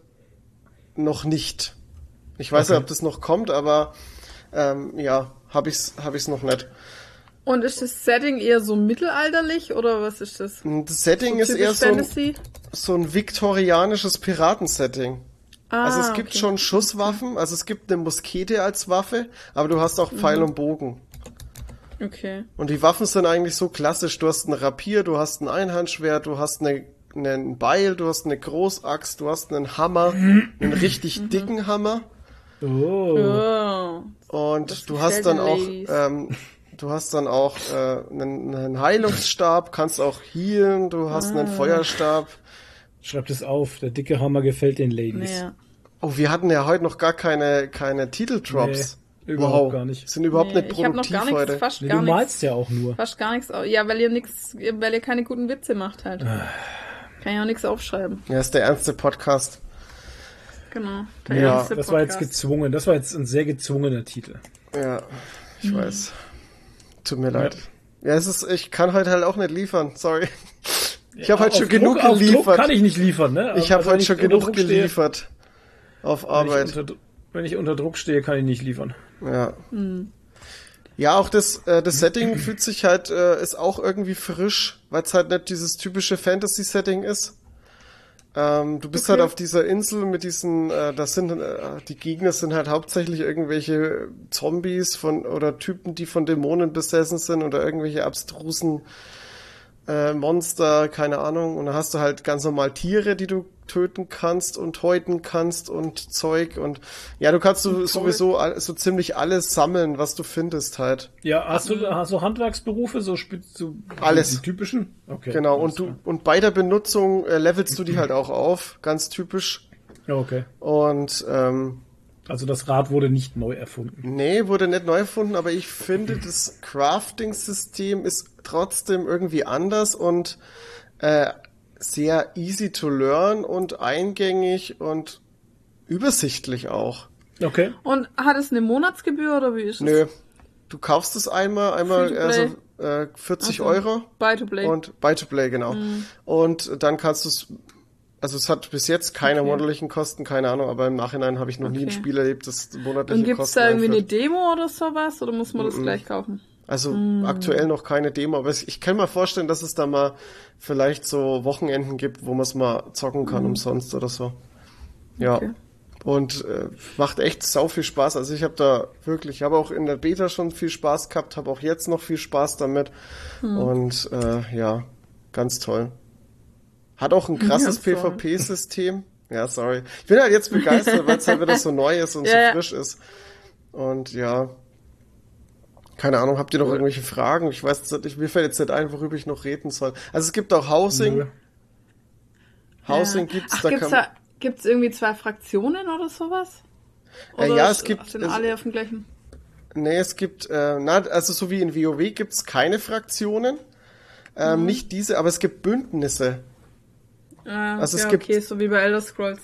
noch nicht. Ich weiß nicht, ob das noch kommt, aber ähm, ja, habe ich's, hab ich's noch nicht. Und ist das Setting eher so mittelalterlich oder was ist das? Das Setting So ist eher so ein, so ein viktorianisches Piratensetting. Ah, also es gibt okay. schon Schusswaffen, also es gibt eine Muskete als Waffe, aber du hast auch Mhm. Pfeil und Bogen. Okay. Und die Waffen sind eigentlich so klassisch. Du hast ein Rapier, du hast ein Einhandschwert, du hast eine, einen Beil, du hast eine Großaxt, du hast einen Hammer, einen richtig Mhm. dicken Hammer. Oh. Oh. Und du hast dann auch, ähm, du hast dann auch äh, einen, einen Heilungsstab, kannst auch healen, du hast Ah. einen Feuerstab. Schreibt es auf. Der dicke Hammer gefällt den Ladies. Naja. Oh, wir hatten ja heute noch gar keine, keine Titeldrops. Nee, überhaupt gar nicht. Sind überhaupt Nee, nicht ich habe noch produktiv gar nichts, heute. fast Nee, gar du nichts. malst ja auch nur. Fast gar nichts. au- Ja, weil ihr nix, weil ihr keine guten Witze macht halt. Ah. Kann ja auch nichts aufschreiben. Ja, ist der ernste Podcast. Genau. Der Ja, ernste Das war jetzt Podcast. gezwungen. Das war jetzt ein sehr gezwungener Titel. Ja, ich Hm. weiß. Tut mir leid. Ja, es ist, ich kann heute halt auch nicht liefern, sorry. Ich habe heute Auf schon genug Druck, Druck geliefert. kann ich nicht liefern, ne? Ich habe Also, wenn heute schon genug Druck stehe- geliefert. Auf Wenn Arbeit. ich, unter, wenn ich unter Druck stehe, kann ich nicht liefern. Ja. Hm. Ja, auch das, äh, das Setting fühlt sich halt, äh, ist auch irgendwie frisch, weil es halt nicht dieses typische Fantasy-Setting ist. Ähm, du bist Okay. halt auf dieser Insel mit diesen, äh, das sind, äh, die Gegner sind halt hauptsächlich irgendwelche Zombies von, oder Typen, die von Dämonen besessen sind oder irgendwelche abstrusen äh, Monster, keine Ahnung. Und dann hast du halt ganz normal Tiere, die du töten kannst und häuten kannst und Zeug und ja, du kannst du sowieso all- so ziemlich alles sammeln, was du findest halt. Ja, hast du hast du Handwerksberufe, so, so Alles. die typischen? Okay. Genau, und du und bei der Benutzung äh, levelst du die halt auch auf, ganz typisch. Ja, okay. Und ähm, Also das Rad wurde nicht neu erfunden. nee, wurde nicht neu erfunden, aber ich finde, das Crafting-System ist trotzdem irgendwie anders und äh, sehr easy to learn und eingängig und übersichtlich auch. Okay. Und hat es eine Monatsgebühr oder wie ist es? Nö, du kaufst es einmal, einmal also äh, 40 Ach so. Euro Buy to play. und Buy to Play, genau. Und dann kannst du es, also es hat bis jetzt keine Okay. monatlichen Kosten, keine Ahnung, aber im Nachhinein habe ich noch nie ein Okay. Spiel erlebt, das monatliche Und gibt's Kosten da irgendwie eine einführt. Demo oder sowas? Oder muss man das gleich kaufen? Also aktuell noch keine Demo, aber ich kann mir vorstellen, dass es da mal vielleicht so Wochenenden gibt, wo man es mal zocken kann umsonst oder so. Ja. Okay. Und äh, macht echt sau viel Spaß. Also ich habe da wirklich, ich habe auch in der Beta schon viel Spaß gehabt, habe auch jetzt noch viel Spaß damit. Und äh, ja, ganz toll. Hat auch ein krasses toll. PvP-System. Ja, sorry. Ich bin halt jetzt begeistert, weil es halt wieder so neu ist und Ja, so ja. frisch ist. Und ja, keine Ahnung, habt ihr noch irgendwelche Fragen? Ich weiß, nicht, mir fällt jetzt nicht ein, worüber ich noch reden soll. Also es gibt auch Housing. Nö. Housing Ja. gibt's, Ach, da gibt's kann da, gibt's irgendwie zwei Fraktionen oder sowas? Äh, Oder ja, es gibt- Sind es- alle auf dem gleichen? Nee, es gibt, äh, na, also so wie in WoW gibt's keine Fraktionen. Ähm, Nicht diese, aber es gibt Bündnisse. Ah, Also es ja, gibt- okay, so wie bei Elder Scrolls.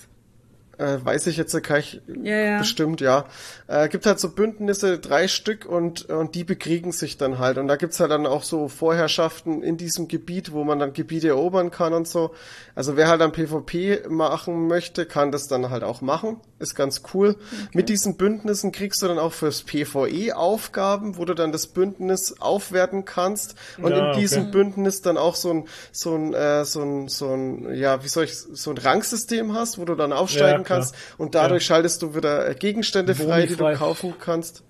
Äh, weiß ich jetzt kann ich Ja, ja. bestimmt, ja. Äh, gibt halt so Bündnisse, drei Stück und, und die bekriegen sich dann halt. Und da gibt's halt dann auch so Vorherrschaften in diesem Gebiet, wo man dann Gebiete erobern kann und so. Also wer halt dann PvP machen möchte, kann das dann halt auch machen. Ist ganz cool. Mit diesen Bündnissen kriegst du dann auch fürs PvE Aufgaben, wo du dann das Bündnis aufwerten kannst. Und Ja, in diesem okay. Bündnis dann auch so ein, so ein, äh, so ein, so ein, ja, wie soll ich, so ein Rangsystem hast, wo du dann aufsteigen Ja, klar. kannst und dadurch schaltest du wieder äh, Gegenstände Boni frei, die frei. du kaufen kannst,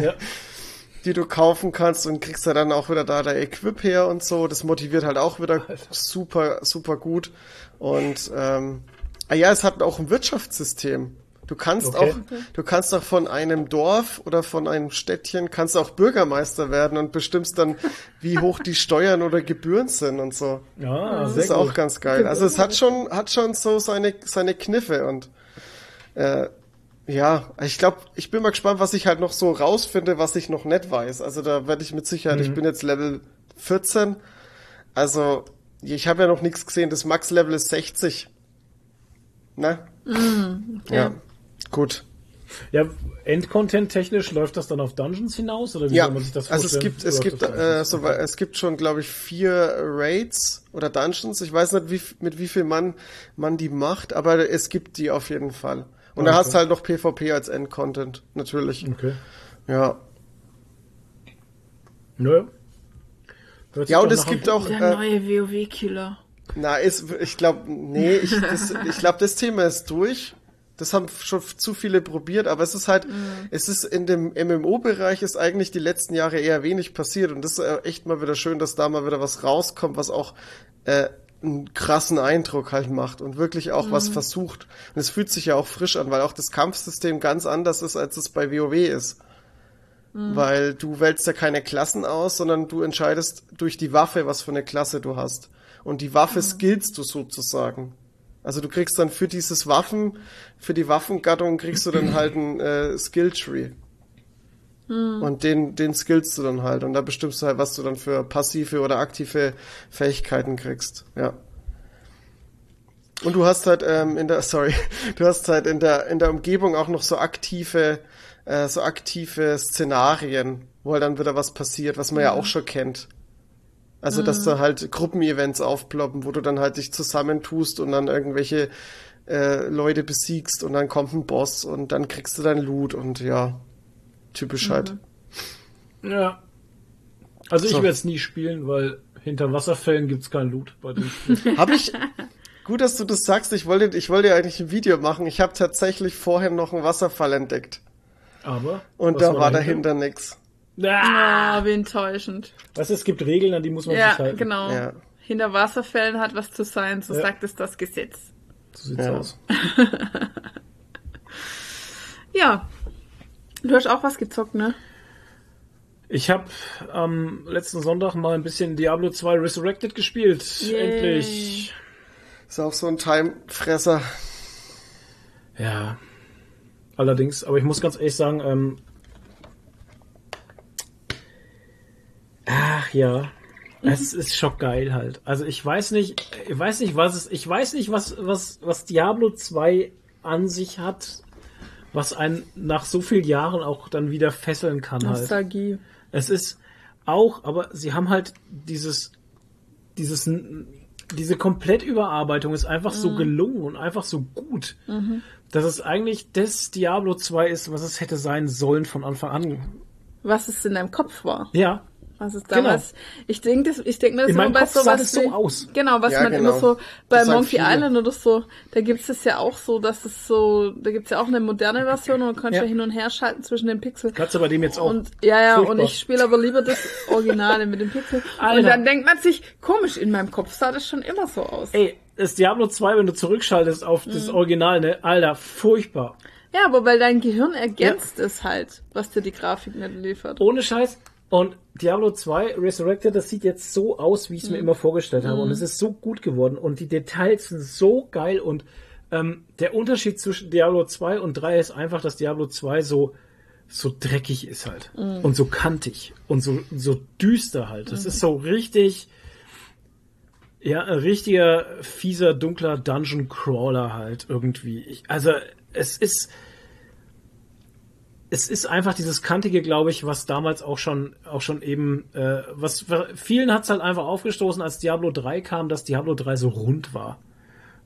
Ja. die du kaufen kannst und kriegst ja dann auch wieder da der Equip her und so. Das motiviert halt auch wieder super, super gut. Und ähm, ah ja, es hat auch ein Wirtschaftssystem. Du kannst Okay. auch, du kannst auch von einem Dorf oder von einem Städtchen kannst auch Bürgermeister werden und bestimmst dann, wie hoch die Steuern oder Gebühren sind und so. Ja, Das sehr ist auch gut. ganz geil. Also es hat schon, hat schon so seine, seine Kniffe und äh, ja, ich glaube, ich bin mal gespannt, was ich halt noch so rausfinde, was ich noch nicht weiß. Also da werde ich mit Sicherheit, Mhm. ich bin jetzt Level 14, also ich habe ja noch nichts gesehen, das Max-Level ist 60. Ne? Ja, gut. Ja, Endcontent technisch läuft das dann auf Dungeons hinaus oder wie Ja, soll man sich das also es vorstellen? gibt, es gibt, äh, so, es gibt schon, glaube ich, vier Raids oder Dungeons. Ich weiß nicht, wie, mit wie viel Mann man die macht, aber es gibt die auf jeden Fall. Und da Okay. hast du halt noch PvP als Endcontent, natürlich. Okay. Ja. Nö. Hört sich Ja, und es gibt auch, Der äh, neue WoW-Killer. na, ist, ich glaube, nee, ich, das, ich glaube, das Thema ist durch. Das haben schon zu viele probiert, aber es ist halt, es ist in dem MMO-Bereich ist eigentlich die letzten Jahre eher wenig passiert und das ist äh, echt mal wieder schön, dass da mal wieder was rauskommt, was auch äh, einen krassen Eindruck halt macht und wirklich auch was versucht. Und es fühlt sich ja auch frisch an, weil auch das Kampfsystem ganz anders ist, als es bei WoW ist. Weil du wählst ja keine Klassen aus, sondern du entscheidest durch die Waffe, was für eine Klasse du hast. Und die Waffe skillst du sozusagen. Also du kriegst dann für dieses Waffen, für die Waffengattung kriegst du dann halt einen äh, Skilltree. Und den, den skillst du dann halt. Und da bestimmst du halt, was du dann für passive oder aktive Fähigkeiten kriegst. Ja. Und du hast halt ähm, in der, sorry, du hast halt in der in der Umgebung auch noch so aktive, äh, so aktive Szenarien, wo halt dann wieder was passiert, was man ja auch schon kennt. Also dass da halt Gruppenevents aufploppen, wo du dann halt dich zusammentust und dann irgendwelche äh, Leute besiegst und dann kommt ein Boss und dann kriegst du dein Loot und ja, typisch halt. Ja. Also ich So. werde es nie spielen, weil hinter Wasserfällen gibt's kein Loot bei dem Spiel. Habe ich. Gut, dass du das sagst. Ich wollte, ich wollte ja eigentlich ein Video machen. Ich habe tatsächlich vorher noch einen Wasserfall entdeckt. Aber. Und da war dahinter nix. Ah, Ah, wie enttäuschend. was, es gibt Regeln, an die muss man Ja, sich halten. genau. Ja. Hinter Wasserfällen hat was zu sein, so Ja. sagt es das Gesetz. So sieht's Ja. aus. Ja. Du hast auch was gezockt, ne? Ich habe am letzten Sonntag mal ein bisschen Diablo 2 Resurrected gespielt. Yay. Endlich. Ist auch so ein Timefresser. Ja. Allerdings, aber ich muss ganz ehrlich sagen, ähm, ach ja, Es ist schon geil halt. Also ich weiß nicht, ich weiß nicht, was es, ich weiß nicht, was, was, was Diablo 2 an sich hat, was einen nach so vielen Jahren auch dann wieder fesseln kann halt. Nostalgie. Es ist auch, aber sie haben halt dieses, dieses, diese Komplettüberarbeitung ist einfach so gelungen und einfach so gut, dass es eigentlich das Diablo 2 ist, was es hätte sein sollen von Anfang an. Was es in deinem Kopf war. Ja, Was Genau. damals, ich denke, das, ich denke mir das In immer bei Kopf sowas sah das so wie- aus. Genau, was Ja, man genau. immer so bei Das Monkey viele. Island oder so, da gibt's es ja auch so, dass es so, da gibt's ja auch eine moderne Version und man kann Ja. ja hin und her schalten zwischen den Pixeln. kannst du bei dem jetzt auch. Und ja, ja, Furchtbar. und ich spiele aber lieber das Originale mit dem Pixel. Alter. Und dann denkt man sich, komisch, in meinem Kopf sah das schon immer so aus. Ey, das Diablo 2, wenn du zurückschaltest auf das Mhm. Original, ne? Alter, furchtbar. Ja, aber weil dein Gehirn ergänzt es halt, was dir die Grafik nicht liefert. Ohne Scheiß. Und Diablo 2 Resurrected, das sieht jetzt so aus, wie ich es Mhm. mir immer vorgestellt habe. Und es ist so gut geworden. Und die Details sind so geil. Und ähm, der Unterschied zwischen Diablo 2 und 3 ist einfach, dass Diablo 2 so so dreckig ist halt. Mhm. Und so kantig. Und so, so düster halt. Das ist so richtig... Ja, ein richtiger fieser, dunkler Dungeon Crawler halt irgendwie. Ich, also es ist es ist einfach dieses kantige, glaube ich, was damals auch schon auch schon eben äh, was vielen hat's halt einfach aufgestoßen, als Diablo 3 kam, dass Diablo 3 so rund war.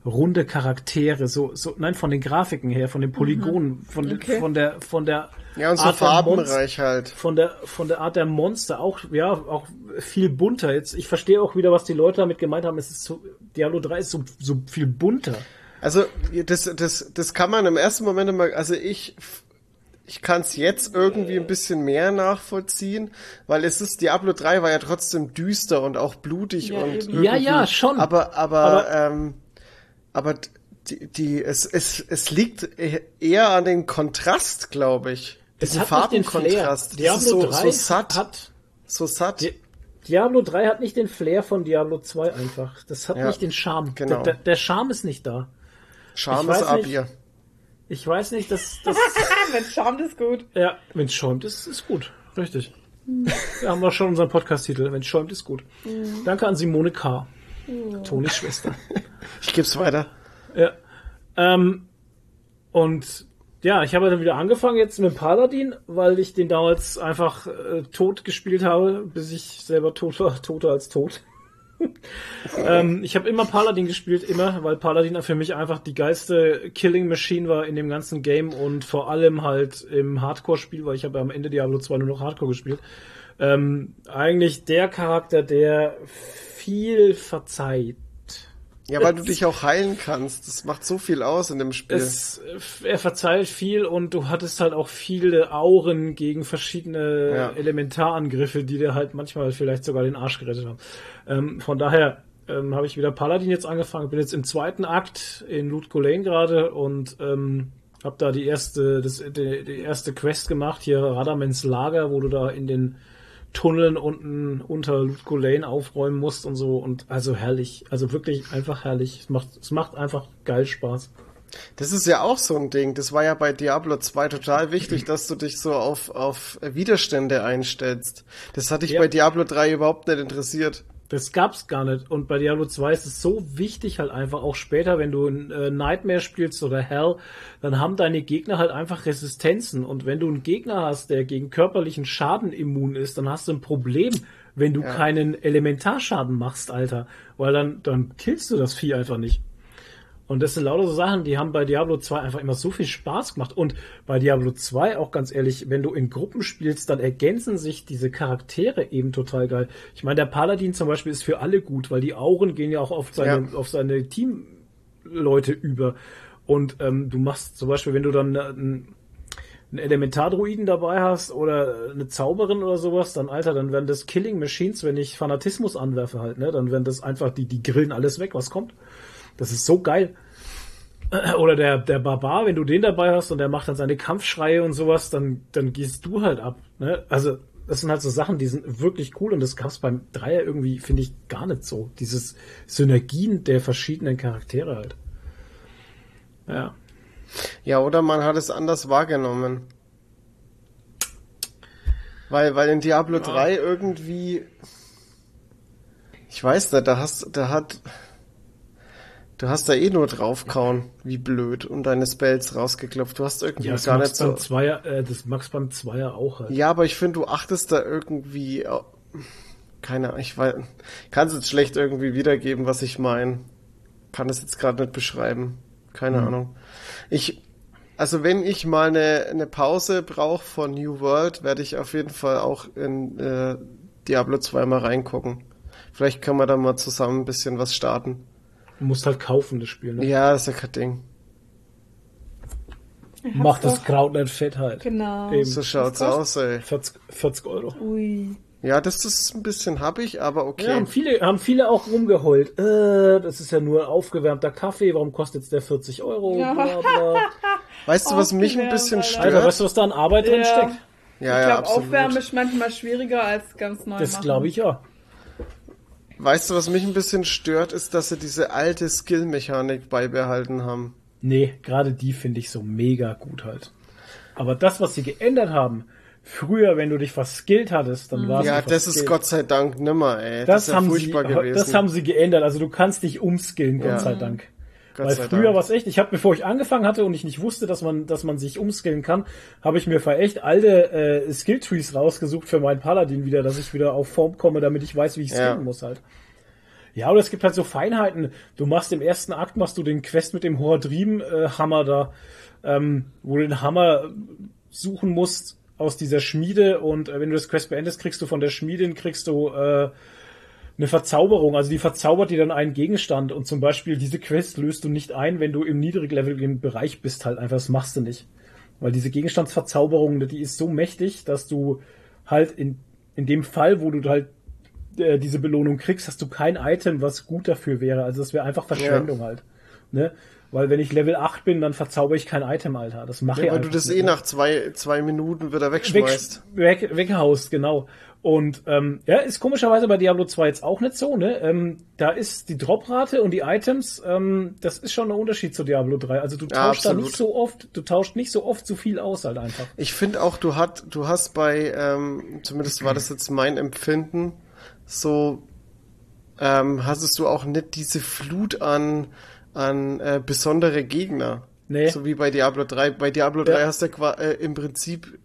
Runde Charaktere, so so nein von den Grafiken her, von den Polygonen, von Mhm. Okay. von der von der Ja, und so Art farbenreich halt. von der von der Art der Monster auch ja auch viel bunter jetzt ich verstehe auch wieder was die Leute damit gemeint haben es ist so Diablo 3 ist so so viel bunter Also das, das, das kann man im ersten Moment immer, also ich, ich kann es jetzt irgendwie ein bisschen mehr nachvollziehen, weil es ist, Diablo 3 war ja trotzdem düster und auch blutig Ja, und Ja, ja, schon. Aber, aber, Aber- ähm, aber die, die es, es, es liegt eher an den Kontrast, glaube ich. es Diesen hat nicht den Flair Farbenkontrast. Das Diablo ist so, 3 so satt, hat so satt. Di- Diablo 3 hat nicht den Flair von Diablo 2 einfach das hat Ja, nicht den Charme genau. der, der Charme ist nicht da Charme ist ab nicht. ihr. Ich weiß nicht dass das Wenn schaumt ist gut. ja wenn es schäumt ist ist gut richtig da haben wir schon unseren Podcast-Titel wenn es schäumt ist gut danke an Simone K Tonis Schwester Ich geb's weiter. Ja. Ähm, und ja, ich habe dann wieder angefangen jetzt mit Paladin, weil ich den damals einfach äh, tot gespielt habe, bis ich selber tot war, toter als tot. ähm, ich habe immer Paladin gespielt, immer, weil Paladin für mich einfach die geilste Killing Machine war in dem ganzen Game und vor allem halt im Hardcore-Spiel, weil ich habe am Ende Diablo 2 nur noch Hardcore gespielt. Ähm, eigentlich der Charakter, der viel verzeiht. Ja, weil du dich auch heilen kannst. Das macht so viel aus in dem Spiel. Es, er verzeiht viel und du hattest halt auch viele Auren gegen verschiedene Ja. Elementarangriffe, die dir halt manchmal vielleicht sogar den Arsch gerettet haben. Ähm, von daher ähm, habe ich wieder Paladin jetzt angefangen, bin jetzt im zweiten Akt in Ludko Lane gerade und ähm, habe da die erste, das, die, die erste Quest gemacht, hier Radamens Lager, wo du da in den Tunneln unten unter Ludko Lane aufräumen musst und so und also herrlich, also wirklich einfach herrlich. Es macht, es macht einfach geil Spaß. Das ist ja auch so ein Ding. Das war ja bei Diablo 2 total wichtig, dass du dich so auf, auf Widerstände einstellst. Das hat dich Ja. bei Diablo 3 überhaupt nicht interessiert. Das gab's gar nicht. Und bei Diablo 2 ist es so wichtig halt einfach, auch später, wenn du ein äh, Nightmare spielst oder Hell, dann haben deine Gegner halt einfach Resistenzen. Und wenn du einen Gegner hast, der gegen körperlichen Schaden immun ist, dann hast du ein Problem, wenn du keinen Elementarschaden machst, Alter. Weil dann, dann killst du das Vieh einfach nicht. Und das sind lauter so Sachen, die haben bei Diablo 2 einfach immer so viel Spaß gemacht. Und bei Diablo 2 auch ganz ehrlich, wenn du in Gruppen spielst, dann ergänzen sich diese Charaktere eben total geil. Ich meine, der Paladin zum Beispiel ist für alle gut, weil die Auren gehen ja auch auf seine, Ja. auf seine Teamleute über. Und ähm, du machst zum Beispiel, wenn du dann einen, einen Elementardruiden dabei hast oder eine Zauberin oder sowas, dann Alter, dann werden das Killing Machines, wenn ich Fanatismus anwerfe halt, ne, dann werden das einfach, die, die grillen alles weg, was kommt. Das ist so geil. Oder der, der Barbar, wenn du den dabei hast und der macht dann seine Kampfschreie und sowas, dann, dann gehst du halt ab. Ne? Also, das sind halt so Sachen, die sind wirklich cool und das gab's beim Dreier irgendwie, finde ich, gar nicht so. Dieses Synergien der verschiedenen Charaktere halt. Ja. Ja, oder man hat es anders wahrgenommen. Weil, weil in Diablo 3 irgendwie Ich weiß nicht, da hast, da hat, du hast da eh nur draufkauen, wie blöd, und deine Spells rausgeklopft. Du hast irgendwie Ja, das gar Max nicht so. Zweier, äh, das Max beim Zweier auch halt. Ja, aber ich finde, du achtest da irgendwie, keine Ahnung, ich weiß, kann es jetzt schlecht irgendwie wiedergeben, was ich meine. Kann es jetzt gerade nicht beschreiben. Keine Ahnung. Ich, also wenn ich mal eine, eine Pause brauche von New World, werde ich auf jeden Fall auch in äh, Diablo 2 mal reingucken. Vielleicht können wir da mal zusammen ein bisschen was starten. Du musst halt kaufen, das Spiel. Ne? Ja, das ist ja kein Ding. Macht das Kraut nicht fett halt. Genau. Eben. So schaut's aus, ey. 40, 40 Euro. Ui. Ja, das ist ein bisschen happig, aber okay. Ja, haben viele, haben viele auch rumgeheult. Äh, das ist ja nur aufgewärmter Kaffee, warum kostet jetzt der 40 Euro? Ja. Bla, bla. weißt du, was mich ein bisschen stört? Alter, weißt du, was da an Arbeit drin Ja. steckt? ja, ich ja, glaube. Aufwärmen ist manchmal schwieriger als ganz neu Das glaube ich ja. Weißt du, was mich ein bisschen stört, ist, dass sie diese alte Skill-Mechanik beibehalten haben. Nee, gerade die finde ich so mega gut halt. Aber das, was sie geändert haben, früher, wenn du dich verskillt hattest, dann war es Ja, das ist Gott sei Dank nimmer, ey. Das, das, ist ja haben furchtbar sie, gewesen. das haben sie geändert. Also du kannst dich umskillen, Gott Ja. sei Dank. Gott Weil früher war es echt, ich habe, bevor ich angefangen hatte und ich nicht wusste, dass man, dass man sich umskillen kann, habe ich mir für echt alte äh, Skilltrees rausgesucht für meinen Paladin wieder, dass ich wieder auf Form komme, damit ich weiß, wie ich skillen Ja. muss halt. Ja, oder es gibt halt so Feinheiten. Du machst im ersten Akt machst du den Quest mit dem Horadrim äh, Hammer da, ähm, wo du den Hammer suchen musst aus dieser Schmiede und äh, wenn du das Quest beendest, kriegst du von der Schmiedin kriegst du äh, eine Verzauberung, also die verzaubert dir dann einen Gegenstand und zum Beispiel diese Quest löst du nicht ein, wenn du im niedrigleveligen Bereich bist halt einfach, das machst du nicht. Weil diese Gegenstandsverzauberung, die ist so mächtig, dass du halt in, in dem Fall, wo du halt äh, diese Belohnung kriegst, hast du kein Item, was gut dafür wäre. Also das wäre einfach Verschwendung halt. Ne? Weil wenn ich Level 8 bin, dann verzauber ich kein Item, Alter. Das mache ich Ja, weil du das eh ne? nach zwei, zwei Minuten wieder weg, wegschmeißt. weg, weghaust, genau. Und ähm, ja, ist komischerweise bei Diablo 2 jetzt auch nicht so, ne? Ähm, da ist die Droprate und die Items, ähm, das ist schon ein Unterschied zu Diablo 3. Also du Ja, tauschst da absolut. nicht so oft, du tauscht nicht so oft so viel aus halt einfach. Ich finde auch, du hat, du hast bei, ähm, zumindest war das jetzt mein Empfinden, so ähm, hattest du auch nicht diese Flut an, an äh, besondere Gegner. Nee. So wie bei Diablo 3. Bei Diablo 3 Ja. hast du äh, im Prinzip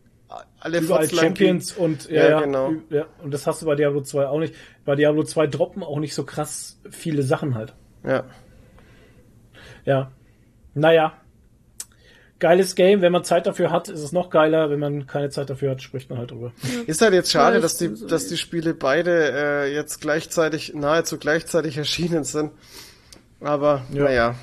alle Überall Champions gegen- und ja, Ja, ja, genau. ja, und das hast du bei Diablo 2 auch nicht. Bei Diablo 2 droppen auch nicht so krass viele Sachen halt. Ja. Ja. Naja. Geiles Game, wenn man Zeit dafür hat, ist es noch geiler. Wenn man keine Zeit dafür hat, spricht man halt drüber. Ist halt jetzt schade, dass die, dass die Spiele beide äh, jetzt gleichzeitig, nahezu gleichzeitig erschienen sind. Aber, Ja. naja,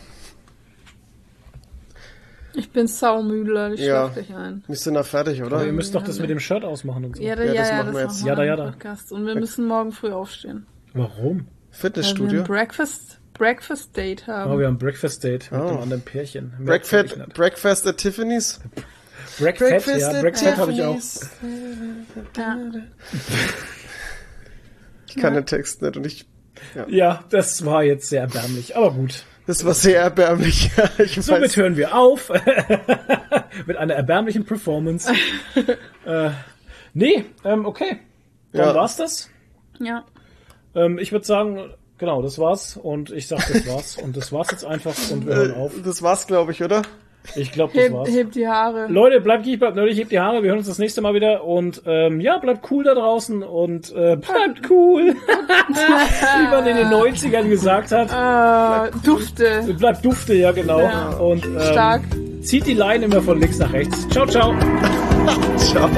Ich bin saumüde, ich Ja. dich ein. wir sind da fertig, oder? Aber ihr müsst doch das mit dem Shirt ausmachen und so. Ja, da, Ja, ja, das ja, machen das wir machen jetzt. wir Jada, im jada. Podcast. Und wir müssen morgen früh aufstehen. Warum? Weil wir Fitnessstudio. ein Breakfast, Breakfast Date haben. Oh, wir haben Breakfast Date mit Oh. einem anderen Pärchen. Breakfast. Breakfast at Tiffany's? Breakfast, ja, Breakfast habe ich auch. ja. Ich kann den Text nicht und ich, Ja, das war jetzt sehr erbärmlich, aber gut. Das war sehr erbärmlich. ich Somit weiß, hören wir auf mit einer erbärmlichen Performance. äh, nee, ähm, okay. Dann Ja. war's das. ja. Ähm, ich würde sagen, genau, das war's. Und ich sag, das war's. und das war's jetzt einfach. Und wir hören auf. äh, das war's, glaube ich, oder? Ich glaube, das Heb, war's. heb die Haare. Leute, bleibt geek, bleibt nerdig, hebt die Haare. Wir hören uns das nächste Mal wieder. Und ähm, ja, bleibt cool da draußen. Und äh, bleibt cool. Wie man in den 90ern gesagt hat. Äh, Dufte. Bleibt dufte, ja genau. Ja. Und ähm, Stark. zieht die Line immer von links nach rechts. Ciao, ciao. Ciao.